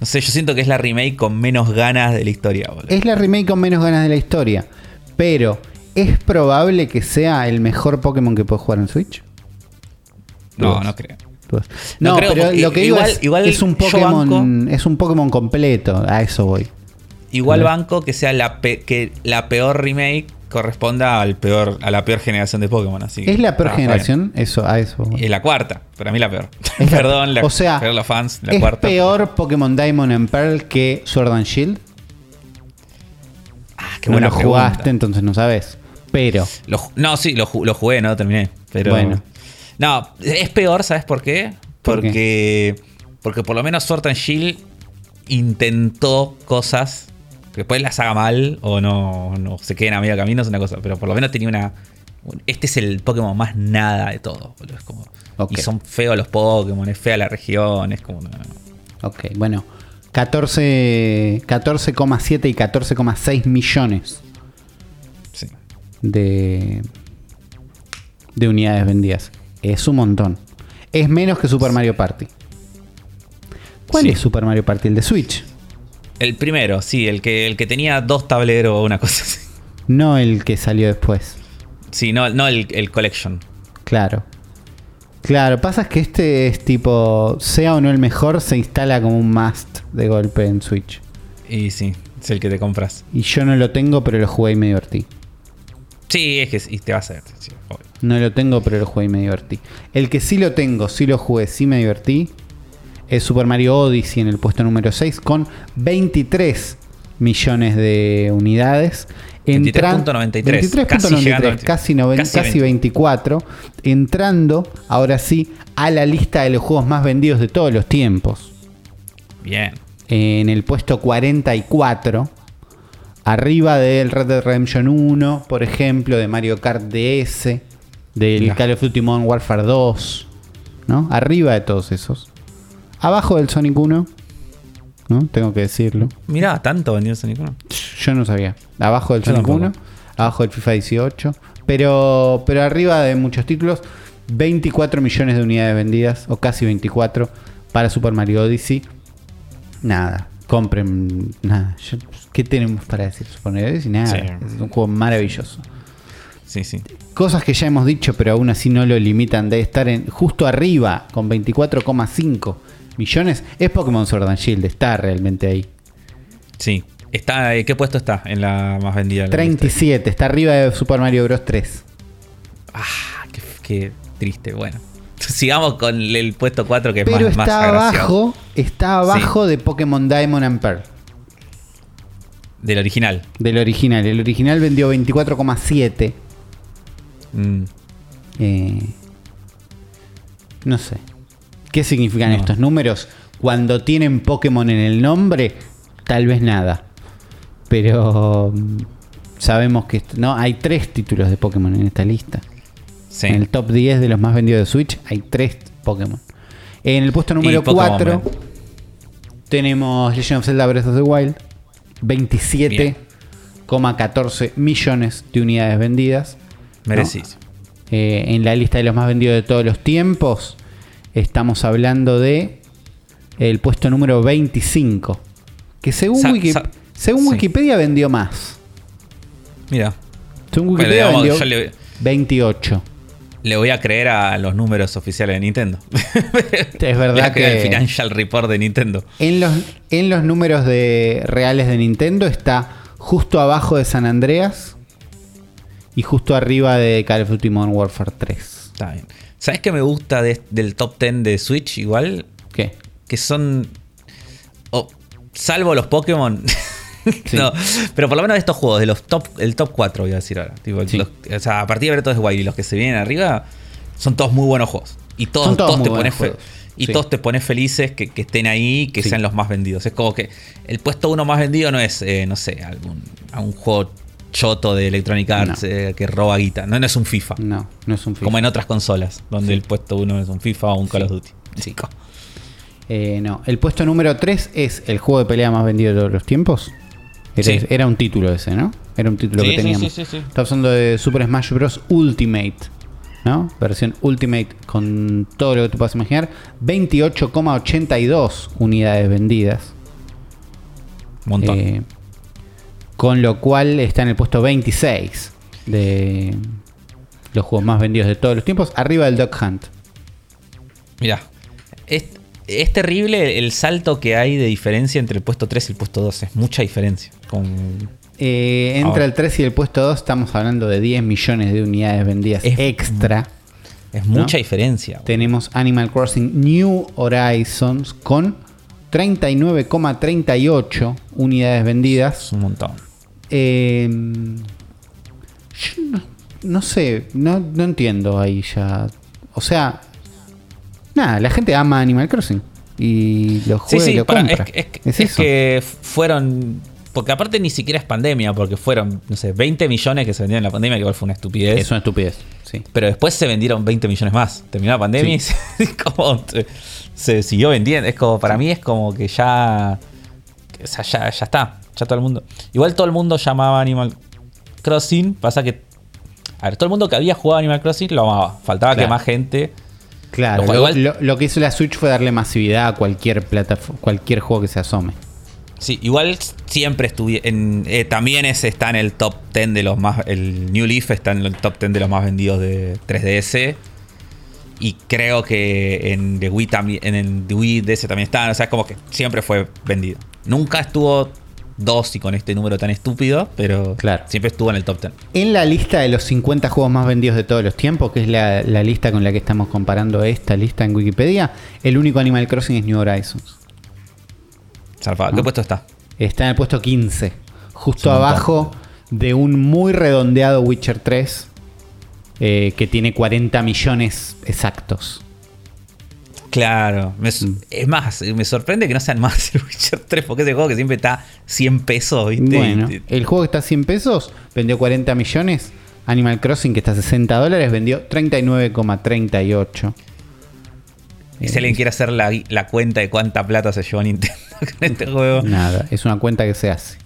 No sé, yo siento que es la remake con menos ganas de la historia, boludo. Es la remake con menos ganas de la historia. Pero, ¿es probable que sea el mejor Pokémon que puedo jugar en Switch? No, no creo. No No, creo, pero lo que digo igual- es, igual es un Pokémon, banco- es un Pokémon completo. A eso voy. Igual banco que sea la, pe- que la peor remake corresponda al peor, a la peor generación de Pokémon. Así ¿Es la peor generación? Eso, a eso. Es la cuarta, para mí la peor. Perdón, o sea, los fans, la ¿es cuarta. peor Pokémon Diamond and Pearl que Sword and Shield? Ah, qué buena no lo jugaste, entonces no sabes. Pero. no, sí, lo, jugué, no terminé. Pero. Bueno. No, es peor, ¿sabes por qué? Porque. Porque por lo menos Sword and Shield intentó cosas después las haga mal o no, no se queden a medio camino es una cosa, pero por lo menos tenía una... Este es el Pokémon más nada de todo. Es como, Y son feos los Pokémon, es fea la región, es como... Ok, bueno. 14,7 y 14,6 millones sí. de, de unidades vendidas. Es un montón. Es menos que Super Mario Party. ¿Cuál es Super Mario Party? El de Switch. El primero, sí, el que, el que tenía dos tableros o una cosa así. No el que salió después. Sí, no, no el, el Collection. Claro. Claro, pasa que este es tipo, sea o no el mejor, se instala como un must de golpe en Switch. Y sí, es el que te compras. Y yo no lo tengo, pero lo jugué y me divertí. Sí, es que y te va a hacer. no lo tengo, pero lo jugué y me divertí. El que sí lo tengo, sí lo jugué, sí me divertí, es Super Mario Odyssey en el puesto número 6 con 23 millones de unidades. 23.93, casi, casi, 24, entrando ahora sí a la lista de los juegos más vendidos de todos los tiempos. Bien. En el puesto 44, arriba del Red Dead Redemption 1, por ejemplo, de Mario Kart DS, del Call of Duty Modern Warfare 2, ¿no? Arriba de todos esos. Abajo del Sonic 1. ¿no? Tengo que decirlo. Mirá, tanto vendió Sonic 1. Yo no sabía. Abajo del Sonic 1. Abajo del FIFA 18. Pero, pero arriba de muchos títulos. 24 millones de unidades vendidas. O casi 24. Para Super Mario Odyssey. Nada. Compren. Nada. ¿Qué tenemos para decir Super Mario Odyssey? Nada. Es un juego maravilloso. Sí, sí. Cosas que ya hemos dicho, pero aún así no lo limitan de estar en justo arriba con 24,5 millones, es Pokémon Sword and Shield, está realmente ahí. Sí. Está, ¿Qué puesto está en la más vendida? 37, está arriba de Super Mario Bros. 3. Ah, qué, triste. Bueno, sigamos con el puesto 4 que es Pero más, está abajo, está abajo de Pokémon Diamond and Pearl. Del original. Del original. El original vendió 24,7. Mm. Eh, no sé. ¿Qué significan estos números? Cuando tienen Pokémon en el nombre, tal vez nada. Pero mm, sabemos que no hay tres títulos de Pokémon en esta lista. En el top 10 de los más vendidos de Switch hay tres Pokémon. En el puesto número 4 tenemos Legend of Zelda Breath of the Wild. 27,14 millones de unidades vendidas. Merecís. Eh, en la lista de los más vendidos de todos los tiempos Estamos hablando de el puesto número 25. Que según, según Wikipedia vendió más. Mira. Según Wikipedia vendió 28. Le voy a creer a los números oficiales de Nintendo. es verdad que. El Financial Report de Nintendo. En los, en los números de, reales de Nintendo está justo abajo de San Andreas y justo arriba de Call of Duty Modern Warfare 3. Está bien. ¿Sabes qué me gusta del top 10 de Switch igual? ¿Qué? Que son... salvo los Pokémon. no, pero por lo menos de estos juegos, de los top, el top 4 voy a decir ahora. o sea, a partir de Breath of the Wild y los que se vienen arriba, son todos muy buenos juegos. Y todos, todos, te pones y todos te pones felices que, estén ahí, que sean los más vendidos. Es como que el puesto uno más vendido no es, eh, no sé, algún, algún juego choto de Electronic Arts eh, que roba guita. No, no es un FIFA. No, no es un FIFA. Como en otras consolas, donde el puesto uno es un FIFA o un Call of Duty. Sí. Eh, no, el puesto número 3 es el juego de pelea más vendido de todos los tiempos. Era, un título ese, ¿no? Era un título que teníamos. Sí, sí, Estamos hablando de Super Smash Bros. Ultimate. ¿no? Versión Ultimate con todo lo que te puedas imaginar. 28,82 unidades vendidas. montón. Eh, con lo cual está en el puesto 26 de los juegos más vendidos de todos los tiempos, arriba del Duck Hunt. Mira, es, terrible el salto que hay de diferencia entre el puesto 3 y el puesto 2. Es mucha diferencia. Con Eh, entre el 3 y el puesto 2 estamos hablando de 10 millones de unidades vendidas Es- extra. Es mucha diferencia. Tenemos Animal Crossing New Horizons con 39,38 unidades vendidas. Es un montón. Eh, yo no, no sé, no, no entiendo ahí ya. O sea, nada, la gente ama Animal Crossing y lo Sí, juega y sí, lo para- compra. es, es- Es es eso. que fueron. Porque aparte ni siquiera es pandemia, porque fueron, no sé, 20 millones que se vendieron en la pandemia, que igual fue una estupidez. Es una estupidez, sí. Pero después se vendieron 20 millones más. Terminó la pandemia Sí. y se, como se, siguió vendiendo. Es como, para mí es como que ya, que, o sea, ya. Ya está. Ya todo el mundo. Igual todo el mundo llamaba Animal Crossing. Pasa que. A ver, todo el mundo que había jugado Animal Crossing lo amaba. Faltaba que más gente. Claro, Lo que hizo la Switch fue darle masividad a cualquier plataforma, cualquier juego que se asome. Sí, igual siempre estuve. Eh, también ese está en el top 10 de los más. El New Leaf está en el top 10 de los más vendidos de 3DS. Y creo que en The Wii también. En el The Wii DS también está. O sea, es como que siempre fue vendido. Nunca estuvo dos y con este número tan estúpido. Pero Claro. siempre estuvo en el top 10. En la lista de los 50 juegos más vendidos de todos los tiempos, que es la, la lista con la que estamos comparando esta lista en Wikipedia, el único Animal Crossing es New Horizons. Zarpado. ¿No? ¿Qué puesto está? Está en el puesto 15, justo un abajo de un muy redondeado Witcher 3, eh, que tiene 40 millones exactos. Claro. Me Mm. Es más, me sorprende que no sean más el Witcher 3. Porque es el juego que siempre está 100 pesos, ¿viste? Bueno, el juego que está a 100 pesos vendió 40 millones. Animal Crossing, que está a 60 dólares, vendió 39,38. Y si alguien quiere hacer la, la cuenta de cuánta plata se llevó Nintendo con este juego. Nada, es una cuenta que se hace.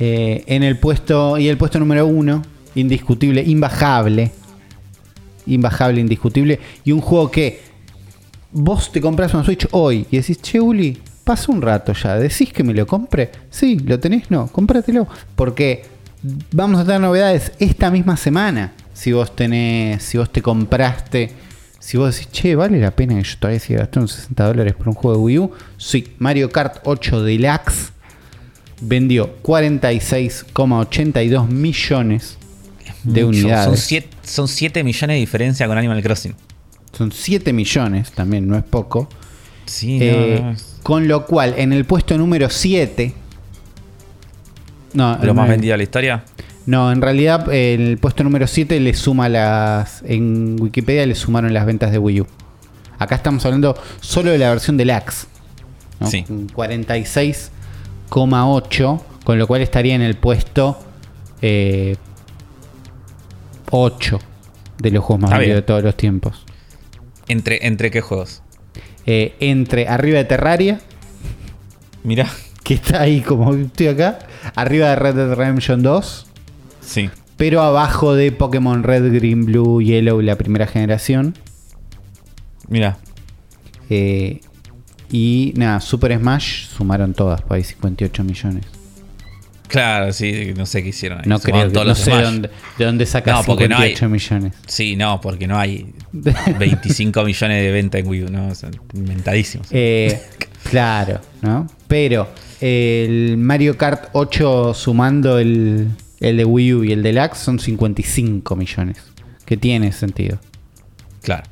Eh, en el puesto, y el puesto número uno, indiscutible, imbajable. Imbajable, indiscutible. Y un juego que vos te compras una Switch hoy y decís, che, Uli, pasa un rato ya, decís que me lo compre. Sí, ¿lo tenés? No, cómpratelo. Porque vamos a tener novedades esta misma semana. Si vos tenés, si vos te compraste, si vos decís, che, ¿vale la pena que yo todavía siga gastando 60 dólares por un juego de Wii U? Sí, Mario Kart 8 Deluxe vendió 46,82 millones de Mucho. unidades. Son 7 son siete millones de diferencia con Animal Crossing. Son 7 millones, también no es poco. Sí, Eh, no, no. Con lo cual, en el puesto número 7. No, ¿De lo más vendido de la historia? No, en realidad eh, el puesto número 7 le suma las. En Wikipedia le sumaron las ventas de Wii U. Acá estamos hablando solo de la versión deluxe. ¿no? Sí. Con 46,8. Con lo cual estaría en el puesto eh, 8 de los juegos más vendidos de todos los tiempos. ¿Entre, ¿Entre qué juegos? Eh, entre arriba de Terraria, Mira. que está ahí como estoy acá, arriba de Red Dead Redemption 2, Sí. pero abajo de Pokémon Red, Green, Blue, Yellow, la primera generación. Mira. Eh, y nada, Super Smash sumaron todas, por ahí 58 millones. Claro, sí, no sé qué hicieron. ahí. No creo, que- todos no los sé dónde, de dónde sacas No, porque no 58 hay- millones. Sí, no, porque no hay 25 millones de venta en Wii U, ¿no? Son inventadísimos. Eh, claro, ¿no? Pero el Mario Kart 8 sumando el, el de Wii U y el Deluxe son 55 millones. Que tiene sentido. Claro.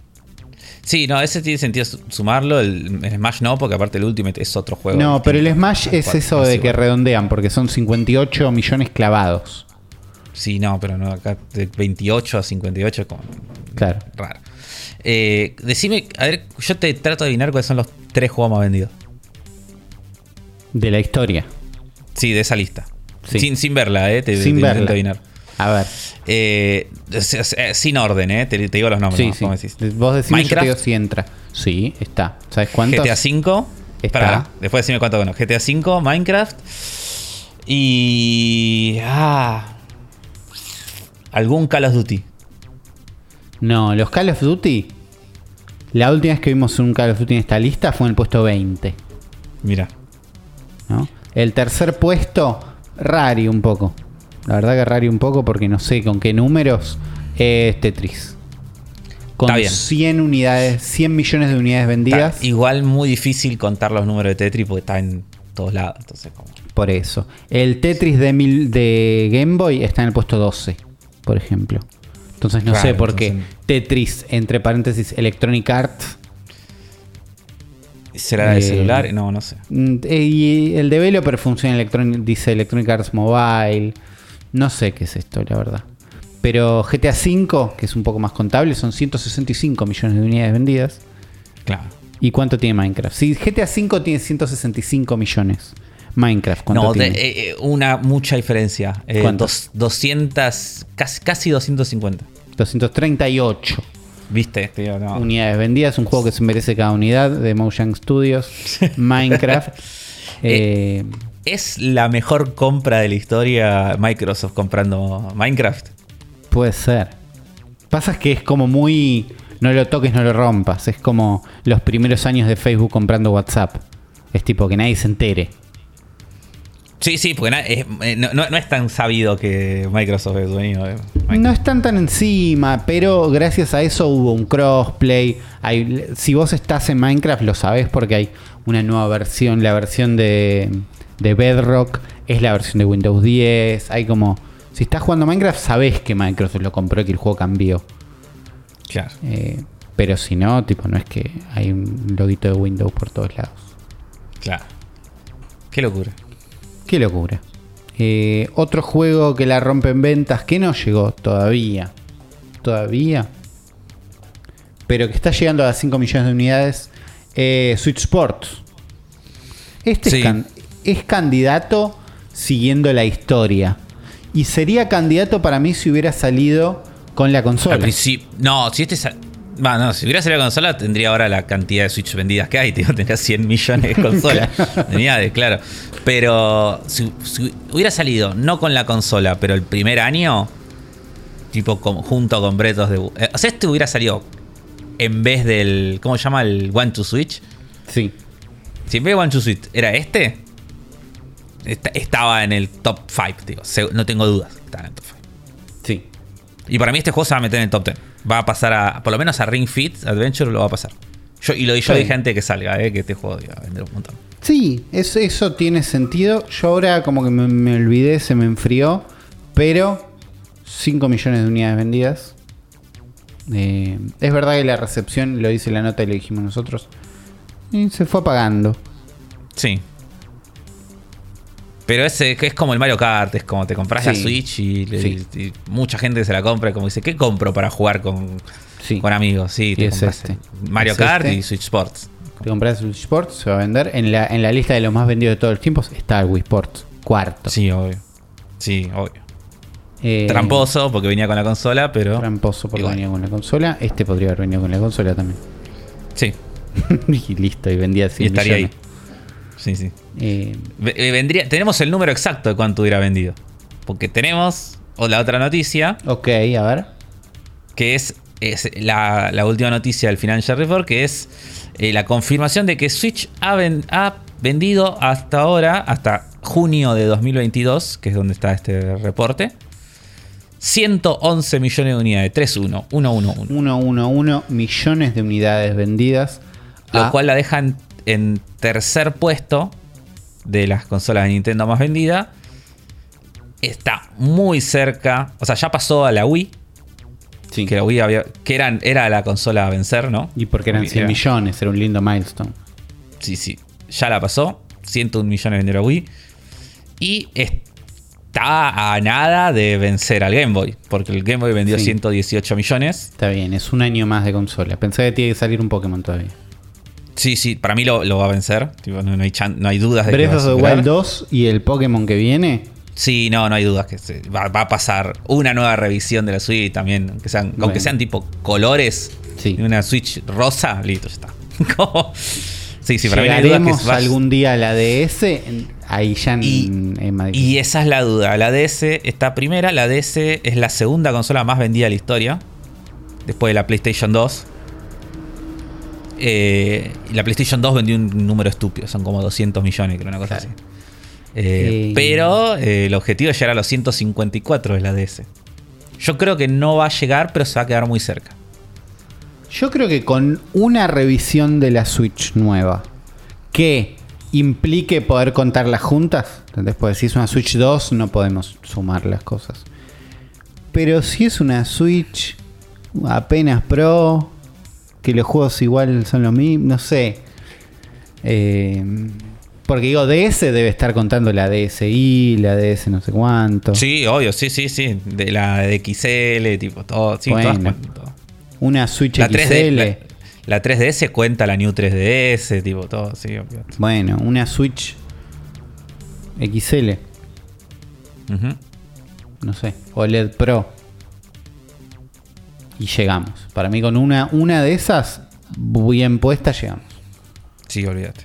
Sí, no, ese tiene sentido su- sumarlo. El, el Smash no, porque aparte el Ultimate es otro juego. No, pero el. Smash es eso no de es que redondean, porque son 58 millones clavados. Sí, no, pero no, acá de 28 a 58 como Claro. raro. Eh, decime, a ver, yo te trato de adivinar cuáles son los tres juegos más vendidos. De la historia. Sí, de esa lista. Sí. Sin, sin verla, eh. Te, Sin te verla. intento adivinar. A ver. Eh, sin orden, eh. Te, te digo los nombres. Sí, ¿no? sí. ¿Cómo decís? Vos decís yo te Minecraft. digo si entra. Sí, está. ¿Sabes cuántos? GTA V. Está. Pará, después decime cuánto bueno. GTA V, Minecraft. Y. Ah. Algún Call of Duty. No, los Call of Duty. La última vez que vimos un Call of Duty en esta lista fue en el puesto 20. Mira. ¿no? El tercer puesto, Rari un poco. La verdad que Rari un poco porque no sé con qué números es Tetris. Con Está bien. 100 unidades, 100 millones de unidades vendidas. Está igual muy difícil contar los números de Tetris porque está en todos lados. Entonces. Por eso. El Tetris de, mil, de Game Boy está en el puesto 12, por ejemplo. Entonces no Claro, sé por qué Tetris, entre paréntesis, Electronic Arts. ¿Será de Eh, celular? No, no sé. mm, eh, Y el developer funciona Electronic, dice Electronic Arts Mobile. No sé qué es esto, la verdad. Pero GTA V, que es un poco más contable, son 165 millones de unidades vendidas. Claro. ¿Y cuánto tiene Minecraft? Si GTA V tiene 165 millones. Minecraft, ¿cuánto No, de- tiene? eh, eh, una mucha diferencia. Eh, ¿Cuánto? dos- 200, casi, casi 250. 238 ¿Viste? Tío, no. unidades vendidas. Un juego que se merece cada unidad de Mojang Studios. Minecraft. Eh, ¿Es la mejor compra de la historia Microsoft comprando Minecraft? puede ser. Pasa que es como muy. No lo toques, no lo rompas. Es como los primeros años de Facebook comprando WhatsApp. Es tipo que nadie se entere. Sí, sí, porque es- eh, no, no- no es tan sabido que Microsoft es dueño de Minecraft. No están tan encima, pero gracias a eso hubo un crossplay. Hay, si vos estás en Minecraft, lo sabés porque hay una nueva versión. La versión de, de Bedrock es la versión de Windows 10. Hay como. Si estás jugando Minecraft, sabés que Microsoft lo compró y que el juego cambió. Claro. Eh, pero si no, tipo, no es que hay un loguito de Windows por todos lados. Claro. Qué locura. Qué locura. Eh, otro juego que la rompe en ventas que no llegó todavía. Todavía. Pero que está llegando a 5 millones de unidades. eh, Switch Sports. Este Sí. es, es candidato siguiendo la historia. Y sería candidato para mí si hubiera salido con la consola. No, si este. Va, no, si hubiera salido la consola, tendría ahora la cantidad de Switch vendidas que hay. Tendría 100 millones de consolas. unidades, claro. Pero si, si hubiera salido, no con la consola, pero el primer año, tipo con- junto con Bretos de. eh, o sea, este hubiera salido en vez del. ¿Cómo se llama? El One to Switch. Sí. Si en vez de One to Switch era este, esta- estaba en el top 5, tío. Se- No tengo dudas. Estaba en el top 5. Sí. Y para mí este juego se va a meter en el top 10. Va a pasar a, por lo menos a Ring Fit Adventure lo va a pasar. Yo, y lo yo Sí. dije antes que salga, eh, que este juego iba a vender un montón. Sí, eso, eso tiene sentido. Yo ahora como que me, me olvidé, se me enfrió. Pero 5 millones de unidades vendidas. Eh, es verdad que la recepción, lo dice la nota y lo dijimos nosotros. Y se fue apagando. Sí. Pero ese es como el Mario Kart, es como te compras la Sí. Switch y, le- Sí. y mucha gente se la compra y como dice, ¿qué compro para jugar con, Sí. con amigos? Sí, te es este. Mario Es Kart este. y Switch Sports. Te compras Switch Sports, se va a vender. En la, en la lista de los más vendidos de todos los tiempos está el Wii Sports. Cuarto. Sí, obvio. Sí, obvio. Eh, Tramposo porque venía con la consola, pero... Tramposo porque Igual. venía con la consola. Este podría haber venido con la consola también. Sí, y listo, y vendía 100 y estaría ahí. Sí, sí. Eh, eh, vendría, tenemos el número exacto de cuánto hubiera vendido. Porque tenemos o la otra noticia, ok, a ver. que es, es la, la última noticia del Financial Report, que es eh, la confirmación de que Switch ha, ven- ha vendido hasta ahora, hasta junio de 2022, que es donde está este reporte, 111 millones de unidades, 3-1, 1-1-1. 111 millones de unidades vendidas. Lo a- cual la deja en, tercer puesto de las consolas de Nintendo más vendidas. Está muy cerca. O sea, ya pasó a la Wii. Sí. Que la Wii había. Que eran, era la consola a vencer, ¿no? Y porque eran 100 Era- millones, era un lindo milestone. Sí, sí. Ya la pasó. 101 millones vendió la Wii. Y está a nada de vencer al Game Boy. Porque el Game Boy vendió Sí. 118 millones. Está bien, es un año más de consola. Pensé que tiene que salir un Pokémon todavía. Sí, sí. Para mí lo, lo va a vencer. Tipo, no, no hay chan- no hay dudas de que Breath va a of the. Wild 2 y el Pokémon que viene. Sí, no, no hay dudas que se- va, va a pasar una nueva revisión de la Switch también, aunque sean, Bueno. aunque sean tipo colores Sí. una Switch rosa, listo, ya está. Como- sí, sí, para mí no hay dudas que va- algún día a la DS. Ahí ya en, y, en Madrid. y esa es la duda. La DS está primera, la DS es la segunda consola más vendida de la historia, después de la PlayStation 2. Eh, la PlayStation 2 vendió un número estúpido, son como 200 millones, creo, una cosa Claro. así. Eh, Eh, pero eh, el objetivo es llegar a los 154 de la DS. Yo creo que no va a llegar, pero se va a quedar muy cerca. Yo creo que con una revisión de la Switch nueva, que implique poder contarlas juntas. Después, si es una Switch 2, no podemos sumar las cosas. Pero si es una Switch apenas Pro, que los juegos igual son los mismos, no sé. Eh, porque digo, DS debe estar contando la DSI, la DS no sé cuánto. Sí, obvio, sí, sí, sí. De la de XL, tipo, todo. Sí, bueno, todo. Una Switch la XL. 3D, la, la, 3DS cuenta la New 3DS, tipo, todo, sí, obvio. Bueno, una Switch XL. Uh -huh. No sé, OLED Pro. Y llegamos. Para mí con una, una de esas bien puesta llegamos. Sí, olvídate.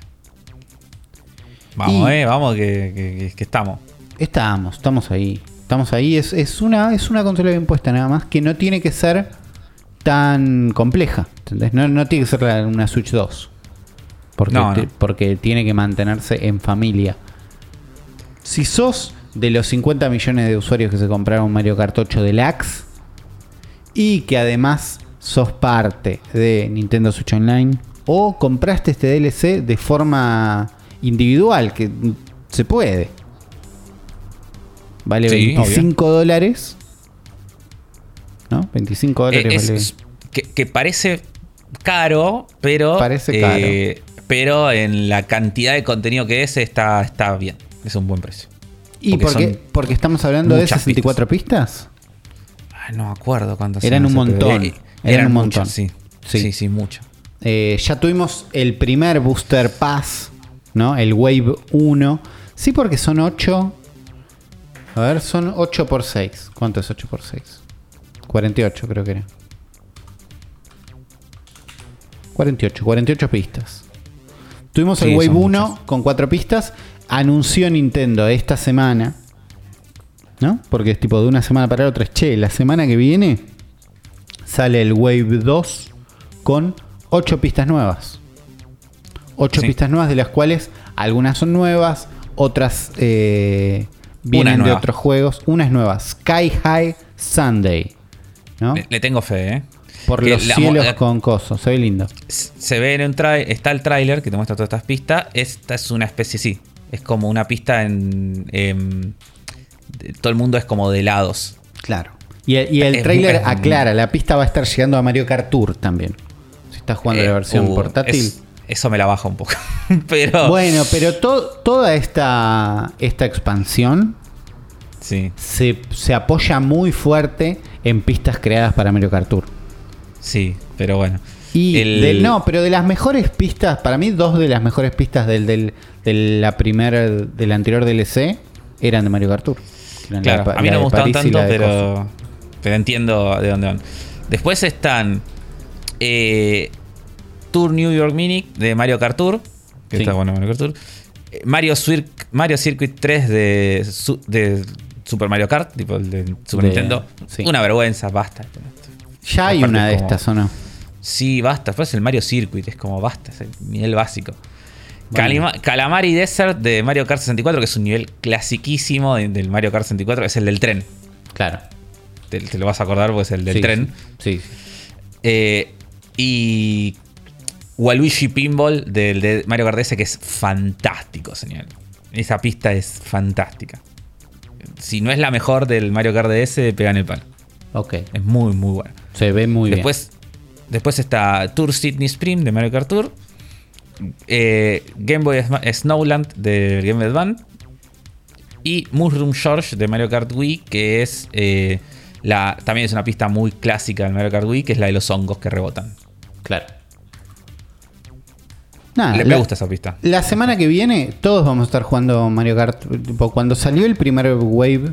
Vamos, y eh, vamos, que, que, que, estamos. Estamos, estamos ahí. Estamos ahí. Es, es, una, es una consola bien puesta, nada más que no tiene que ser tan compleja. ¿entendés? No, no tiene que ser una Switch 2. Porque, no, no. Te, porque tiene que mantenerse en familia. Si sos de los 50 millones de usuarios que se compraron Mario Kart 8 Deluxe y que además sos parte de Nintendo Switch Online o compraste este DLC de forma individual, que se puede. Vale sí, 25 obvio. dólares. ¿No? 25 dólares eh, es, vale. Que, que, parece caro, pero. Parece caro. Eh, pero en la cantidad de contenido que es, está, está bien. Es un buen precio. ¿Y porque, porque, porque estamos hablando de 64 pistas? pistas? Ay, no me acuerdo cuántas eran. Un montón. Eran, eran un montón. Sí. sí. Sí, sí, mucho. Eh, ya tuvimos el primer Booster Pass ¿no? El Wave 1. Sí, porque son 8. A ver, son 8 por 6. ¿Cuánto es 8 por 6? 48 creo que era. 48, 48 pistas. Tuvimos sí, el Wave 1 muchas. con 4 pistas. Anunció Nintendo esta semana. ¿No? Porque es tipo de una semana para la otra. Che, la semana que viene sale el Wave 2 con 8 pistas nuevas. 8 sí. pistas nuevas, de las cuales algunas son nuevas, otras eh, vienen de otros juegos. Una es nueva, Sky High Sunday. ¿no? Le, le tengo fe, ¿eh? Por que los la, cielos la, con coso, se ve lindo. Se ve en un trailer, está el tráiler que te muestra todas estas pistas. Esta es una especie, sí, es como una pista en... en todo el mundo es como de lados. Claro. Y, y el tráiler aclara, la pista va a estar llegando a Mario Kart Tour también. Si estás jugando eh, la versión uh, portátil. Es, eso me la baja un poco. pero. Bueno, pero to toda esta, esta expansión sí. se, se, apoya muy fuerte en pistas creadas para Mario Kart Tour. Sí, pero bueno. Y el... de, no, pero de las mejores pistas, para mí, dos de las mejores pistas del, del, de la primera, del anterior DLC eran de Mario Kart Tour. Claro, la, a mí no me gustaban tanto, pero, pero entiendo de dónde van. Después están eh, Tour New York Mini de Mario Kart Tour. Que sí. está bueno Mario Kart Tour. Eh, Mario, Swir Mario Circuit 3 de, su de, Super Mario Kart, tipo el de Super de, Nintendo. Sí. Una vergüenza, basta. Ya hay una de como, estas, ¿o no? Sí, basta. Después el Mario Circuit, es como basta, es el nivel básico. Bueno. Calamari Desert de Mario Kart 64, que es un nivel clasiquísimo del Mario Kart 64, es el del tren. Claro. Te, te lo vas a acordar porque es el del sí, tren. Sí. sí. Eh, y Waluigi Pinball del de Mario Kart DS, que es fantástico, señor. Esa pista es fantástica. Si no es la mejor del Mario Kart DS, pegan el palo. Ok. Es muy, muy buena. Se ve muy después, bien. Después está Tour Sydney Spring de Mario Kart Tour. Eh, Game Boy Snowland de Game Boy Advance. Y Mushroom George de Mario Kart Wii, que es eh, la, también es una pista muy clásica del Mario Kart Wii, que es la de los hongos que rebotan. Claro. Nada, Le, la, me gusta esa pista. La semana que viene todos vamos a estar jugando Mario Kart. Cuando salió el primer wave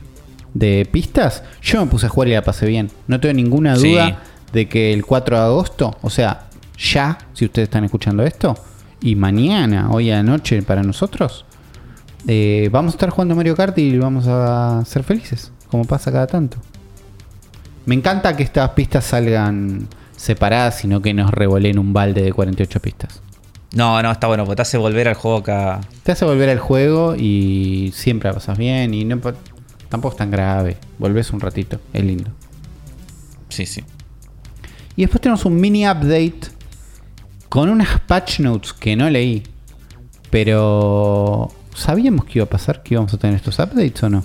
de pistas, yo me puse a jugar y la pasé bien. No tengo ninguna duda sí. de que el 4 de agosto, o sea, ya, si ustedes están escuchando esto, y mañana, hoy a la noche para nosotros, eh, vamos a estar jugando Mario Kart y vamos a ser felices, como pasa cada tanto. Me encanta que estas pistas salgan separadas, sino que nos revolen un balde de 48 pistas. No, no, está bueno, porque te hace volver al juego acá. Te hace volver al juego y siempre la pasas bien y no, tampoco es tan grave. Volvés un ratito, es lindo. Sí, sí. Y después tenemos un mini update con unas patch notes que no leí. Pero, ¿sabíamos que iba a pasar? ¿Que íbamos a tener estos updates o no?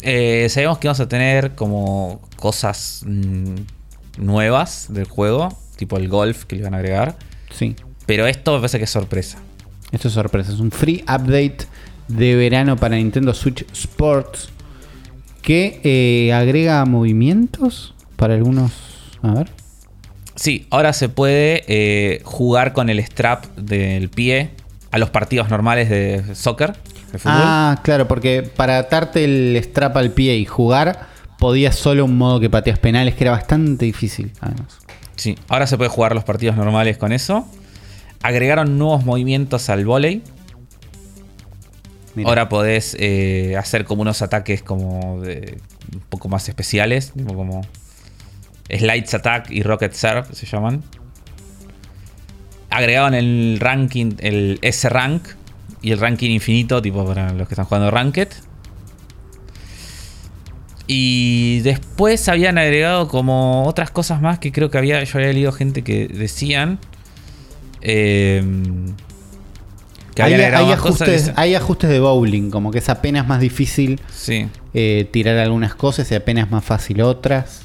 Eh, sabíamos que íbamos a tener como cosas mm, nuevas del juego, tipo el golf que le iban a agregar. Sí. Pero esto me parece que es sorpresa. Esto es sorpresa. Es un free update de verano para Nintendo Switch Sports que eh, agrega movimientos para algunos. A ver. Sí, ahora se puede eh, jugar con el strap del pie a los partidos normales de soccer. De fútbol. Ah, claro, porque para atarte el strap al pie y jugar, podías solo un modo que pateas penales, que era bastante difícil, además. Sí, ahora se puede jugar los partidos normales con eso. Agregaron nuevos movimientos al volei. Mira. Ahora podés eh, hacer como unos ataques como de, un poco más especiales, como Slides Attack y Rocket Serve se llaman. Agregaron el ranking, el S-Rank y el ranking infinito, tipo para los que están jugando Ranked. Y después habían agregado como otras cosas más que creo que había, yo había leído gente que decían. eh, que Hay, hay que ajustes, se- hay ajustes de bowling, como que es apenas más difícil Sí, eh, tirar algunas cosas y apenas más fácil otras.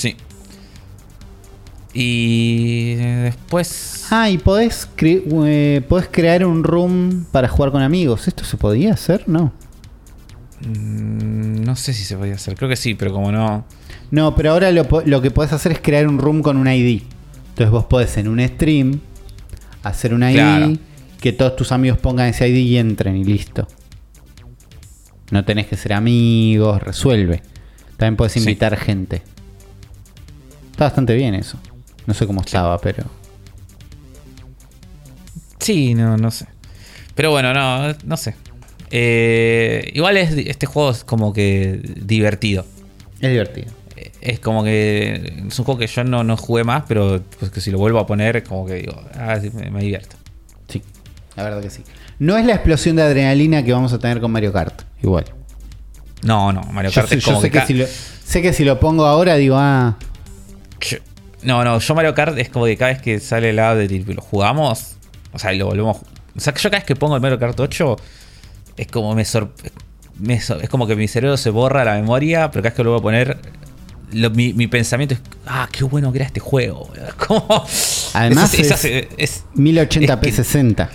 Sí. Y después. Ah, y podés, cre- eh, podés crear un room para jugar con amigos. ¿Esto se podía hacer? No. mm, No sé si se podía hacer, creo que sí, pero como no. No, pero ahora lo, que podés hacer es crear un room con un ID. Entonces vos podés en un stream hacer un ID, Claro. que todos tus amigos pongan ese ID y entren y listo. No tenés que ser amigos, resuelve. También podés Sí. invitar gente. Está bastante bien eso. No sé cómo estaba, pero... Sí, no, no sé. Pero bueno, no, no sé. Eh, igual es, este juego es como que divertido. Es divertido. Es como que es un juego que yo no, no jugué más, pero pues que si lo vuelvo a poner, como que digo, ah, me, me divierto. Sí, la verdad que sí. No es la explosión de adrenalina que vamos a tener con Mario Kart. Igual. No, no, Mario Yo, Kart sé, es yo como sé que, que ca- si lo, sé que si lo pongo ahora digo, ah, No, no, yo Mario Kart es como que cada vez que sale el update y lo jugamos, o sea, y lo volvemos. O sea, que yo cada vez que pongo el Mario Kart 8, es como me, sor- me sor- es como que mi cerebro se borra la memoria, pero cada vez que lo voy a poner, lo- mi, mi pensamiento es, ah, qué bueno que era este juego. boludo". Como, Además es, es- es- es- 1080p Es que- 60.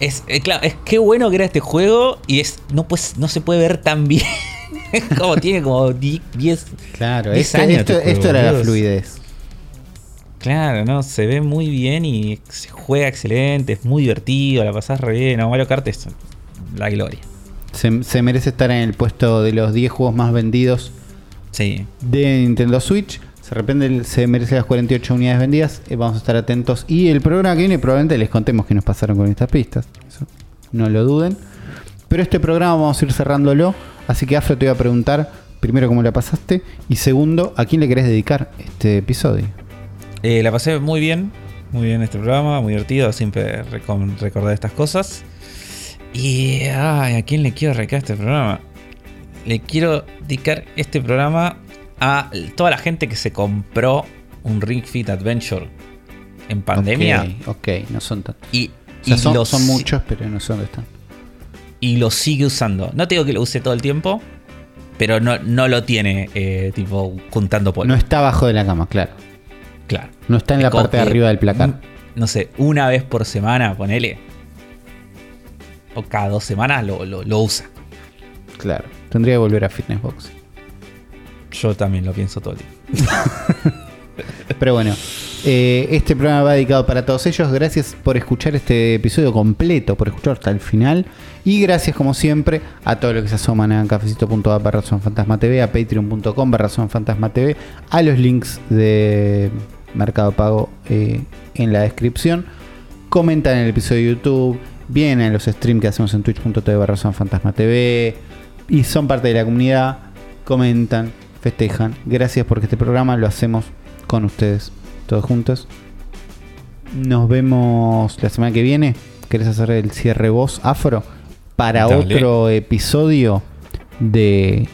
es- eh, claro, es qué bueno que era este juego y es no pues no se puede ver tan bien. Como tiene como 10 Claro, 10 este- años esto, era la fluidez. Claro, no, se ve muy bien y se juega excelente, es muy divertido, la pasás re bien. No, Mario Kart es la gloria. Se, se merece estar en el puesto de los 10 juegos más vendidos Sí. de Nintendo Switch. Se, repente, se merece las 48 unidades vendidas. eh, vamos a estar atentos. Y el programa que viene probablemente les contemos qué nos pasaron con estas pistas. Eso no lo duden. Pero este programa vamos a ir cerrándolo. Así que Afro te voy a preguntar primero cómo la pasaste. Y segundo, ¿a quién le querés dedicar este episodio? Eh, la pasé muy bien, muy bien este programa, muy divertido, siempre recordar estas cosas. Y ay, ¿a quién le quiero dedicar este programa? Le quiero dedicar este programa a toda la gente que se compró un Ring Fit Adventure en pandemia. Ok, ok, no son tantos. Y, O sea, y son, lo son muchos, pero no sé dónde están. Y lo sigue usando. No te digo que lo use todo el tiempo, pero no, no lo tiene eh, tipo juntando polvo. No está abajo de la cama, claro. claro. No está en la parte de arriba del placar. No sé, una vez por semana, ponele. O cada dos semanas lo, lo- lo usa. Claro. Tendría que volver a Fitness Box. Yo también lo pienso todo el tiempo. Pero bueno, eh, este programa va dedicado para todos ellos. Gracias por escuchar este episodio completo, por escuchar hasta el final. Y gracias, como siempre, a todos los que se asoman a cafecito.app barra Fantasma TV, a patreon.com barra Fantasma TV, a los links de Mercado Pago eh, en la descripción. Comentan en el episodio de YouTube, vienen los streams que hacemos en twitch.tv barra Fantasma TV y son parte de la comunidad. Comentan, festejan. Gracias porque este programa lo hacemos con ustedes, todos juntos. Nos vemos la semana que viene. ¿Querés hacer el cierre voz afro? Para Dale. otro episodio de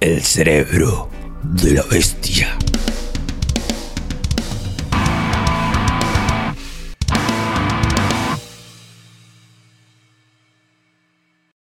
El cerebro de la bestia.